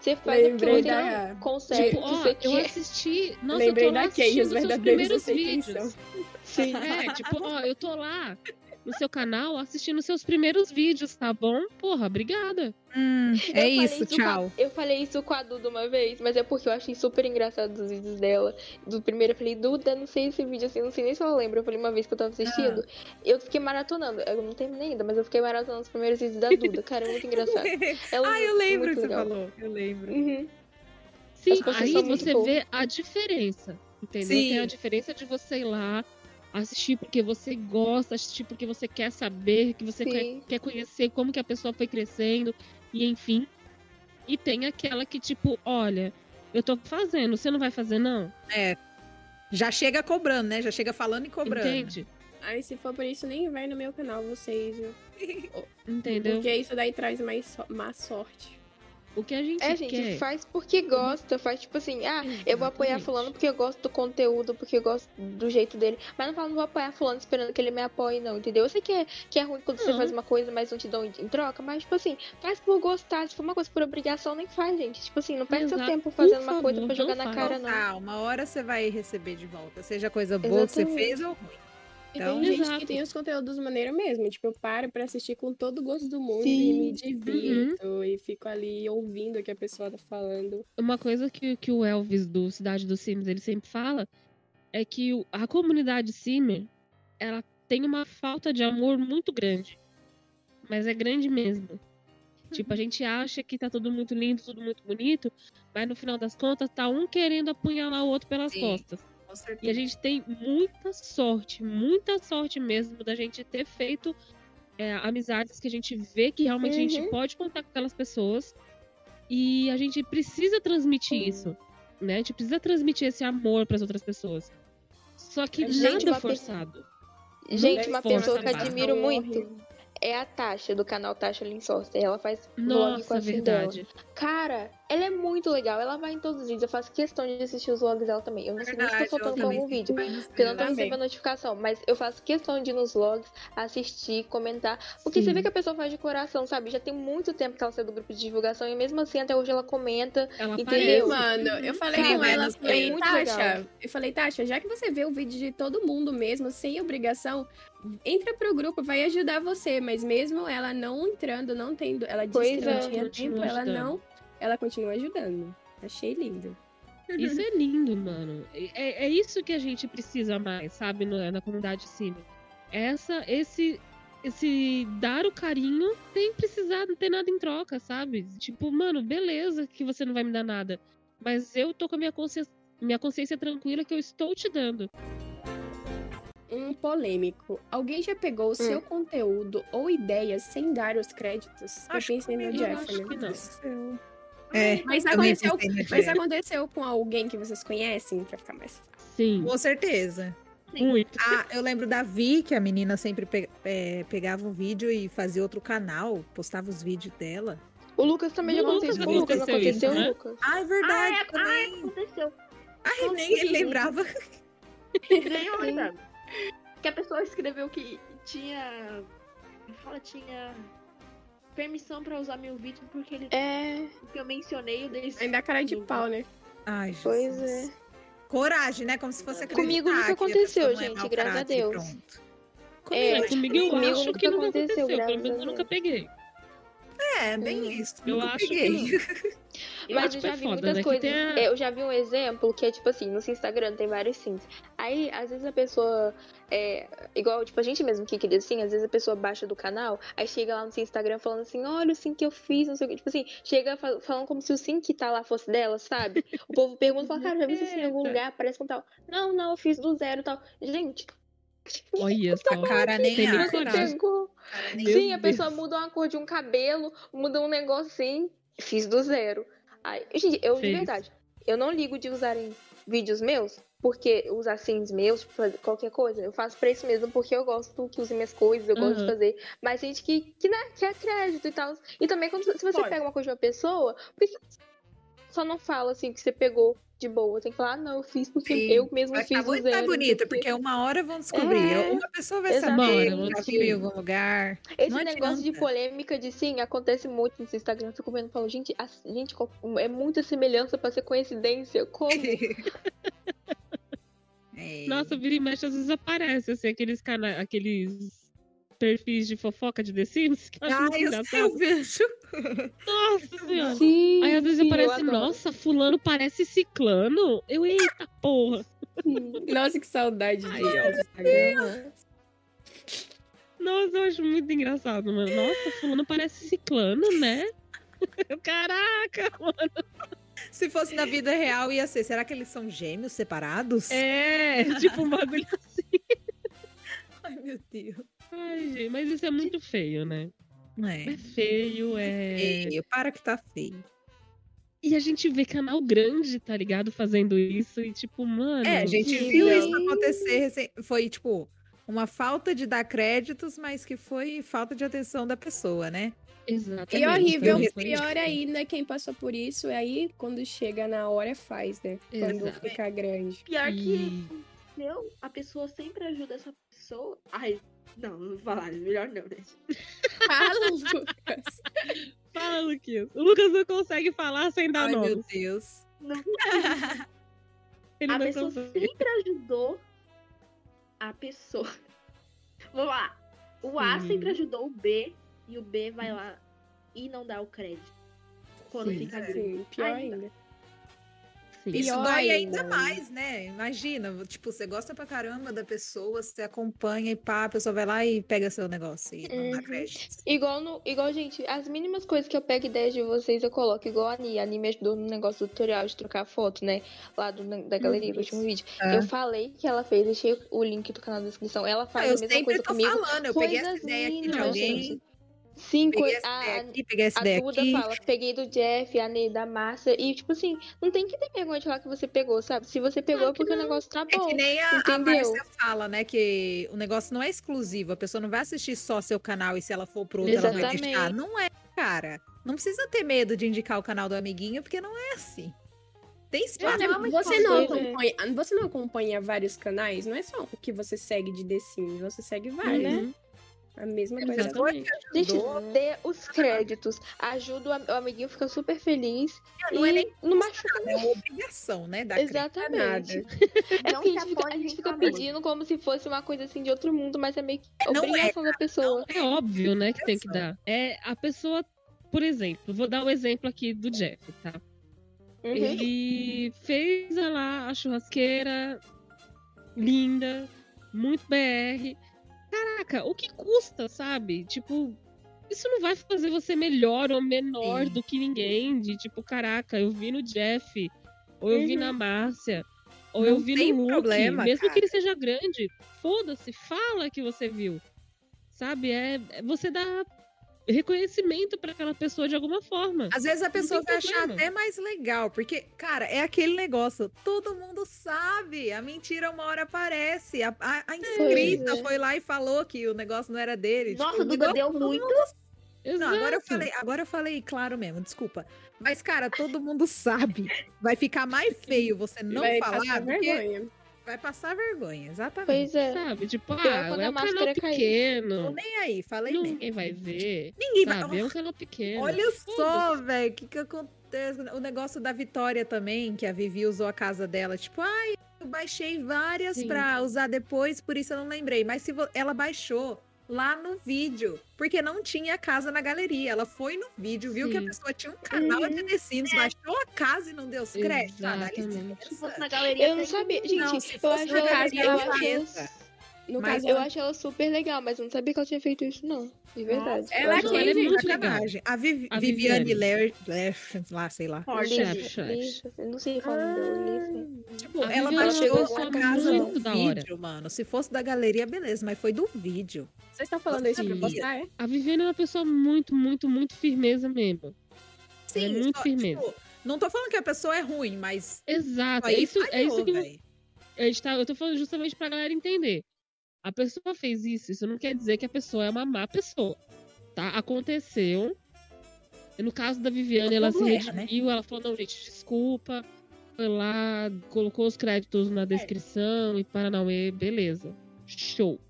você faz o que Lembrei você da- consegue, Tipo, ó, você eu quer. assisti. Nossa, Lembrei eu tô lá da Kay, os verdadeiros primeiros vídeos. Sim. É, tipo, ó, eu tô lá no seu canal assistindo seus primeiros vídeos, tá bom? Porra, obrigada. hum, Eu é falei isso, com a- tchau. eu falei isso com a Duda uma vez, mas é porque eu achei super engraçado os vídeos dela. Do primeiro eu falei, Duda, não sei esse vídeo assim, não sei nem se ela lembra. Eu falei uma vez que eu tava assistindo. Eu fiquei maratonando. Eu não terminei ainda, mas eu fiquei maratonando os primeiros vídeos da Duda. Cara, é muito engraçado. Ela ah, é eu lembro que você legal. falou. Eu lembro. Uhum. Sim, aí você vê a diferença. Entendeu? Sim. Tem a diferença de você ir lá assistir porque você gosta, assistir porque você quer saber, que você quer, quer conhecer como que a pessoa foi crescendo, e enfim. E tem aquela que, tipo, olha, eu tô fazendo, você não vai fazer, não? Já chega cobrando, né? Já chega falando e cobrando. Entende? Aí se for por isso, nem vai no meu canal vocês, viu? Entendeu? Porque isso daí traz mais so- má sorte. O que a gente É, gente, quer. faz porque gosta. Faz tipo assim, ah, eu vou apoiar Exatamente. fulano porque eu gosto do conteúdo, porque eu gosto do jeito dele. Mas não falo, não vou apoiar fulano esperando que ele me apoie, não, entendeu? Eu sei que é, que é ruim quando você Não. faz uma coisa, mas não te dão em, troca, mas tipo assim, faz por gostar. Se for uma coisa por obrigação, nem faz, gente. Tipo assim, não perde seu Exato. tempo Por fazendo uma coisa pra jogar na faz. cara, não. Ah, uma hora você vai receber de volta. Seja coisa boa que você Exatamente. fez ou ruim. E Então- tem gente Exato. que tem os conteúdos maneiro mesmo. Tipo, eu paro pra assistir com todo o gosto do mundo Sim. e me divirto e fico ali ouvindo o que a pessoa tá falando. Uma coisa que, que o Elvis do Cidade dos Sims ele sempre fala é que a comunidade Simmer ela tem uma falta de amor muito grande. Mas é grande mesmo. Tipo, a gente acha que tá tudo muito lindo, tudo muito bonito, mas no final das contas tá um querendo apunhalar o outro pelas Sim. costas. E a gente tem muita sorte, muita sorte mesmo da gente ter feito é, amizades que a gente vê que realmente a gente Uhum. pode contar com aquelas pessoas. E a gente precisa transmitir isso, né? A gente precisa transmitir esse amor para as outras pessoas. Só que Gente, nada pe- forçado. Gente, uma força, pessoa que admiro muito é a Tasha, do canal Tasha Linsorster. Ela faz vlog com Nossa, a dela. verdade. Cara, ela é muito legal. Ela vai em todos os vídeos. Eu faço questão de assistir os vlogs dela também. Eu não sei nem se Verdade, tô eu soltando algum vídeo. Porque eu não tô recebendo notificação. Mas eu faço questão de ir nos vlogs, assistir, comentar. Porque você Sim. vê que a pessoa faz de coração, sabe? Já tem muito tempo que ela saiu do grupo de divulgação. E mesmo assim, até hoje ela comenta. Ela Entendeu? E, aparece. mano, eu falei Cara, com ela, é falei, muito Tasha, legal. eu falei, Tasha, já que você vê o vídeo de todo mundo mesmo, sem obrigação, entra pro grupo, vai ajudar você, mas mesmo ela não entrando, não tendo, ela disse Pois que não é, tinha tempo, ela não, ela continua ajudando. Achei lindo. Isso é lindo, mano. É, é isso que a gente precisa mais, sabe, no- na comunidade cine. Essa, esse, esse dar o carinho sem precisar não ter nada em troca, sabe? Tipo, mano, beleza que você não vai me dar nada, mas eu tô com a minha consciência, minha consciência tranquila que eu estou te dando. Um polêmico. Alguém já pegou o seu conteúdo ou ideias sem dar os créditos? Acho eu pensei no que- eu Jeff, acho né? que não. É, Mas aconteceu, mas aconteceu com alguém que vocês conhecem, pra ficar mais fácil. Sim, Com certeza. muito. Ah, eu lembro da Vi, que a menina sempre pe- é, pegava um vídeo e fazia outro canal, postava os vídeos dela. O Lucas também já O aconteceu. Lucas Com o Lucas aconteceu isso, aconteceu, né? Lucas? Ah, é verdade, Ah, é- também. Aconteceu. Ai, nem ele lembrava. Nem eu lembrava. Que a pessoa escreveu que tinha. Fala, tinha permissão pra usar meu vídeo porque ele É, porque eu mencionei o dele. Ainda cara de pau, né? Ai, Jesus. pois é. Coragem, né? Como se fosse Comigo nunca que a aconteceu, é gente, mau graças a Deus. pronto. É, É, comigo eu comigo acho que nunca aconteceu, aconteceu, pelo menos a eu nunca peguei. É, bem Hum. isso. Eu acho que. Mas eu já é vi foda, muitas né, coisas. a- Eu já vi um exemplo que é tipo assim, no seu Instagram tem vários sims. Aí, às vezes a pessoa. É, igual, tipo, a gente mesmo que queria assim, às vezes a pessoa baixa do canal, aí chega lá no seu Instagram falando assim, olha o sim que eu fiz, não sei o que. Tipo assim, chega fa- falando como se o sim que tá lá fosse dela, sabe? O povo pergunta, fala, cara, já vi isso em algum lugar, parece com tal. Não, não, eu fiz do zero e tal. Gente, Olha só. Cara, nem pegou. Nem- Meu Sim, a Deus. pessoa muda uma cor de um cabelo, muda um negócio assim, fiz do zero. Aí, gente, eu de Fez. verdade, eu não ligo de usarem vídeos meus, porque usar sims meus, qualquer coisa, eu faço pra isso mesmo, porque eu gosto que use minhas coisas, eu gosto de Uhum. fazer. Mas gente que, que né, quer crédito e tal. E também, quando, se você Pode. pega uma coisa de uma pessoa, por que só não fala assim que você pegou de boa? Tem que falar, ah, não, eu fiz porque Sim, eu mesmo fiz do muito zero. quê. porque uma hora vão descobrir. É, Uma pessoa vai exatamente. saber, vão viu em algum lugar. Esse Não negócio de adianta. polêmica de sim acontece muito no Instagram. Eu fico vendo e falo, gente, a, gente, é muita semelhança pra ser coincidência. Como? É. Nossa, vira e mexe, às vezes aparece, assim, aqueles canais, aqueles perfis de fofoca de The Sims. Que eu eu sei, eu engraçado. vejo. Nossa senhora. Sim, Aí às vezes sim, eu aparece, nossa, fulano parece ciclano. Eu, eita porra. Nossa, que saudade Ai, Instagram. Nossa, eu acho muito engraçado, mano. Nossa, fulano parece ciclano, né? Caraca, mano. Se fosse na vida real, ia ser. Será que eles são gêmeos separados? É, tipo um bagulho assim. Ai, meu Deus. Ai, gente, mas isso é muito feio, né? É É. feio, é. Feio, para que tá feio. E a gente vê canal grande, tá ligado? Fazendo isso e tipo, mano. É, a gente sim, viu isso acontecer. Foi, tipo, uma falta de dar créditos, mas que foi falta de atenção da pessoa, né? Exatamente. E horrível, pior ainda quem passou por isso, aí quando chega na hora faz, né? Quando Exato. fica grande. Pior que E... eu, a pessoa sempre ajuda essa pessoa. Ai, não, não vou falar, melhor não, né? Fala, Lucas. Fala, Luquinhas. O Lucas não consegue falar sem dar Ai, meu nome. Deus. Não, Ele a não pessoa consegue. sempre ajudou a pessoa. Vamos lá. O A Sim. sempre ajudou o B e o B vai lá e não dá o crédito. Quando Sim. fica grande. Sim, pior Ai, ainda. Sim. Isso Pior dói ainda. ainda mais, né? Imagina, tipo, você gosta pra caramba da pessoa, você acompanha e pá, a pessoa vai lá e pega seu negócio e não dá Uhum. crédito. Igual, no, igual, gente, as mínimas coisas que eu pego ideias de vocês, eu coloco. Igual a Ani. A Ani me ajudou no negócio do tutorial de trocar foto, né? Lá do, da galeria, do último vídeo. Ah. Eu falei que ela fez, deixei o link do canal na descrição. Ela faz eu a mesma sempre coisa tô comigo. falando, eu peguei essa Coisas ideia aqui de alguém. gente. Sim, Peguei essa a, ideia a- aqui, peguei essa a ideia Duda aqui. fala, peguei do Jeff, a Ney da Márcia, e tipo assim, não tem que ter vergonha de falar que você pegou, sabe? Se você pegou é que porque o não. negócio tá É bom. que nem a, a entendeu? Márcia fala, né? Que o negócio não é exclusivo. A pessoa não vai assistir só seu canal e se ela for pro outro, ela vai Exatamente. deixar. Não é, cara. Não precisa ter medo de indicar o canal do amiguinho, porque não é assim. Tem espaço. Você, não é você não coisa, acompanha, você não acompanha vários canais, não é só o que você segue de The Sims, você segue vários. Uhum. A mesma coisa. Exatamente. Gente, Ajudou. dê os créditos. Ajuda o am- o amiguinho, fica super feliz. Não é e nem não machuca. é uma obrigação, né? Da. Exatamente. É Não porque a se gente, fica, a gente fica família. pedindo como se fosse uma coisa assim de outro mundo, mas é meio que Não é, obrigação da pessoa. É óbvio, né, que tem que dar. É a pessoa, por exemplo, vou dar o exemplo aqui do Jeff, tá? Uhum. Ele fez lá a churrasqueira linda, muito BR. Caraca, o que custa, sabe? Tipo, isso não vai fazer você melhor ou menor Sim. do que ninguém. De tipo, caraca, eu vi no Jeff, ou eu vi Uhum. na Márcia, ou Não eu vi no Luke. problema, mesmo cara. que ele seja grande, foda-se, fala que você viu. Sabe? É, é você dá reconhecimento pra aquela pessoa de alguma forma. Às vezes a pessoa vai achar até mais legal, porque, cara, é aquele negócio, todo mundo sabe, a mentira uma hora aparece. A, a- a inscrita é. foi lá e falou que o negócio não era dele. Nossa, tipo, Duda deu muito. Não, agora eu falei, agora eu falei claro mesmo, desculpa. Mas, cara, todo mundo sabe. Vai ficar mais feio você não Vai falar passar do que vergonha. Vai passar vergonha, exatamente. Pois é. Sabe? Tipo, ah, quando é a um canal caiu. Tô pequeno. nem aí, falei mesmo. Ninguém vai ver. Ninguém vai. Sabe? É um canal pequeno. Olha só, velho, o que que acontece? O negócio da Vitória também, que a Vivi usou a casa dela, tipo, ai, eu baixei várias Sim. pra usar depois, por isso eu não lembrei. Mas se vo- ela baixou lá no vídeo, porque não tinha casa na galeria. Ela foi no vídeo, viu que a Sim. pessoa tinha um canal de The Sims, baixou a casa e não deu os créditos. Ah, na galeria. Eu não sabia. Gente, Não, se eu fosse acho na galeria, eu No Mas caso, eu acho ela super legal, mas eu não sabia que ela tinha feito isso, não. De verdade. Nossa, Eu ela é ela é muito. Sacanagem. A, Vivi- A Viviane Viviane. Ler, Ler, lá, sei lá. Eu não sei falar o nome dela. Tipo, A ela é baixou a casa muito no da hora. vídeo, mano. Se fosse da galeria, beleza, mas foi do vídeo. Vocês estão falando isso pra postar, é? A Viviane é uma pessoa muito, muito, muito firmeza mesmo. Sim, é muito só, firmeza. tipo, não tô falando que a pessoa é ruim, mas Exato. É aí isso, é isso falhou, que eu, véi. a gente tá- eu tô falando justamente pra galera entender. A pessoa fez isso, isso não quer dizer que a pessoa é uma má pessoa. Tá? Aconteceu. No caso da Viviane, ela se né? redimiu, ela falou, não, gente, desculpa. Foi lá, colocou os créditos na descrição e Paranauê, beleza. Show.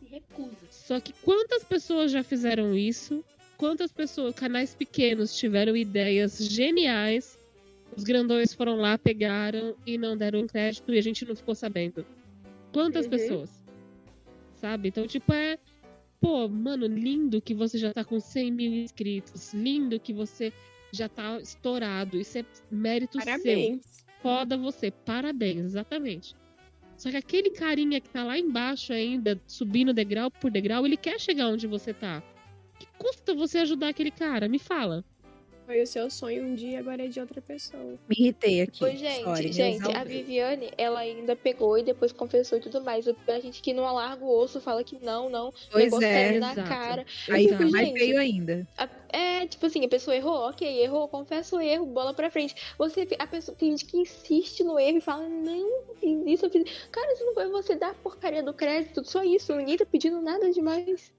Se recusa. Só que quantas pessoas já fizeram isso? Quantas pessoas, canais pequenos, tiveram ideias geniais? Os grandões foram lá, pegaram e não deram crédito e a gente não ficou sabendo. Quantas Uhum. pessoas? Sabe? Então, tipo, é. Pô, mano, lindo que você já tá com 100 mil inscritos. Lindo que você já tá estourado. Isso é mérito seu Parabéns. foda você, parabéns, exatamente. Só que aquele carinha que tá lá embaixo ainda, subindo degrau por degrau, ele quer chegar onde você tá. Que custa você ajudar aquele cara? Me fala. Foi o seu sonho um dia, agora é de outra pessoa. Me irritei aqui. Gente, Sorry, gente, a. Viviane, ela ainda pegou e depois confessou e tudo mais. A gente que não alarga o osso fala que não, não. o Pois negócio é. na exato. cara. Aí Exato. foi mais feio ainda. A- É, tipo assim, a pessoa errou, ok, errou, confessa o erro, bola pra frente. Você, a pessoa, tem gente que insiste no erro e fala, não, fiz isso, eu fiz. Cara, isso não foi você dar porcaria do crédito, só isso, ninguém tá pedindo nada demais.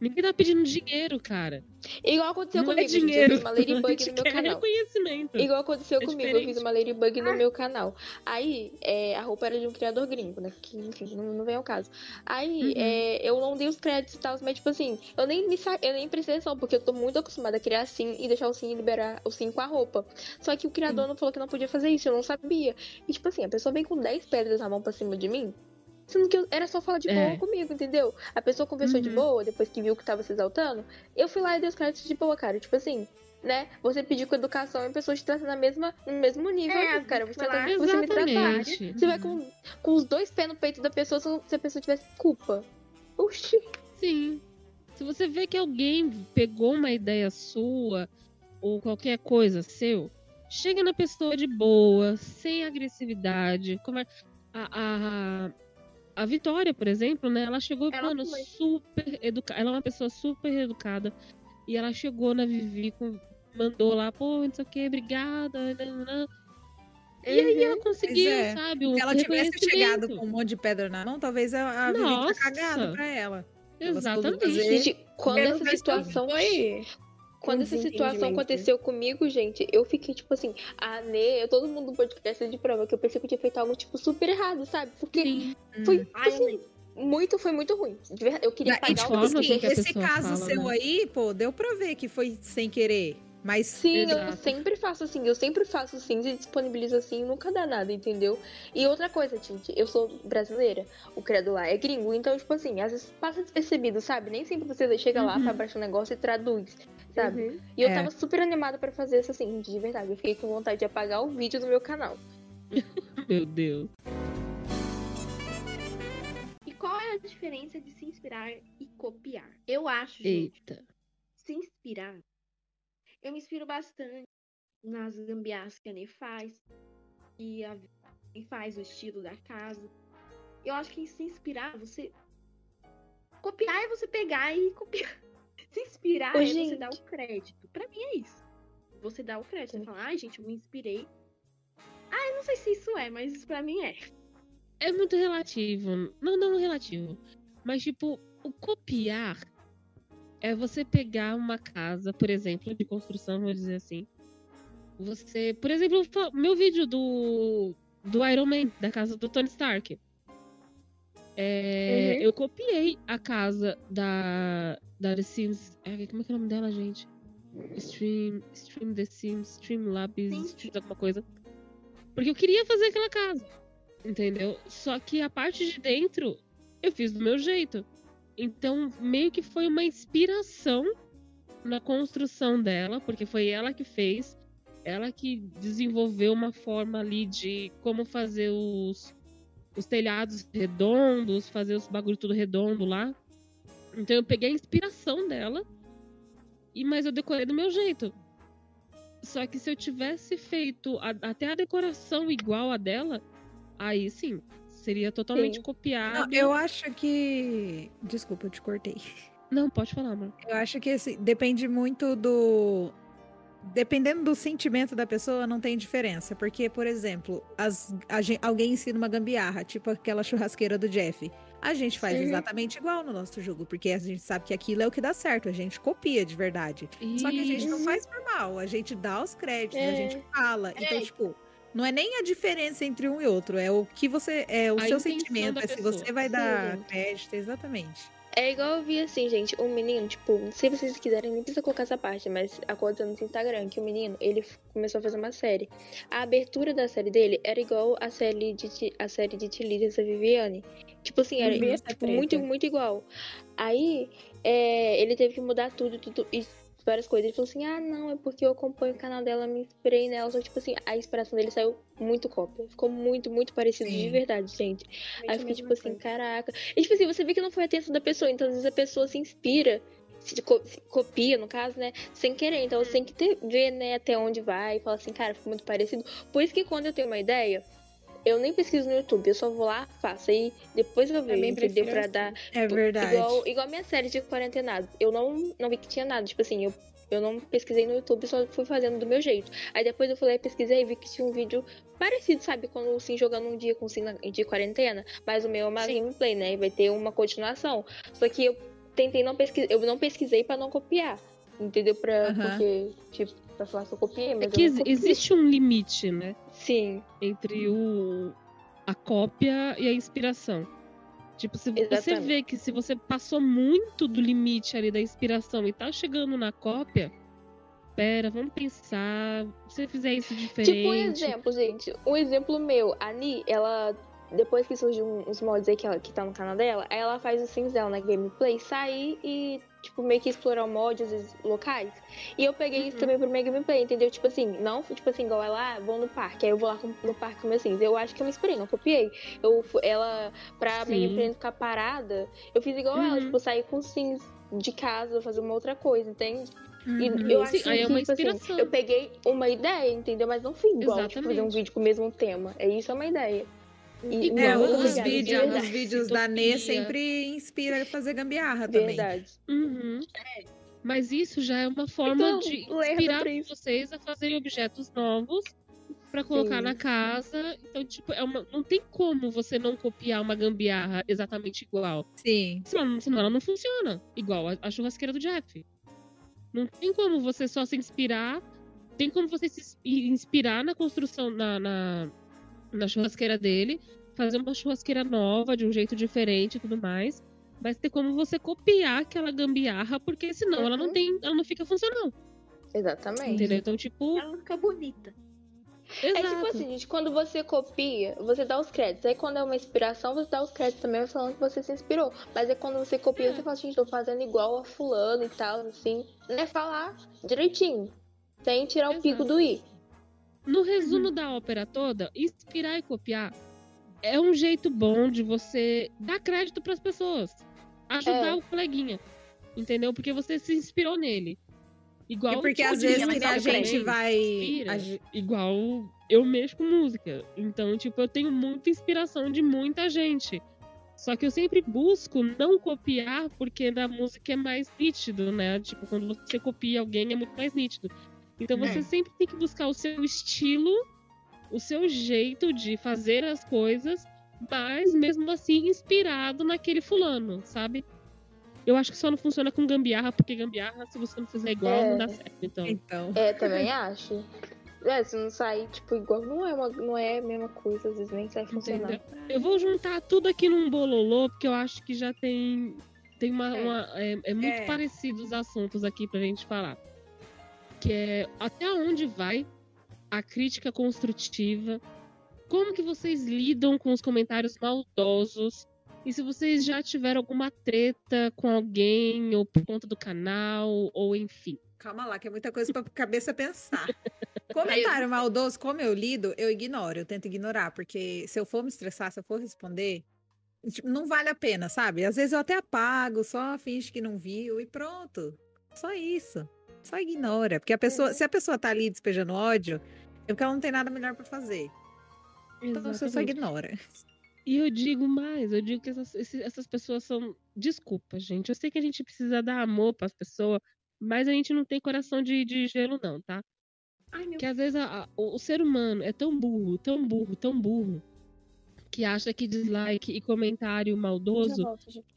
Ninguém tá pedindo dinheiro, cara. Igual aconteceu não comigo, é gente, eu dinheiro. fiz uma Ladybug no meu canal. reconhecimento. Igual aconteceu É comigo, eu fiz diferente. uma Ladybug no meu canal. Aí, é, a roupa era de um criador gringo, né? Que, enfim, não, não vem ao caso. Aí, Uhum. é, eu não dei os créditos e tal, mas, tipo assim, eu nem, me sa... eu nem prestei atenção, porque eu tô muito acostumada a criar sim e deixar o sim e liberar o sim com a roupa. Só que o criador não falou que não podia fazer isso, eu não sabia. E, tipo assim, a pessoa vem com 10 pedras na mão pra cima de mim. Sendo que eu- era só falar de boa É. comigo, entendeu? A pessoa conversou de Uhum. boa, depois que viu que tava se exaltando. Eu fui lá e dei os créditos de boa, cara. Tipo assim, né? Você pediu com educação e a pessoa te trata na mesma, no mesmo nível, É, cara. Você trata você me tratar. Exatamente. Você vai com, com os dois pés no peito da pessoa se a pessoa tivesse culpa. Oxi. Sim. Se você vê que alguém pegou uma ideia sua ou qualquer coisa seu, chega na pessoa de boa, sem agressividade. Conver... A, a, a Vitória, por exemplo, né? Ela chegou, Ela mano, foi. super educada. Ela é uma pessoa super educada. E ela chegou na Vivi, com, mandou lá, pô, não sei o que, obrigada. E aí ela conseguiu, é. sabe? O Se ela tivesse chegado com um monte de pedra na mão, talvez a, a Vivi Nossa. cagado pra ela. Exatamente. Gente, quando essa situação foi Quando essa situação desentendimento. aconteceu comigo, gente, eu fiquei tipo assim, a Nê, todo mundo do podcast de prova, que eu pensei que eu tinha feito algo, tipo, super errado, sabe? Porque Sim. foi, Hum. Ai, assim, muito, foi muito ruim. De verdade, Eu queria E, pagar tipo o assim, que a esse caso fala, seu né? aí, pô, deu pra ver que foi sem querer. Mas Sim, eu Exato. sempre faço assim, eu sempre faço assim, e disponibilizo assim, nunca dá nada, entendeu? E outra coisa, gente, eu sou brasileira, o credo lá é gringo, então, tipo assim, às vezes passa despercebido, sabe? Nem sempre você chega lá, Uhum. baixar um negócio e traduz, sabe? Uhum. E eu É. tava super animada pra fazer isso assim, de verdade. Eu fiquei com vontade de apagar o vídeo do meu canal. Meu Deus. E qual é a diferença de se inspirar e copiar? Eu acho, gente, Eita. se inspirar. Eu me inspiro bastante nas gambiarras que a Ney faz. E a faz o estilo da casa. Eu acho que se inspirar, você. Copiar é você pegar e copiar. Se inspirar Ô, é gente. você dar o crédito. Pra mim é isso. Você dá o crédito. Você fala, ai, gente, eu me inspirei. Ah, eu não sei se isso é, mas isso pra mim é. É muito relativo. Não, não relativo. Mas, tipo, o copiar é você pegar uma casa, por exemplo, de construção, vamos dizer assim. Você, por exemplo, meu vídeo do, do Iron Man, da casa do Tony Stark. É, Uhum. Eu copiei a casa da, da The Sims. é, Como é que é o nome dela, gente? Stream, Stream The Sims, Streamlabs, Sim. Stream alguma coisa. Porque eu queria fazer aquela casa. Entendeu? Só que a parte de dentro eu fiz do meu jeito. Então, meio que foi uma inspiração na construção dela, porque foi ela que fez, ela que desenvolveu uma forma ali de como fazer os, os telhados redondos, fazer os bagulho tudo redondo lá. Então eu peguei a inspiração dela, e mas eu decorei do meu jeito. Só que se eu tivesse feito a- até a decoração igual a dela, aí sim, seria totalmente Sim. copiado. Não, eu acho que. Desculpa, eu te cortei. Não, pode falar, mano. Eu acho que assim, depende muito do. Dependendo do sentimento da pessoa, não tem diferença. Porque, por exemplo, as- a alguém ensina uma gambiarra, tipo aquela churrasqueira do Jeff. A gente faz Uhum. exatamente igual no nosso jogo, porque a gente sabe que aquilo é o que dá certo, a gente copia de verdade. Só que a gente não Isso. faz por mal, a gente dá os créditos, a É. gente fala. Então, É. tipo, não é nem a diferença entre um e outro, é o que você. É o A seu sentimento, é se pessoa. você vai dar Sim. crédito, exatamente. É igual eu vi assim, gente, um menino, tipo, se vocês quiserem, nem precisa colocar essa parte, mas aconteceu no Instagram que o menino, ele começou a fazer uma série. A abertura da série dele era igual a série de a série de Tilly da Viviane. Tipo assim, era tipo, muito, muito igual. Aí, é, ele teve que mudar tudo, tudo e várias coisas. Ele falou assim: "Ah, não, é porque eu acompanho o canal dela, me inspirei nela". Só que, tipo assim, a inspiração dele saiu muito cópia. Ficou muito, muito parecido de Sim. verdade, gente. Aí eu a fiquei tipo assim, coisa. caraca. E tipo assim, você vê que não foi a atenção da pessoa, então às vezes a pessoa se inspira, se copia, no caso, né? Sem querer. Então você tem que ter, ver, né, até onde vai e falar assim, cara, ficou muito parecido. Por isso que quando eu tenho uma ideia, eu nem pesquiso no YouTube, eu só vou lá, faço. Aí depois eu vejo, entendeu? prefiro Pra assim. dar. É verdade. Igual, igual a minha série de quarentenado. Eu não, não vi que tinha nada. Tipo assim, eu, eu não pesquisei no YouTube, só fui fazendo do meu jeito. Aí depois eu fui lá e pesquisei e vi que tinha um vídeo parecido, sabe? Quando o Sim jogando um dia com o Sim de quarentena. Mas o meu é uma Sim. gameplay, né? E vai ter uma continuação. Só que eu tentei não pesquisar. Eu não pesquisei pra não copiar. Entendeu? Pra. Porque, tipo, pra falar que eu copiei, mas É que existe um limite, né? Sim. Entre o a cópia e a inspiração. Tipo, se você Exatamente. vê que se você passou muito do limite ali da inspiração e tá chegando na cópia, pera, vamos pensar. Se você fizer isso diferente. Tipo um exemplo, gente. Um exemplo meu. A Ni, ela. Depois que surgiu uns mods aí que, ela, que tá no canal dela, aí ela faz os sims dela na gameplay, sair e, tipo, meio que explorar mods vezes, locais. E eu peguei isso Uhum. também pro minha gameplay, entendeu? Tipo assim, não, tipo assim, igual ela, ah, vou no parque, aí eu vou lá no parque com meus sims. Eu acho que eu me inspirei, não copiei. Eu, ela, pra Sim. minha gameplay ficar parada, eu fiz igual ela, Uhum. tipo, sair com sims de casa, fazer uma outra coisa, entende? E Uhum. eu Sim, acho é que, uma tipo assim, inspiração. eu peguei uma ideia, entendeu? Mas não fui igual, tipo, fazer um Exatamente. vídeo com o mesmo tema. É isso é uma ideia. E- É, Igual os, Obrigada, verdade. os vídeos da Nê sempre inspira a fazer gambiarra também. Verdade. Uhum. Mas isso já é uma forma Então, de inspirar vocês a fazerem objetos novos pra colocar Sim. na casa. Então, tipo, é uma... não tem como você não copiar uma gambiarra exatamente igual. Sim. Senão, senão ela não funciona. Igual a, a churrasqueira do Jeff. Não tem como você só se inspirar. Tem como você se ins- inspirar na construção, na, na, na churrasqueira dele. Fazer uma churrasqueira nova, de um jeito diferente e tudo mais. Mas tem como você copiar aquela gambiarra, porque senão ela não Uhum. tem. Ela não fica funcional. Exatamente. Entendeu? Então, tipo. Ela fica bonita. É Exato. tipo assim, gente, quando você copia, você dá os créditos. Aí quando é uma inspiração, você dá os créditos também falando que você se inspirou. Mas é quando você copia, É. você fala, gente, tô fazendo igual a fulano e tal, assim. Né? Falar direitinho. Sem tirar o pico Exato. do i. No resumo da ópera toda, inspirar e copiar é um jeito bom de você dar crédito pras pessoas. Ajudar É. o coleguinha. Entendeu? Porque você se inspirou nele. Igual E porque às vezes que a gente vai. inspira, Igual eu mexo com música. Então, tipo, eu tenho muita inspiração de muita gente. Só que eu sempre busco não copiar, porque na música é mais nítido, né? Tipo, quando você copia alguém é muito mais nítido. Então você É. sempre tem que buscar o seu estilo, o seu jeito de fazer as coisas, mas mesmo assim inspirado naquele fulano, sabe? Eu acho que só não funciona com gambiarra, porque gambiarra, se você não fizer igual, É. não dá certo. Então, Então. É, também acho. É, se não sair, tipo, igual, não é, uma, não é a mesma coisa, às vezes nem sai funcionando. Entendeu? Eu vou juntar tudo aqui num bololô, porque eu acho que já tem. Tem uma. É. uma- é, é muito É. parecido os assuntos aqui pra gente falar. Que é até onde vai a crítica construtiva? Como que vocês lidam com os comentários maldosos? E se vocês já tiveram alguma treta com alguém, ou por conta do canal, ou enfim. Calma lá, que é muita coisa pra cabeça pensar. Comentário maldoso, como eu lido, eu ignoro, eu tento ignorar, porque se eu for me estressar, se eu for responder, tipo, não vale a pena, sabe? Às vezes eu até apago, só finge que não viu e pronto. Só isso. Só ignora. Porque a pessoa, se a pessoa tá ali despejando ódio, é porque ela não tem nada melhor pra fazer. Então você só Exatamente. ignora. E eu digo mais, eu digo que essas, essas pessoas são. Desculpa, gente. Eu sei que a gente precisa dar amor pras pessoas, mas a gente não tem coração de, de gelo, não, tá? Ai, meu Que às vezes a- a- o, o ser humano é tão burro, tão burro, tão burro, que acha que dislike e comentário maldoso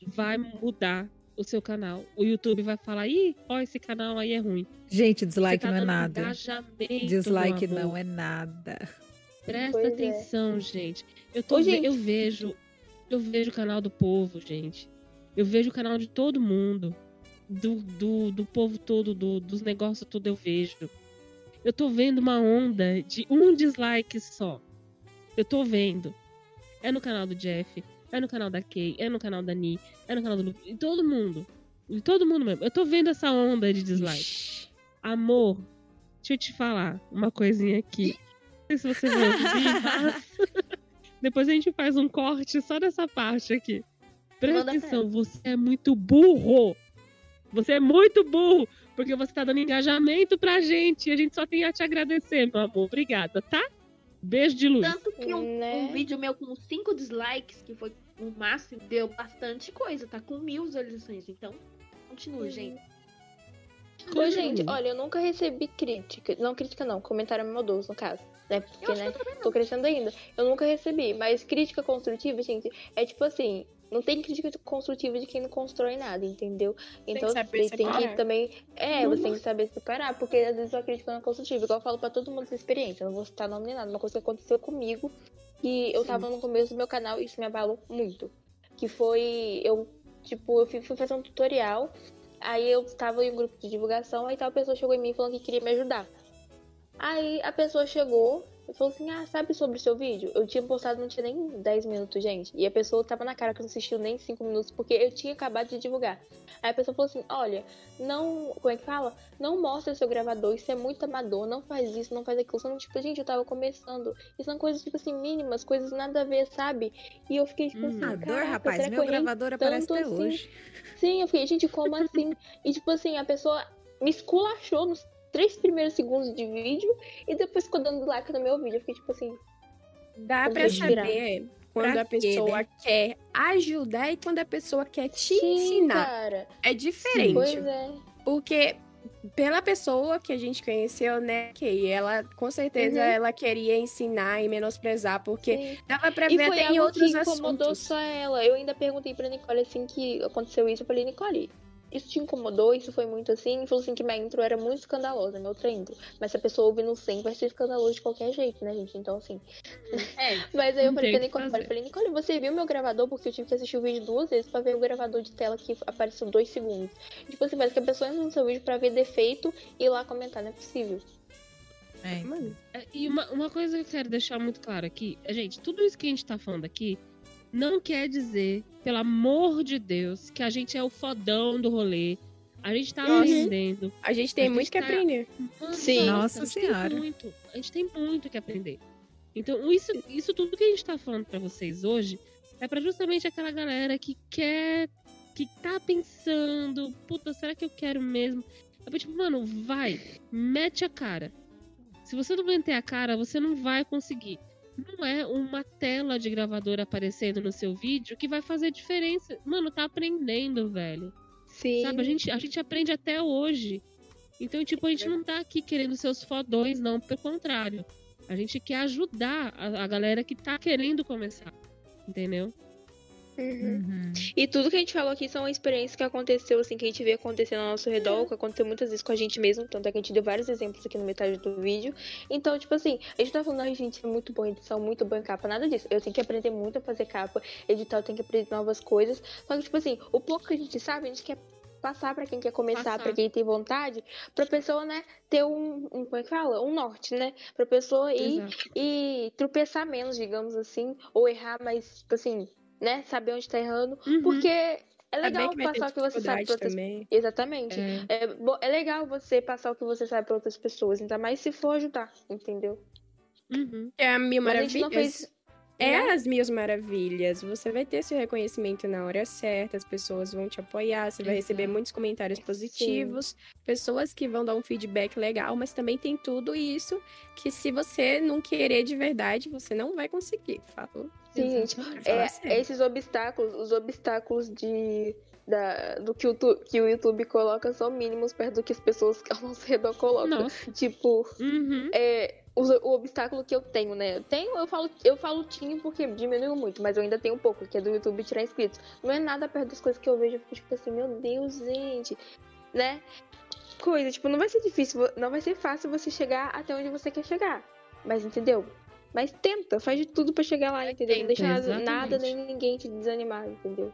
vai mudar o seu canal. O YouTube vai falar, ih, ó, esse canal aí é ruim. Gente, dislike tá não é nada. engajamento, Dislike não é nada. Presta Pois é. atenção, gente. Eu, tô Ô, gente. eu vejo. Eu vejo o canal do povo, gente. Eu vejo o canal de todo mundo. Do, do, do povo todo, do- dos negócios tudo eu vejo. Eu tô vendo uma onda de um dislike só. Eu tô vendo. É no canal do Jeff, é no canal da Kay, é no canal da Ni, é no canal do Lu. E todo mundo. E todo mundo mesmo. Eu tô vendo essa onda de dislike. Ixi. Amor, deixa eu te falar uma coisinha aqui. Não sei se você vai ouvir, mas... Depois a gente faz um corte só dessa parte aqui. Presta atenção, você é muito burro. Você é muito burro, porque você tá dando engajamento pra gente. E a gente só tem a te agradecer, meu amor. Obrigada, tá? Beijo de luz. Tanto que um, Né? um vídeo meu com 5 dislikes, que foi o máximo, deu bastante coisa. Tá com mil visualizações. Então, continue, gente. Ô, gente, olha, eu nunca recebi crítica. Não, crítica não, comentário maldoso, no caso. Né? Porque, Eu né, que eu não. tô crescendo ainda. Eu nunca recebi, mas crítica construtiva, gente, é tipo assim. Não tem crítica construtiva de quem não constrói nada, entendeu? Tem Então que saber você tem que também. É, você tem que saber separar, porque às vezes a crítica não é construtiva. Igual eu falo pra todo mundo essa experiência. Eu não vou citar nome nem nada. Uma coisa que aconteceu comigo. Que eu tava no começo do meu canal e isso me abalou muito. Que foi. Eu, tipo, eu fui fui fazer um tutorial. Aí eu tava em um grupo de divulgação, aí tal pessoa chegou em mim falando que queria me ajudar. Aí a pessoa chegou e falou assim: Ah, sabe sobre o seu vídeo? Eu tinha postado, não tinha nem 10 minutos, gente. E a pessoa tava na cara que não assistiu nem 5 minutos, porque eu tinha acabado de divulgar. Aí a pessoa falou assim: Olha, não. Como é que fala? Não mostra seu gravador, isso é muito amador, não faz isso, não faz aquilo. Só não, tipo, gente, eu tava começando. E são coisas, tipo assim, mínimas, coisas nada a ver, sabe? E eu fiquei, tipo Hum. assim. Dor, "Caraca, rapaz. Meu eu gravador aparece até assim?" hoje. Sim, eu fiquei, gente, como assim? E tipo assim, a pessoa me esculachou nos três primeiros segundos de vídeo e depois ficou dando like no meu vídeo. Eu fiquei tipo assim, Dá pra respirar. saber quando Pra a quê, pessoa né? quer ajudar e quando a pessoa quer te Sim, ensinar. cara. É diferente. Pois é. Porque pela pessoa que a gente conheceu, né, que ela com certeza Uhum. ela queria ensinar e menosprezar, porque Sim. dava pra E ver até em outros que incomodou assuntos. só ela. Eu ainda perguntei pra Nicole assim que aconteceu isso. Eu falei, Nicole, isso te incomodou? Isso foi muito assim? E falou assim que minha intro era muito escandalosa, minha outra intro. Mas se a pessoa ouvir no 100, vai ser escandaloso de qualquer jeito, né, gente? Então, assim. É, Mas aí eu falei pra Nicole, fazer. falei, Nicole, você viu meu gravador? Porque eu tive que assistir o vídeo duas vezes pra ver o gravador de tela que apareceu dois segundos. Tipo assim, parece que a pessoa entra no seu vídeo pra ver defeito e ir lá comentar, não é possível. É. Mano, É, E uma, uma coisa que eu quero deixar muito claro aqui, gente, tudo isso que a gente tá falando aqui não quer dizer, pelo amor de Deus, que a gente é o fodão do rolê. A gente tá Uhum. aprendendo. a gente tem A muito gente que tá- aprender. Mano, Sim. Nossa a gente Senhora. Tem muito, a gente tem muito que aprender. Então, isso, isso tudo que a gente tá falando pra vocês hoje é pra justamente aquela galera que quer, que tá pensando, puta, será que eu quero mesmo? É tipo, mano, vai, mete a cara. Se você não meter a cara, você não vai conseguir. Não é uma tela de gravador aparecendo no seu vídeo que vai fazer diferença. Mano, tá aprendendo, velho. Sim. Sabe, a gente, a gente aprende até hoje. Então, tipo, a gente não tá aqui querendo seus fodões, não. Pelo contrário. A gente quer ajudar a, a galera que tá querendo começar. Entendeu? Uhum. Uhum. E tudo que a gente falou aqui são experiências que aconteceu, assim, que a gente vê acontecendo ao nosso redor, que aconteceu muitas vezes com a gente mesmo, tanto é que a gente deu vários exemplos aqui no metade do vídeo. Então, tipo assim, a gente tá falando, ai, gente, é muito bom edição, muito bom em capa, nada disso. Eu tenho que aprender muito a fazer capa, editar, eu tenho que aprender novas coisas. Só que, tipo assim, o pouco que a gente sabe, a gente quer passar pra quem quer começar, pra quem tem vontade, pra pessoa, né, ter um, um, como é que fala? Um norte, né? Pra pessoa ir Exato. e tropeçar menos, digamos assim, ou errar, mas, tipo assim, né, saber onde tá errando. Uhum. Porque é Saber legal passar o que você sabe pra outras também. Exatamente. É, É, é legal você passar o que você sabe pra outras pessoas, ainda mais se for ajudar, entendeu? uhum. É a Mil Mas a gente não fez. É né? as Mil Maravilhas. Você vai ter seu reconhecimento na hora certa, as pessoas vão te apoiar, você vai receber Exato. muitos comentários positivos, pessoas que vão dar um feedback legal, mas também tem tudo isso que se você não querer de verdade, você não vai conseguir. Falou. Sim, gente. É, sério. esses obstáculos, os obstáculos de. Da, do que o, que o YouTube coloca são mínimos perto do que as pessoas ao nosso redor colocam. Nossa. Tipo, Uhum. é, o, o obstáculo que eu tenho, né? Eu tenho, eu falo, eu falo tinha porque diminuiu muito, mas eu ainda tenho um pouco, que é do YouTube tirar inscritos. Não é nada perto das coisas que eu vejo, eu fico tipo assim, meu Deus, gente, né? Coisa, tipo, não vai ser difícil, não vai ser fácil você chegar até onde você quer chegar. Mas entendeu? Mas tenta, faz de tudo pra chegar lá, entendeu? Não deixa nada, nada nem ninguém te desanimar, entendeu?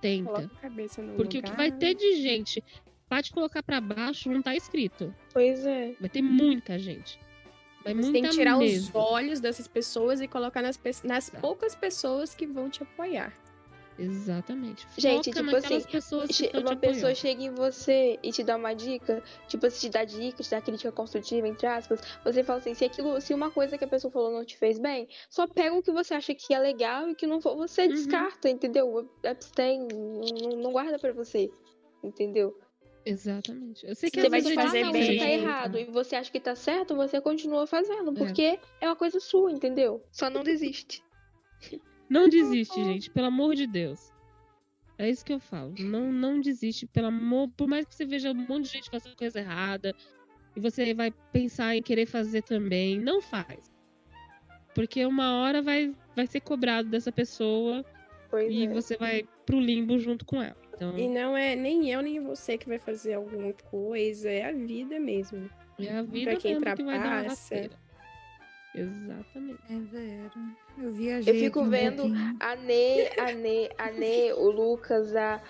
Tenta. Coloca a cabeça no Porque o lugar. que vai ter de gente pra te colocar pra baixo não tá escrito. Pois é. Vai ter muita gente. Você tem que tirar mesmo. os olhos dessas pessoas e colocar nas, pe- nas poucas pessoas que vão te apoiar. Exatamente. Gente, Foca tipo naquelas assim, pessoas que te uma pessoa apoiando. chega em você e te dá uma dica, tipo, se te dá dica, te dá crítica construtiva, entre aspas, você fala assim, se aquilo, se uma coisa que a pessoa falou não te fez bem, só pega o que você acha que é legal e que não for, você Uhum. descarta, entendeu? Abstém, não, não guarda pra você, entendeu? Exatamente. Eu sei que Você vai te é fazer difícil, você tá bem. errado e você acha que tá certo, você continua fazendo, porque é uma coisa sua, entendeu? Só não desiste. Não desiste, gente, pelo amor de Deus. É isso que eu falo. Não, não desiste, pelo amor. Por mais que você veja um monte de gente fazendo coisa errada e você vai pensar em querer fazer também, não faz. Porque uma hora vai, vai ser cobrado dessa pessoa Pois e é. você vai pro limbo junto com ela. Então, E não é nem eu nem você que vai fazer alguma coisa, é a vida mesmo. é a vida quem mesmo que vai dar uma trapaça. rasteira. Exatamente. É zero. Eu viajei. Eu fico um vendo. A Nê, a Nê, a Nê, o Lucas, a,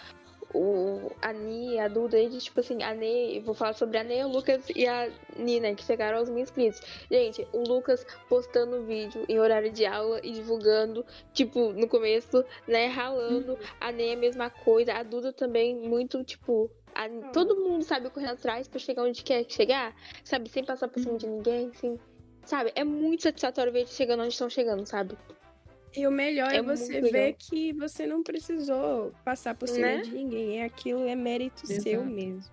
o, a Ni, a Duda, eles, tipo assim, a Nê, eu vou falar sobre a Nê, o Lucas e a Nina, que chegaram aos mil inscritos. Gente, o Lucas postando vídeo em horário de aula e divulgando, tipo, no começo, né, ralando. A Nê a mesma coisa, a Duda também, muito, tipo. a- todo mundo sabe correndo atrás pra chegar onde quer chegar, sabe? Sem passar por cima de ninguém, assim. Sabe? É muito satisfatório ver eles chegando onde estão chegando, sabe? E o melhor é, É você ver legal. que você não precisou passar por cima Né? de ninguém. É aquilo, é mérito seu Exato. mesmo.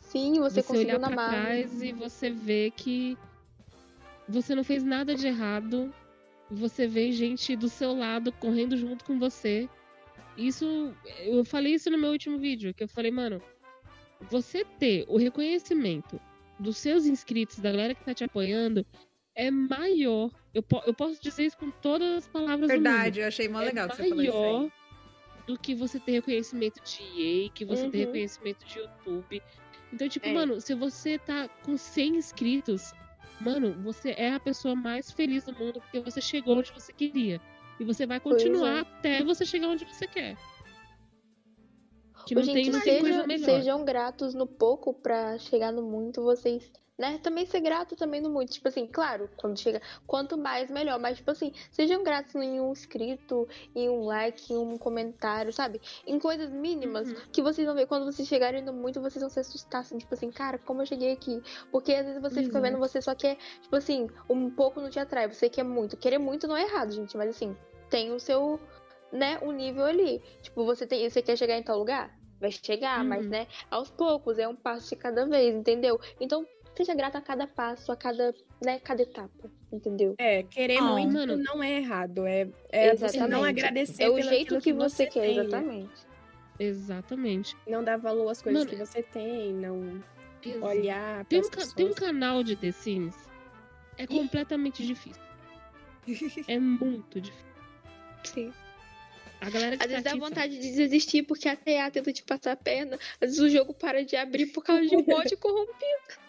Sim, você, Você, conseguiu olhar na trás e você vê que você não fez nada de errado. você vê gente do seu lado correndo junto com você. Isso, eu falei isso no meu último vídeo, que eu falei, mano, você ter o reconhecimento dos seus inscritos, da galera que tá te apoiando, é maior. Eu, po eu posso dizer isso com todas as palavras Verdade, do mundo. eu achei mó é legal que você falou isso aí. maior do que você ter reconhecimento de EA, que você ter Uhum. reconhecimento de YouTube. Então, tipo, É. mano, se você tá com 100 inscritos, mano, você é a pessoa mais feliz do mundo porque você chegou onde você queria. E você vai Pois continuar é. até você chegar onde você quer. Que não Ô, tem, gente, não tem coisa sejam, melhor. sejam gratos no pouco pra chegar no muito, vocês, né? Também ser grato também no muito. Tipo assim, claro, quando chega, quanto mais melhor. Mas, tipo assim, sejam gratos em um inscrito, em um like, em um comentário, sabe? Em coisas mínimas Uhum. que vocês vão ver quando vocês chegarem no muito, vocês vão se assustar, assim, tipo assim, cara, como eu cheguei aqui? Porque às vezes você fica Exato. vendo, você só quer, tipo assim, um pouco não te atrai, você quer muito. Querer muito não é errado, gente, mas assim, tem o seu, né, um nível ali. Tipo, você tem, você quer chegar em tal lugar? Vai chegar, mas Uhum. né, aos poucos, é um passo de cada vez, entendeu? Então, seja grato a cada passo, a cada, né, cada etapa, entendeu? É, querer Oh, muito mano. não é errado. É, é você não Exatamente. agradecer É o pelo jeito aquilo que você quer, tem, exatamente. Exatamente. Não dar valor às coisas Mano, que você tem, não olhar Tem um, ca- tem um canal de The Sims. É completamente difícil. É muito difícil. Sim. A galera que Às vezes dá vontade de desistir porque a TA tenta te passar a perna. Às vezes o jogo para de abrir por causa de um bot corrompido.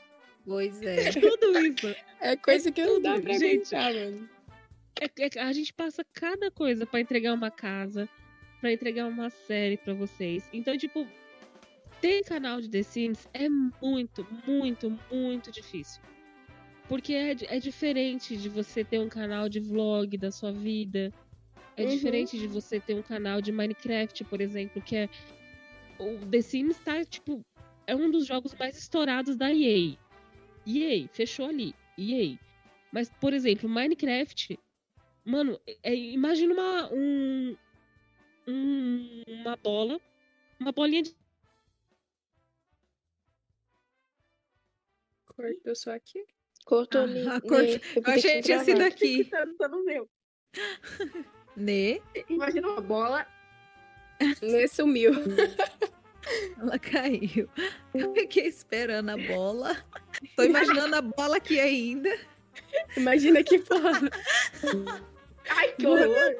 Pois é. sabe tudo isso. É coisa que não dá pra gente. aguentar, mano. É- é- a gente passa cada coisa pra entregar uma casa, pra entregar uma série pra vocês. Então, tipo, ter canal de The Sims é muito, muito, muito difícil. Porque é, é diferente de você ter um canal de vlog da sua vida. É Uhum. diferente de você ter um canal de Minecraft, por exemplo, que é. O The Sims tá, tipo. É um dos jogos mais estourados da EA. EA, fechou ali. EA. Mas, por exemplo, Minecraft. Mano, é- imagina uma. Um, um- uma bola. Uma bolinha de. Cortou só aqui. Cortou Ah, ali. a cor- né? Eu achei que tinha sido aqui. No meu. Né? Imagina uma bola. Lê sumiu. Ela caiu. Eu fiquei esperando a bola. Tô imaginando a bola aqui ainda. Imagina que porra. Ai, que horror.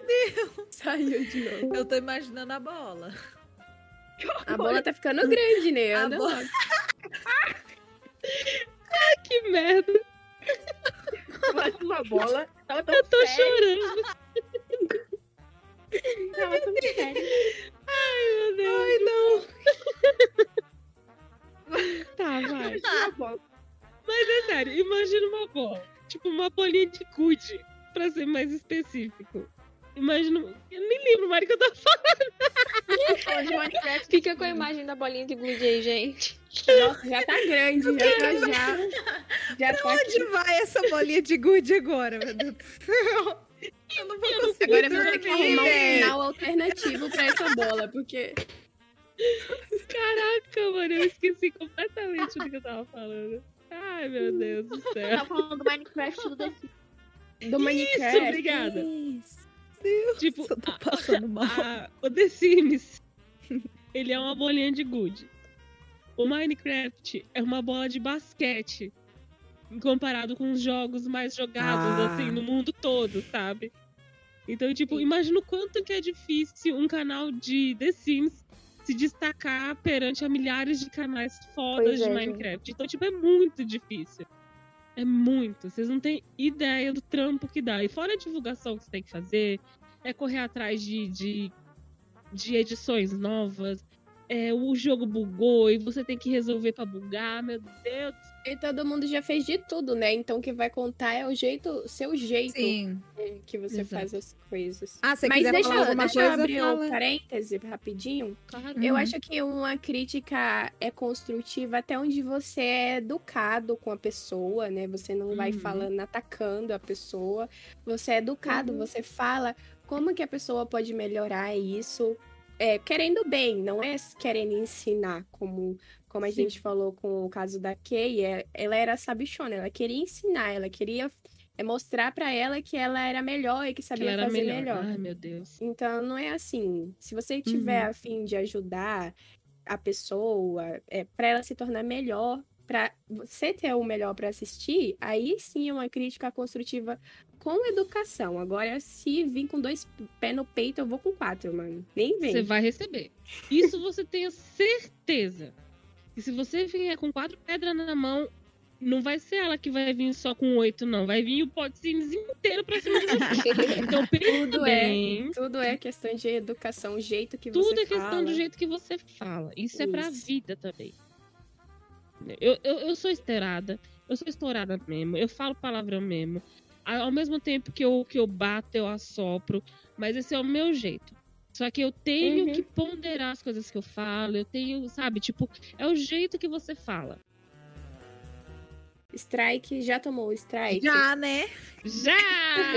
Saiu de novo. Eu tô imaginando a bola. A bola tá ficando grande, né? A Anda bola- logo. Que merda! Imagina uma bola. Tava tão Eu tô séria, chorando. tava tão séria. Ai, meu Deus. Ai, não. Tá, vai. Uma bola. Mas é sério, imagina uma bola. Tipo uma bolinha de gude, pra ser mais específico. Imagina. Eu nem lembro mais o que eu tava falando. Fica com a imagem da bolinha de gude aí, gente. Nossa, já tá grande. Já tá já. Já tá aqui. Onde vai essa bolinha de gude agora, meu Deus do céu? Eu não vou conseguir Agora eu vou ter que arrumar um final alternativo pra essa bola, porque. Caraca, mano, eu esqueci completamente do que eu tava falando. Ai, meu Deus do céu. Tava falando do Minecraft do The Sims. Do Minecraft. obrigada. Isso. Deus, Tipo, eu tô a- passando mal. a- o The Sims, ele é uma bolinha de gude. O Minecraft é uma bola de basquete. Comparado com os jogos mais jogados, Ah. assim, no mundo todo, sabe? Então, tipo, imagina o quanto que é difícil um canal de The Sims se destacar perante a milhares de canais fodas de é, Minecraft. Então, tipo, é muito difícil. É muito. Vocês não têm ideia do trampo que dá. E fora a divulgação que você tem que fazer, é correr atrás de, de, de edições novas. É, o jogo bugou e você tem que resolver pra bugar. Meu Deus. E todo mundo já fez de tudo, né? Então o que vai contar é o jeito, seu jeito Sim. né, que você Exato. faz as coisas. Ah, se Mas deixa, falar alguma deixa eu coisa, abrir fala. um parêntese rapidinho. Claro. Eu Uhum. acho que uma crítica é construtiva até onde você é educado com a pessoa, né? Você não vai Uhum. falando, atacando a pessoa. Você é educado, Uhum. você fala como que a pessoa pode melhorar isso, é, querendo bem, não é querendo ensinar, como, como a Sim. gente falou com o caso da Kay. é- ela era sabichona, ela queria ensinar, ela queria É mostrar pra ela que ela era melhor e que Que sabia era fazer melhor. melhor. Ai, meu Deus. Então, não é assim. Se você tiver Uhum. a fim de ajudar a pessoa, é, para ela se tornar melhor, para você ter o melhor para assistir, aí sim é uma crítica construtiva com educação. Agora, se vir com dois pés no peito, eu vou com quatro, mano. Nem vem. Você vai receber. Isso você tenha certeza. E se você vier com quatro pedras na mão, não vai ser ela que vai vir só com oito, não. Vai vir o potzinho inteiro pra cima de você. Então Tudo é. bem. Tudo é questão de educação, o jeito que Tudo você é questão fala. do jeito que você fala. Isso, é pra Isso. vida também. Eu, eu, eu sou estourada. Eu sou estourada mesmo. Eu falo palavrão mesmo. Ao mesmo tempo que eu, que eu bato, eu assopro. Mas esse é o meu jeito. Só que eu tenho Uhum. que ponderar as coisas que eu falo. Eu tenho, sabe? Tipo, é o jeito que você fala. Strike, já tomou o strike? Já, né? Já!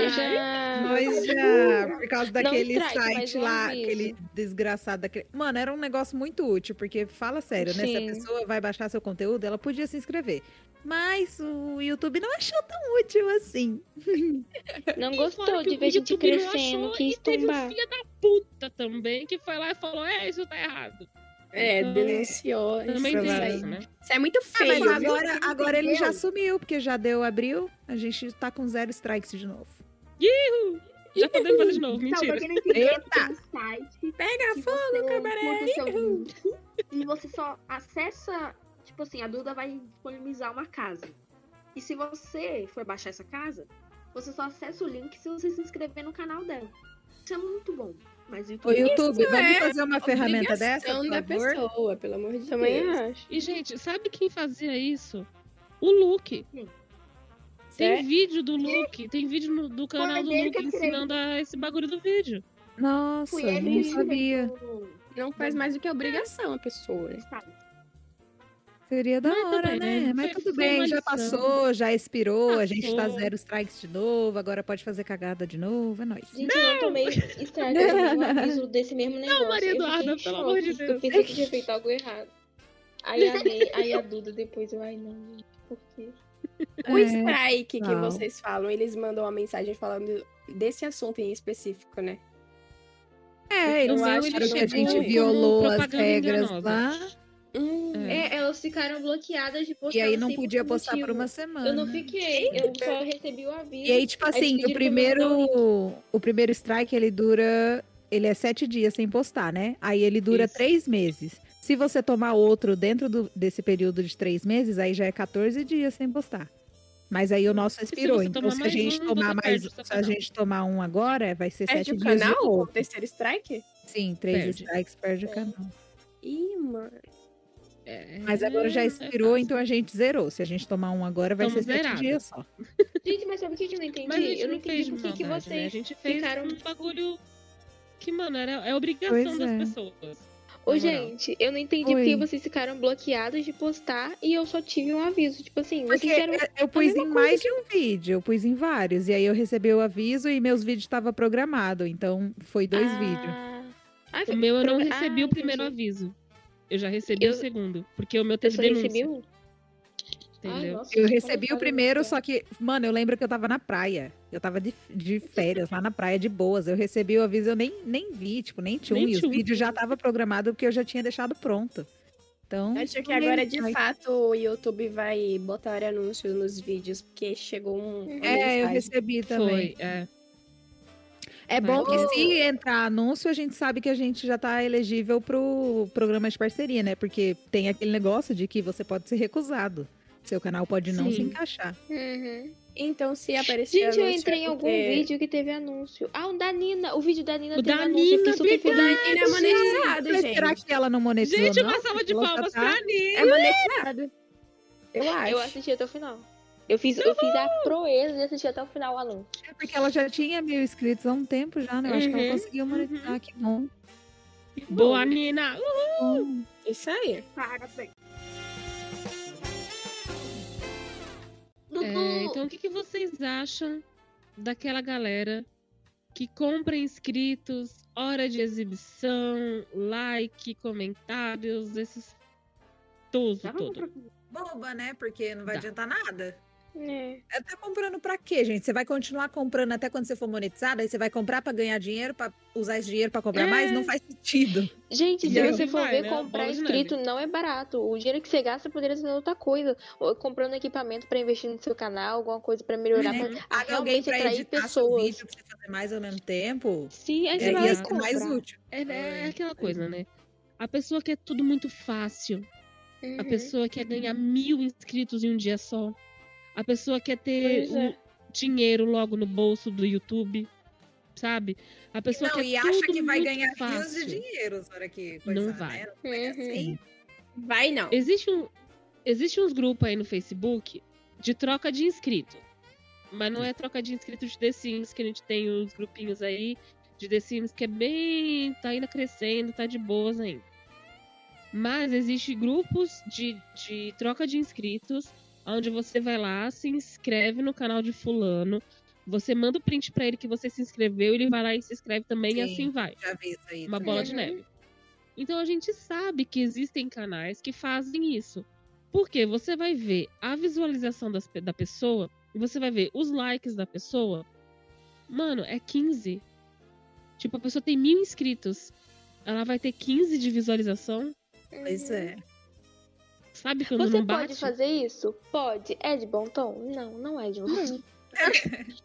Já. Nós já. Por causa daquele strike, site lá, aquele desgraçado daquele. Mano, era um negócio muito útil, porque fala sério, né? Se a Sim. pessoa vai baixar seu conteúdo, ela podia se inscrever. Mas o YouTube não achou tão útil assim. Não gostou que de ver gente crescendo, achou, quis e teve um filho da puta também que foi lá e falou: É, isso tá errado. É, Então, denunciou. Também isso, aí. isso, né? Isso é muito Ah, feio. mas viu? agora, agora ele já sumiu, porque já deu abril. A gente tá com zero strikes de novo. Já podemos fazer de novo, Então, pra mentira. não entendeu, Eita! site Pega fogo, cabaré! seu e você só acessa, tipo assim, a Duda vai disponibilizar uma casa. E se você for baixar essa casa, você só acessa o link se você se inscrever no canal dela. Isso é muito bom. Mas o YouTube Isso vamos é fazer uma ferramenta dessa, por da favor? pessoa, pelo amor de Também Deus. acho. E, gente, sabe quem fazia isso? O Luke. Tem Sério? vídeo do Luke, tem vídeo no- do canal do Luke ensinando a esse bagulho do vídeo. Nossa, que sabia. Não faz mais do que obrigação a pessoa. Sabe? Seria da Mas hora, também, né? né? Mas tudo bem, já lição. passou, já expirou, a gente tá Passou. zero strikes de novo, agora pode fazer cagada de novo, é nóis. Gente, eu não tomei strike, eu tomei um aviso desse mesmo negócio. Maria Eu fiquei Eduarda, pelo amor de Deus. Eu pensei que tinha feito algo errado. Aí a, aí a Duda depois, eu, ai não, gente, por quê? O É, strike que não. vocês falam, eles mandam uma mensagem falando desse assunto em específico, né? É, eles No acharam ele que a gente violou as regras enganosa. lá Hum, É. É, elas ficaram bloqueadas de postar. e aí não podia por postar por uma semana. Eu não fiquei, eu só recebi o aviso. E aí, tipo Aí assim, eles o primeiro, o primeiro strike, ele dura, ele é sete dias sem postar, né? Aí ele dura Isso. três meses. Se você tomar outro dentro do- desse período de três meses, aí já é 14 dias sem postar. Mas aí o nosso expirou. Então, se a gente um, tomar mais, perde se a canal. gente tomar um agora, vai ser Perde sete o dias canal? de O novo. terceiro strike? Sim, três Perde. strikes perde o canal. Ih, mano. É, Mas agora já é expirou, fácil. então a gente zerou. Se a gente tomar um agora, vai Tamo ser sete zerada. dias só. Gente, mas sabe o que que eu não entendi? Mas a gente eu não não entendi por que, que maldade, né? A vocês gente fez ficaram- um bagulho que, mano, era, é obrigação Pois das é. pessoas. Ô, gente, eu não entendi Oi. porque vocês ficaram bloqueados de postar e eu só tive um aviso. Tipo assim, vocês Porque fizeram. eu- eu pus em mais de um vídeo, eu pus em vários. E aí eu recebi o aviso e meus vídeos estavam programados. Então foi dois Ah. vídeos. Ah, O meu eu não pro- recebi ah, o primeiro entendi. aviso. Eu já recebi Eu- o segundo. Porque o meu Eu teve denúncia. recebi um. Ai, Entendeu? nossa, Eu recebi o primeiro, só que, mano, eu lembro que eu tava na praia. Eu tava de, de férias lá na praia, de boas. Eu recebi o aviso, eu nem, nem vi, tipo, nem. Nem e os vídeos já tava programado porque eu já tinha deixado pronto. Então. Acho que agora, de fato, o YouTube vai botar anúncio nos vídeos, porque chegou um. É, eu recebi também. Foi, é. É bom que se entrar anúncio, a gente sabe que a gente já tá elegível pro programa de parceria, né? Porque tem aquele negócio de que você pode ser recusado. Seu canal pode não se Sim. encaixar. Uhum. Então, se aparecer Gente, eu anúncio, entrei é em algum porque- vídeo que teve anúncio. Ah, o da Nina. O vídeo da Nina O teve da anúncio. Eu Nina, super O feliz. da Nina é monetizado, gente. será que ela não monetizou, Gente, uma salva de palmas tá- pra Nina. É monetizado. Eu acho. Eu assisti até o final. Eu fiz, eu fiz a proeza de assistir até o final o anúncio. É porque ela já tinha mil inscritos há um tempo já, né? Eu acho que ela Uhum, conseguiu monetizar, que bom. Boa, Nina. Bom. Isso aí. Parabéns. É, então, o que, que vocês acham daquela galera que compra inscritos, hora de exibição, like, comentários, esses todo? comprar- Boba, né? Porque não vai Dá. adiantar nada. É. É, Tá comprando pra quê, gente? Você vai continuar comprando até quando você for monetizado? Aí você vai comprar pra ganhar dinheiro, pra usar esse dinheiro pra comprar É. mais? Não faz sentido. Gente, se aí você for vai, ver, né? comprar inscrito não é barato. O dinheiro que você gasta poderia ser outra coisa. Ou comprando equipamento pra investir no seu canal, alguma coisa pra melhorar, Uhum. pra Paga alguém pra atrair pessoas. vídeo pra você fazer mais ao mesmo tempo. Sim, aí É, você vai ia Exato. ser mais útil. É, é aquela coisa, né? A pessoa quer tudo muito fácil. A Uhum. pessoa quer ganhar mil inscritos em um dia só. A pessoa quer ter é. o dinheiro logo no bolso do YouTube, sabe? A pessoa Não, quer e acha tudo que vai ganhar rios fácil. de dinheiro na hora que Não coisar, vai. né? Não Uhum. assim. Vai não. Existe um, existe uns grupos aí no Facebook de troca de inscrito. Mas não é troca de inscrito de The Sims, que a gente tem uns grupinhos aí de The Sims que é bem. tá ainda crescendo, tá de boas ainda. Mas existe grupos de, de troca de inscritos, onde você vai lá, se inscreve no canal de fulano, você manda o print pra ele que você se inscreveu, ele vai lá e se inscreve também, Sim. e assim vai Já vi isso aí. uma bola de Uhum. neve. Então a gente sabe que existem canais que fazem isso. Porque você vai ver a visualização das da pessoa, e você vai ver os likes da pessoa. Mano, é 15. Tipo, a pessoa tem mil inscritos. Ela vai ter 15 de visualização. Pois é. Sabe quando Você não bate? pode fazer isso? Pode. É de bom tom? Não, não é de bom tom.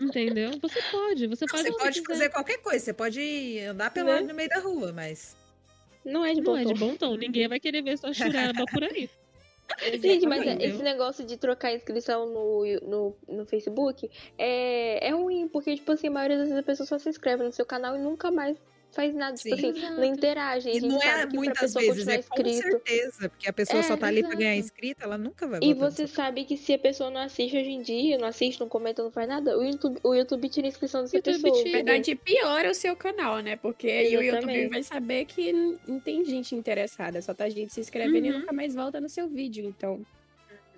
Entendeu? Você pode. Você Não, faz você que pode quiser. fazer qualquer coisa. Você pode andar pelado Né? no meio da rua, mas. Não é de Não bom é tom. de bom tom. Ninguém vai querer ver sua chureba por aí. Gente, mas Exatamente. esse negócio de trocar inscrição no, no, no Facebook é, é ruim, porque, tipo assim, a maioria das vezes a pessoa só se inscreve no seu canal e nunca mais faz nada. Tipo Sim. assim, Exato. não interage. E não é muitas vezes, é com inscrito. certeza. Porque a pessoa É, só tá ali pra ganhar exato. inscrito, ela nunca vai E você sabe que se a pessoa não assiste hoje em dia, não assiste, não comenta, não faz nada, o YouTube, o YouTube tira a inscrição dessa YouTube pessoa. tira. Na verdade, piora o seu canal, né? Porque aí o YouTube Exatamente. vai saber que não tem gente interessada, só tá gente se inscrevendo e Uhum. nunca mais volta no seu vídeo. Então,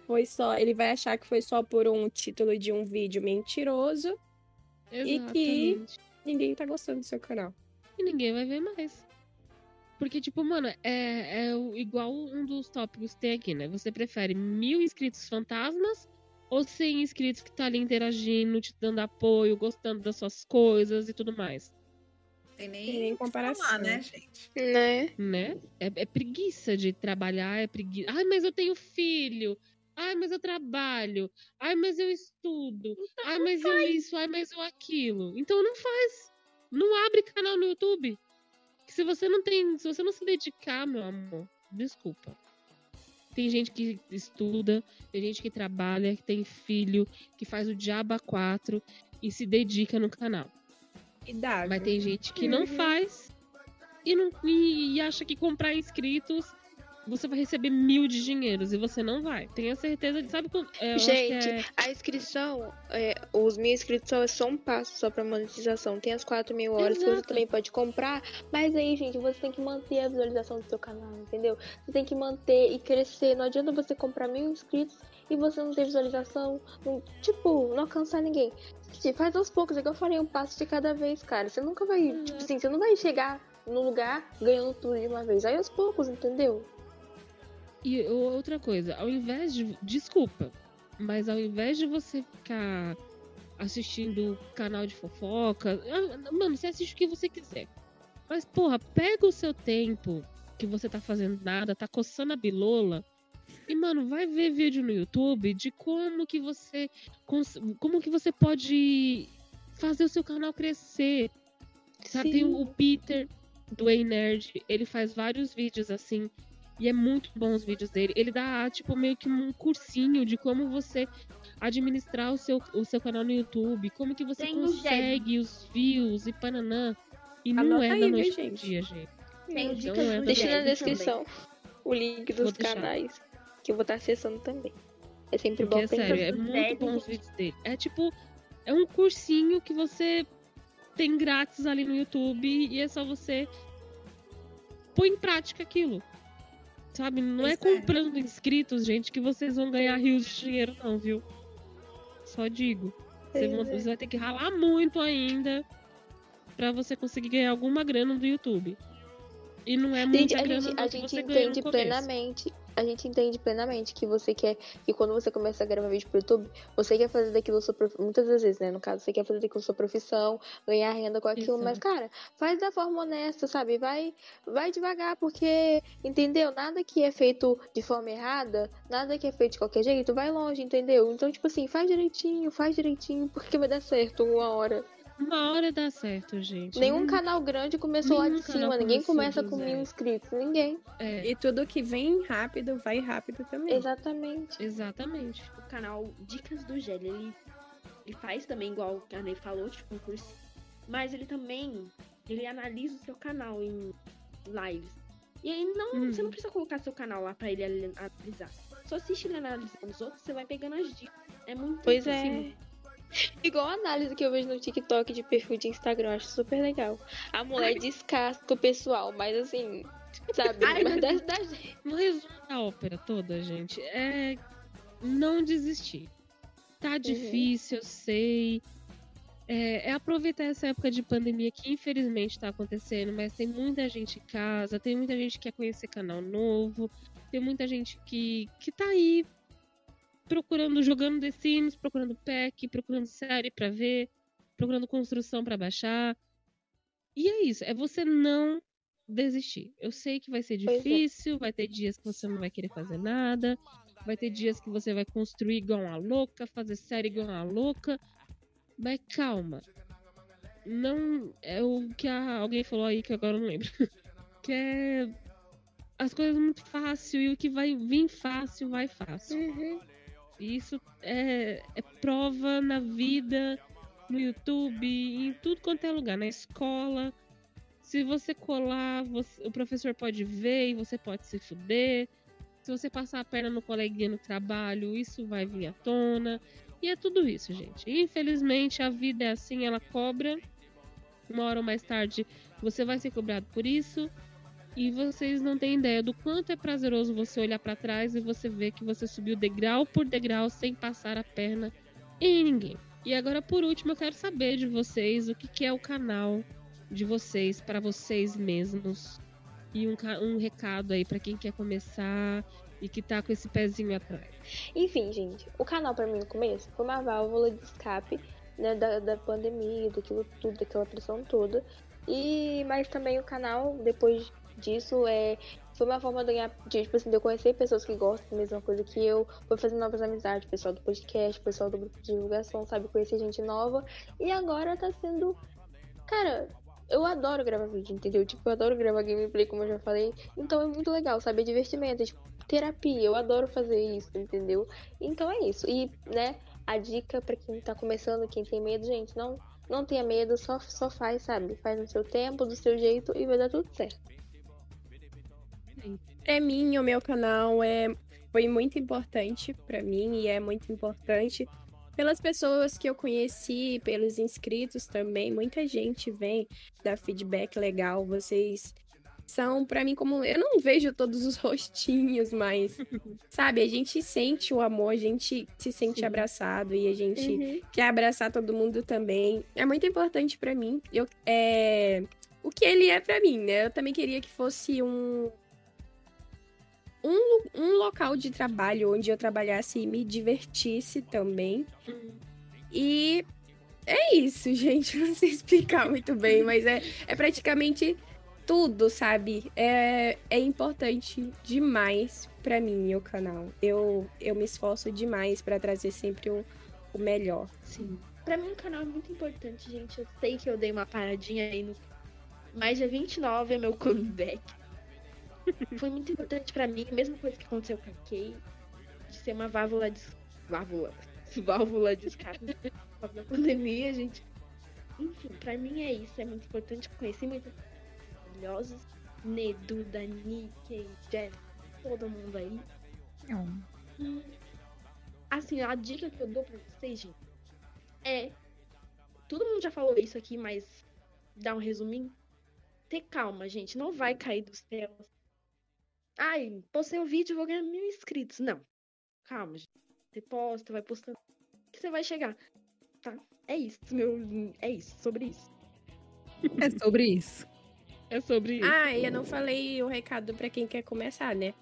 foi só. Ele vai achar que foi só por um título de um vídeo mentiroso. E que- Exatamente. Ninguém tá gostando do seu canal. E ninguém vai ver mais. Porque, tipo, mano, é, é igual um dos tópicos que tem aqui, né? Você prefere mil inscritos fantasmas ou 100 inscritos que tá ali interagindo, te dando apoio, gostando das suas coisas e tudo mais, Tem nem, Tem nem comparação. falar, né, gente? Né? né? É, é preguiça de trabalhar, é preguiça. Ai, mas eu tenho filho. Ai, mas eu trabalho. Ai, mas eu estudo. Ai, mas eu isso. Ai, mas eu aquilo. Então não faz. Não abre canal no YouTube. Se você não tem, se você não se dedicar, meu amor, desculpa. Tem gente que estuda, tem gente que trabalha, que tem filho, que faz o diaba 4 e se dedica no canal. E dá. Mas tem gente que não faz e, não, e acha que comprar inscritos você vai receber mil de dinheiros e você não vai. Tenha certeza de. Sabe quando. é, Gente, é- a inscrição, é, os mil inscritos é só um passo só pra monetização. Tem as 4 mil horas que você Exato. também pode comprar, mas aí, gente, você tem que manter a visualização do seu canal, entendeu? Você tem que manter e crescer. Não adianta você comprar mil inscritos e você não ter visualização, não- tipo, não alcançar ninguém. Tipo, Faz aos poucos, é que eu falei, um passo de cada vez, cara. Você nunca vai, Uhum. tipo assim, você não vai chegar no lugar ganhando tudo de uma vez. Aí aos poucos, entendeu? E outra coisa, ao invés de. Desculpa, mas ao invés de você ficar assistindo canal de fofoca. ah, Mano, você assiste o que você quiser. Mas, porra, pega o seu tempo que você tá fazendo nada, tá coçando a bilola. E, mano, vai ver vídeo no YouTube de como que você. Como que você pode fazer o seu canal crescer. Sabe, tem o Peter do Ei Nerd, ele faz vários vídeos assim. E é muito bom os vídeos dele. Ele dá, tipo, meio que um cursinho de como você administrar o seu, o seu canal no YouTube, como que você Tem consegue os views e pananã. E não Anota é aí, da noite pro dia, gente. Tem Não dicas é Deixa na Jed também. descrição o link dos canais que eu vou estar acessando também. É sempre Porque bom é sério, é muito bom os vídeos dele. É tipo, é um cursinho que você tem grátis ali no YouTube e é só você pôr em prática aquilo. Sabe? Não é Pois é. comprando inscritos, gente, que vocês vão ganhar rios de dinheiro, não, viu? Só digo. Você, vão- é. você vai ter que ralar muito ainda pra você conseguir ganhar alguma grana do YouTube. E não é Gente, muita a grana gente, não a gente ganha no entende plenamente. A gente entende plenamente que você quer, que quando você começa a gravar vídeo pro YouTube, você quer fazer daquilo sua prof... muitas das vezes, né? No caso, você quer fazer daquilo sua profissão, ganhar renda com aquilo, Exato. mas, cara, faz da forma honesta, sabe? Vai, vai devagar, porque, entendeu? Nada que é feito de forma errada, nada que é feito de qualquer jeito, vai longe, entendeu? Então, tipo assim, faz direitinho, faz direitinho, porque vai dar certo uma hora. Uma hora dá certo, gente. Nenhum Hum, canal grande começou lá nenhum de canal cima, ninguém começa com mil inscritos, ninguém. É, E tudo que vem rápido, vai rápido também. Exatamente. exatamente. O canal Dicas do Gelli, ele, ele faz também, igual a Ney falou, tipo, um curso. Mas ele também, ele analisa o seu canal em lives. E aí não, Hum. você não precisa colocar seu canal lá pra ele ali- analisar. Só assiste ele analisando os outros, você vai pegando as dicas. É muito Pois assim, é. Igual a análise que eu vejo no TikTok de perfil de Instagram, eu acho super legal. A mulher descasca o pessoal, mas assim, sabe? Ai, mas meu da, da gente. No resumo da ópera toda, gente, é não desistir. Tá difícil, eu sei. É, é aproveitar essa época de pandemia que infelizmente tá acontecendo, mas tem muita gente em casa, tem muita gente que quer conhecer canal novo, tem muita gente que, que tá aí procurando, jogando The Sims, procurando pack, procurando série pra ver, procurando construção pra baixar. E é isso, é você não desistir. Eu sei que vai ser é. difícil, vai ter dias que você não vai querer fazer nada, vai ter dias que você vai construir igual uma louca, fazer série igual uma louca, mas calma. Não é o que a- alguém falou aí que agora eu não lembro. que é as coisas muito fácil e o que vai vir fácil vai fácil. Isso é, é prova na vida, no YouTube, em tudo quanto é lugar, na escola. Se você colar, você- o professor pode ver e você pode se fuder. Se você passar a perna no coleguinha no trabalho, isso vai vir à tona. E é tudo isso, gente. Infelizmente, a vida é assim, ela cobra. Uma hora ou mais tarde, você vai ser cobrado por isso. E vocês não têm ideia do quanto é prazeroso você olhar pra trás e você ver que você subiu degrau por degrau sem passar a perna em ninguém. E agora, por último, eu quero saber de vocês o que, que é o canal de vocês para vocês mesmos. E um, um recado aí pra quem quer começar e que tá com esse pezinho atrás. Enfim, gente, o canal pra mim no começo foi uma válvula de escape né, da, da pandemia, daquilo tudo, daquela pressão toda. E mas também o canal, depois disso, é, foi uma forma de ganhar, de, tipo assim, de eu conhecer pessoas que gostam da mesma coisa que eu, foi fazer novas amizades, pessoal do podcast, pessoal do grupo de divulgação, sabe, conhecer gente nova. E agora tá sendo. Cara, eu adoro gravar vídeo, entendeu? Tipo, eu adoro gravar gameplay, como eu já falei. Então é muito legal, sabe? É divertimento, é tipo terapia. Eu adoro fazer isso, entendeu? Então é isso. E, né, a dica pra quem tá começando, quem tem medo, gente, não, não tenha medo, só, só faz, sabe? Faz no seu tempo, do seu jeito e vai dar tudo certo. Pra mim, o meu canal é, foi muito importante pra mim e é muito importante pelas pessoas que eu conheci, pelos inscritos também. Muita gente vem dar feedback legal. Vocês são pra mim como eu não vejo todos os rostinhos, mas sabe, a gente sente o amor, a gente se sente Sim. abraçado e a gente Uhum. quer abraçar todo mundo também. É muito importante pra mim. Eu, é, o que ele é pra mim, né? Eu também queria que fosse um, um, um local de trabalho onde eu trabalhasse e me divertisse também. E é isso, gente. Não sei explicar muito bem, mas é, é praticamente tudo, sabe? É, é importante demais pra mim o canal. Eu, eu me esforço demais pra trazer sempre o, o melhor. Sim. Pra mim o canal é muito importante, gente. Eu sei que eu dei uma paradinha aí no. Mas dia 29 é meu comeback. Foi muito importante pra mim, mesma coisa que aconteceu com a Kay, de ser uma válvula de. Válvula. Válvula de escape da pandemia, gente. Enfim, pra mim é isso. É muito importante. Conheci muitas pessoas maravilhosas. Nedu, Dani, Kay, Jeff, todo mundo aí. E, assim, a dica que eu dou pra vocês, gente, é. Todo mundo já falou isso aqui, mas dá um resuminho. Ter calma, gente. Não vai cair do céu. Ai, postei um vídeo e vou ganhar mil inscritos. Não. Calma, gente. Você posta, vai postando. Que você vai chegar. Tá? É isso, meu. É isso, sobre isso. É sobre isso. É sobre isso. Ah, e eu não falei o recado pra quem quer começar, né?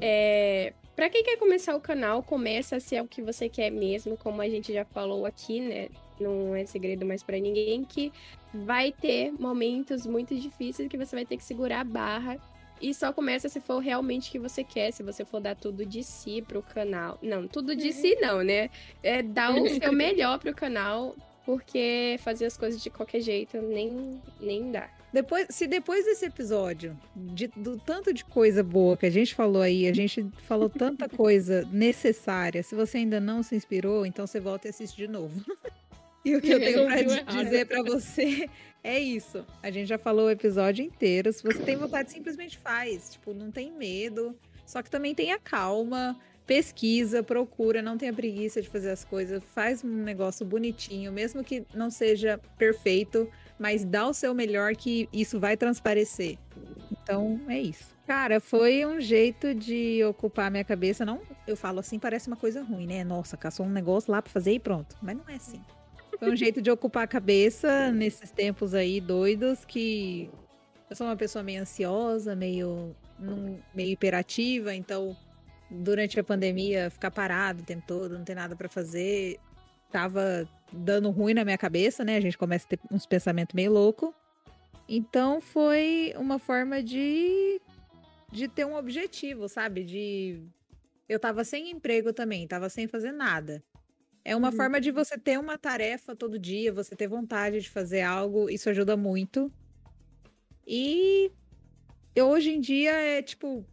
É, para quem quer começar o canal, começa se é o que você quer mesmo, como a gente já falou aqui, né? Não é segredo mais para ninguém que vai ter momentos muito difíceis que você vai ter que segurar a barra e só começa se for realmente o que você quer, se você for dar tudo de si pro canal. Não, tudo de si não, né? É dar o seu melhor pro canal, porque fazer as coisas de qualquer jeito nem, nem dá. Depois, se depois desse episódio, de, do tanto de coisa boa que a gente falou aí, a gente falou tanta coisa necessária, se você ainda não se inspirou, então você volta e assiste de novo. e o que eu tenho pra dizer para você é isso. A gente já falou o episódio inteiro. Se você tem vontade, simplesmente faz. Tipo, não tem medo. Só que também tenha calma pesquisa, procura, não tenha preguiça de fazer as coisas, faz um negócio bonitinho, mesmo que não seja perfeito, mas dá o seu melhor que isso vai transparecer. Então, é isso. Cara, foi um jeito de ocupar minha cabeça. Não, eu falo assim, parece uma coisa ruim, né? Nossa, caçou um negócio lá para fazer e pronto. Mas não é assim. Foi um jeito de ocupar a cabeça nesses tempos aí doidos que eu sou uma pessoa meio ansiosa, meio meio hiperativa, então durante a pandemia ficar parado o tempo todo, não ter nada para fazer, tava dando ruim na minha cabeça, né? A gente começa a ter uns pensamentos meio louco. Então foi uma forma de de ter um objetivo, sabe? De eu tava sem emprego também, tava sem fazer nada. É uma uhum. forma de você ter uma tarefa todo dia, você ter vontade de fazer algo, isso ajuda muito. E hoje em dia é tipo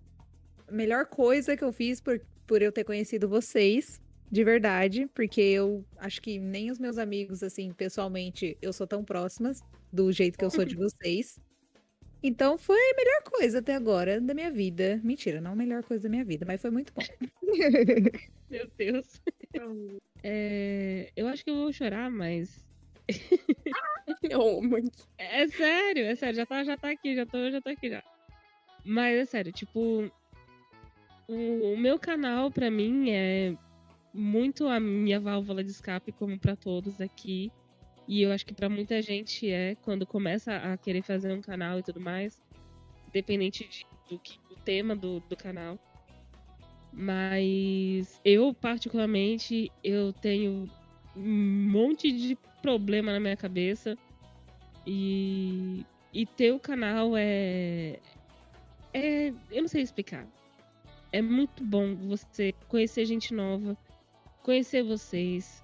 a melhor coisa que eu fiz por, por eu ter conhecido vocês, de verdade, porque eu acho que nem os meus amigos, assim, pessoalmente, eu sou tão próximas do jeito que eu sou de vocês. Então foi a melhor coisa até agora da minha vida. Mentira, não a melhor coisa da minha vida, mas foi muito bom. Meu Deus. É, eu acho que eu vou chorar, mas. oh, é sério, é sério, já tá, já tá aqui, já tô, já tô aqui já. Mas é sério, tipo, o, o meu canal, para mim, é muito a minha válvula de escape, como para todos aqui. E eu acho que para muita gente é quando começa a querer fazer um canal e tudo mais, independente de, do, do tema do, do canal. Mas eu, particularmente, eu tenho um monte de problema na minha cabeça. E, e ter o canal é, é. Eu não sei explicar é muito bom você conhecer gente nova, conhecer vocês.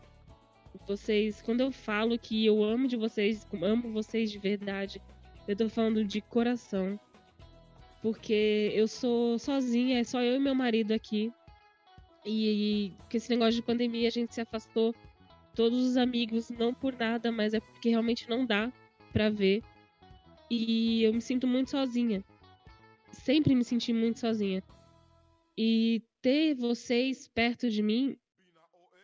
Vocês, quando eu falo que eu amo de vocês, amo vocês de verdade, eu tô falando de coração. Porque eu sou sozinha, é só eu e meu marido aqui. E, e com esse negócio de pandemia a gente se afastou. Todos os amigos, não por nada, mas é porque realmente não dá pra ver. E eu me sinto muito sozinha. Sempre me senti muito sozinha. E ter vocês perto de mim,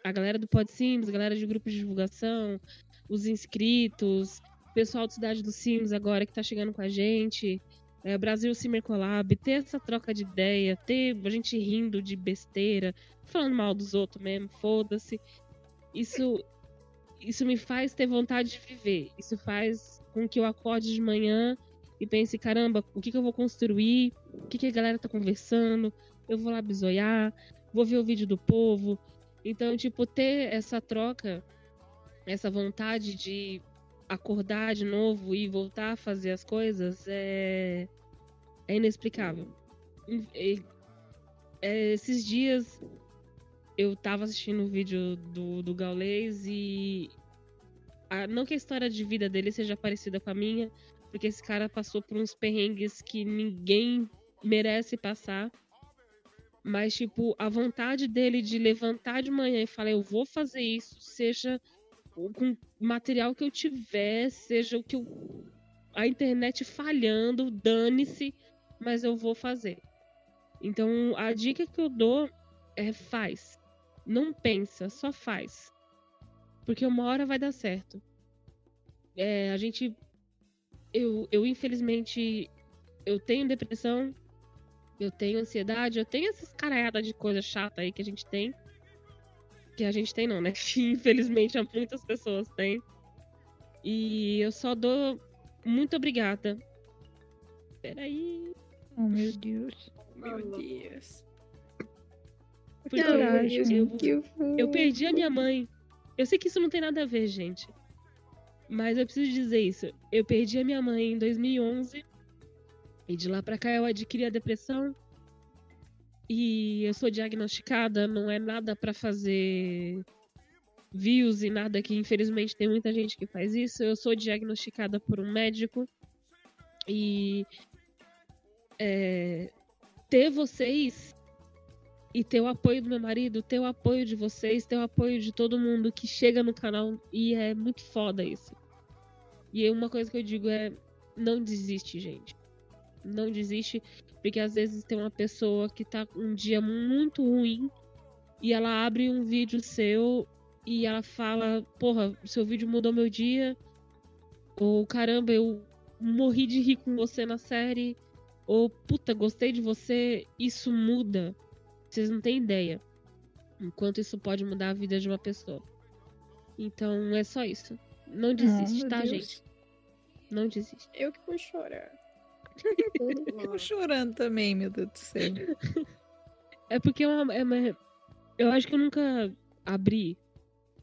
a galera do Pod Sims, a galera de grupos de divulgação, os inscritos, o pessoal do Cidade dos Sims agora que tá chegando com a gente, é, Brasil Simmer Collab, ter essa troca de ideia, ter a gente rindo de besteira, falando mal dos outros mesmo, foda-se. Isso, isso me faz ter vontade de viver. Isso faz com que eu acorde de manhã e pense, caramba, o que, que eu vou construir? O que, que a galera tá conversando? eu vou lá bisoiar, vou ver o vídeo do povo. Então, tipo, ter essa troca, essa vontade de acordar de novo e voltar a fazer as coisas é, é inexplicável. E, é, esses dias eu tava assistindo o vídeo do, do Gaulês e a, não que a história de vida dele seja parecida com a minha, porque esse cara passou por uns perrengues que ninguém merece passar. Mas, tipo, a vontade dele de levantar de manhã e falar, eu vou fazer isso, seja com material que eu tiver, seja o que eu... a internet falhando, dane-se, mas eu vou fazer. Então, a dica que eu dou é faz. Não pensa, só faz. Porque uma hora vai dar certo. É, a gente. Eu, eu, infelizmente, eu tenho depressão, eu tenho ansiedade, eu tenho essas caraiadas de coisa chata aí que a gente tem. Que a gente tem não, né? Que infelizmente muitas pessoas têm. E eu só dou muito obrigada. Peraí. Oh, meu Deus. Meu Deus. Porque Não, eu, eu, que eu perdi a minha mãe. Eu sei que isso não tem nada a ver, gente. Mas eu preciso dizer isso. Eu perdi a minha mãe em 2011. E de lá pra cá eu adquiri a depressão. E eu sou diagnosticada, não é nada pra fazer views e nada que infelizmente tem muita gente que faz isso. Eu sou diagnosticada por um médico. E é, ter vocês e ter o apoio do meu marido, ter o apoio de vocês, ter o apoio de todo mundo que chega no canal e é muito foda isso. E uma coisa que eu digo é não desiste, gente. Não desiste, porque às vezes tem uma pessoa que tá um dia muito ruim e ela abre um vídeo seu e ela fala, porra, seu vídeo mudou meu dia. Ou caramba, eu morri de rir com você na série. Ou puta, gostei de você. Isso muda. Vocês não têm ideia. Enquanto isso pode mudar a vida de uma pessoa. Então é só isso. Não desiste, meu tá, Deus. gente? Não desiste. Eu que vou chorar. Eu tô chorando também, meu Deus do céu. É porque é uma, é uma- eu acho que eu nunca abri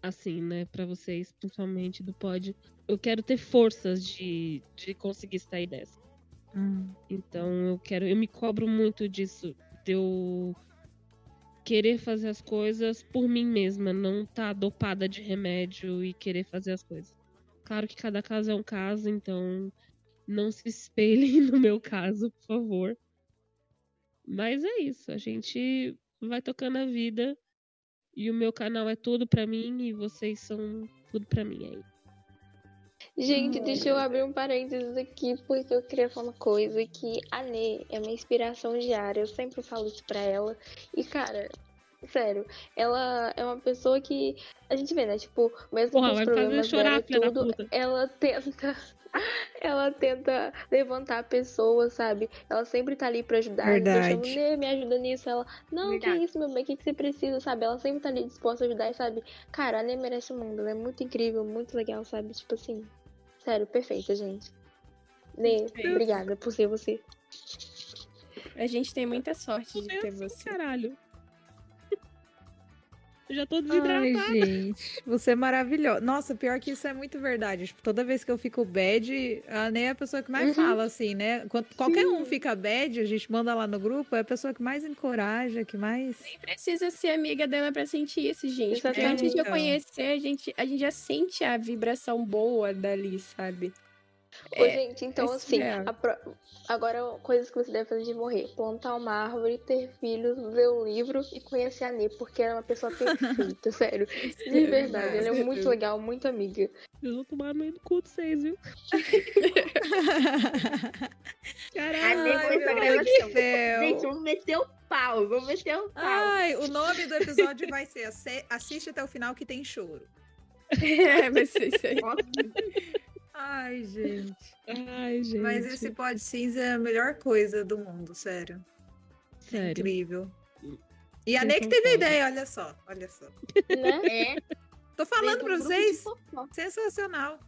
assim, né, pra vocês, principalmente do pod. Eu quero ter forças de, de conseguir sair dessa. Hum. Então eu quero, eu me cobro muito disso, de eu querer fazer as coisas por mim mesma, não tá dopada de remédio e querer fazer as coisas. Claro que cada caso é um caso, então não se espelhem no meu caso, por favor. Mas é isso, a gente vai tocando a vida e o meu canal é tudo pra mim e vocês são tudo pra mim aí. Gente, deixa eu abrir um parênteses aqui, porque eu queria falar uma coisa que a Nê é uma inspiração diária, eu sempre falo isso pra ela. E, cara, sério, ela é uma pessoa que a gente vê, né? Tipo, mesmo Porra, com os problemas chorar, dela tudo, ela tenta. Ela tenta levantar a pessoa, sabe? Ela sempre tá ali pra ajudar. Verdade. Eu chamo, Nê, me ajuda nisso. Ela, não, Verdade. que isso, meu bem, o que, que você precisa, sabe? Ela sempre tá ali disposta a ajudar, e sabe? Cara, a Nê merece o mundo. Ela é muito incrível, muito legal, sabe? Tipo assim. Sério, perfeita, gente. Nê, Perfeito. obrigada por ser você. A gente tem muita sorte de ter assim, você. caralho. Eu já tô Ai, desidratada. gente, você é maravilhosa. Nossa, pior que isso é muito verdade. Tipo, toda vez que eu fico bad, a Ney é a pessoa que mais Uhum. fala, assim, né? Quando qualquer um fica bad, a gente manda lá no grupo, é a pessoa que mais encoraja, que mais. Nem precisa ser amiga dela pra sentir isso, gente. Antes de eu conhecer, a gente, a gente já sente a vibração boa dali, sabe? Ô, É, gente, então é assim, pro- agora coisas que você deve fazer de morrer. Plantar uma árvore, ter filhos, ler um livro e conhecer a Nê, porque ela é uma pessoa perfeita, sério. De verdade, ela é muito legal, muito amiga. Vocês vão tomar no meio do cu de vocês, viu? A meu gravação. Deus do céu. Gente, vamos meter o pau, vamos meter o pau. Ai, o nome do episódio vai ser Assi- Assiste até o final que tem choro. É, vai ser isso aí. Ai, gente. Ai, gente. Mas esse pod cinza é a melhor coisa do mundo, sério. É Sério. incrível. E a Ney que teve ideia, olha só, olha só. Né? é. Tô falando pra de vocês, sensacional.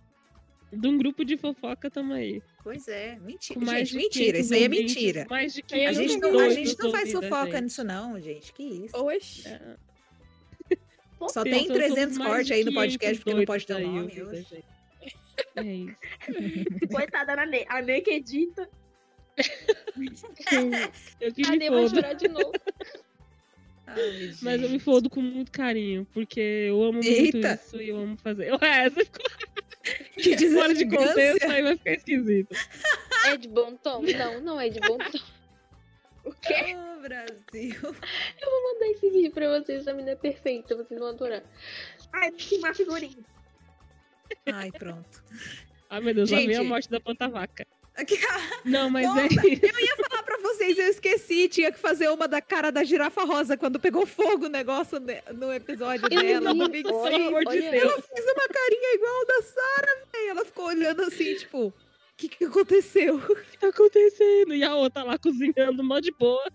De um grupo de fofoca tamo aí. Pois é, mentira. Com mais Gente, de mentira, 500 isso aí é mentira. Mais de A A 500 gente não, a gente não faz fofoca gente. nisso não, gente. Que isso. Oxe. É. Só tem somos 300 mais cortes de aí no 500 podcast porque não pode ter o nome. hoje. É isso. Coitada da Ney. A Ney que edita. Eu que A me Nê vai chorar de novo. Ai, Mas eu me fodo com muito carinho, porque eu amo muito Eita. isso e eu amo fazer. Ué, você ficou Que fora de contexto, aí vai ficar esquisito. É de bom tom? Não, não é de bom tom. O quê? Ô, Brasil. Vou mandar esse vídeo pra vocês, a menina é perfeita, vocês vão adorar. Ai, tem uma figurinha. Ai, pronto. Ai, meu Deus, lá vem a Gente. morte da planta vaca. Aqui, Não, mas Nossa, é falar pra vocês, eu esqueci, tinha que fazer uma da cara da girafa rosa quando pegou fogo o negócio ne- no episódio Eu dela, vi, Big Pelo amor de. Deus. Ela fez uma carinha igual da Sarah, velho. Ela ficou olhando assim, tipo, o que que aconteceu? O que tá acontecendo? E a outra lá cozinhando, mó de boa.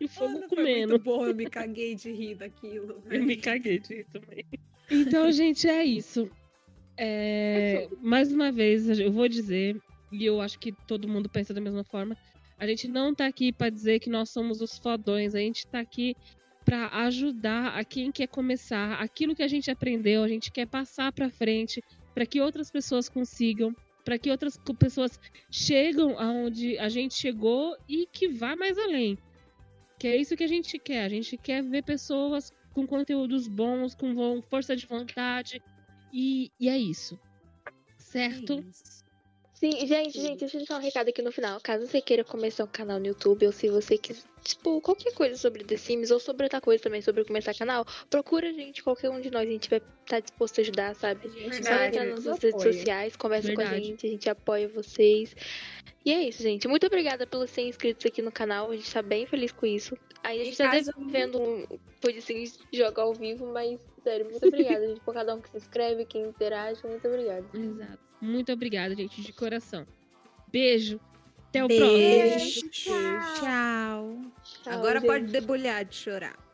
E o fogo Mano, foi comendo. muito bom, eu me caguei de rir daquilo. Eu velho. me caguei disso também. Então, gente, é isso. É, mais uma vez, eu vou dizer, e eu acho que todo mundo pensa da mesma forma. A gente não tá aqui para dizer que nós somos os fodões, a gente tá aqui para ajudar a quem quer começar, aquilo que a gente aprendeu, a gente quer passar para frente, para que outras pessoas consigam, para que outras pessoas chegam aonde a gente chegou e que vá mais além. Que é isso que a gente quer. A gente quer ver pessoas com conteúdos bons, com força de vontade. E, e é isso. Certo? Isso. Sim, gente, gente, deixa eu deixar um recado aqui no final. Caso você queira começar um canal no YouTube, ou se você quiser, tipo, qualquer coisa sobre The Sims, ou sobre outra coisa também, sobre começar canal, procura a gente, qualquer um de nós, a gente vai estar tá disposto a ajudar, sabe? Verdade, Só entrar nas nossas redes sociais, conversa Verdade. com a gente, a gente apoia vocês. E é isso, gente. Muito obrigada pelos 100 inscritos aqui no canal, a gente tá bem feliz com isso. Aí a gente tá vendo um Pode Sims jogar ao vivo, mas, sério, muito obrigada, gente, por cada um que se inscreve, que interage, muito obrigada. Exato. Muito obrigada, gente, de coração. Beijo. Até o Beijo. próximo. Tchau. Tchau. Agora gente. pode debulhar de chorar.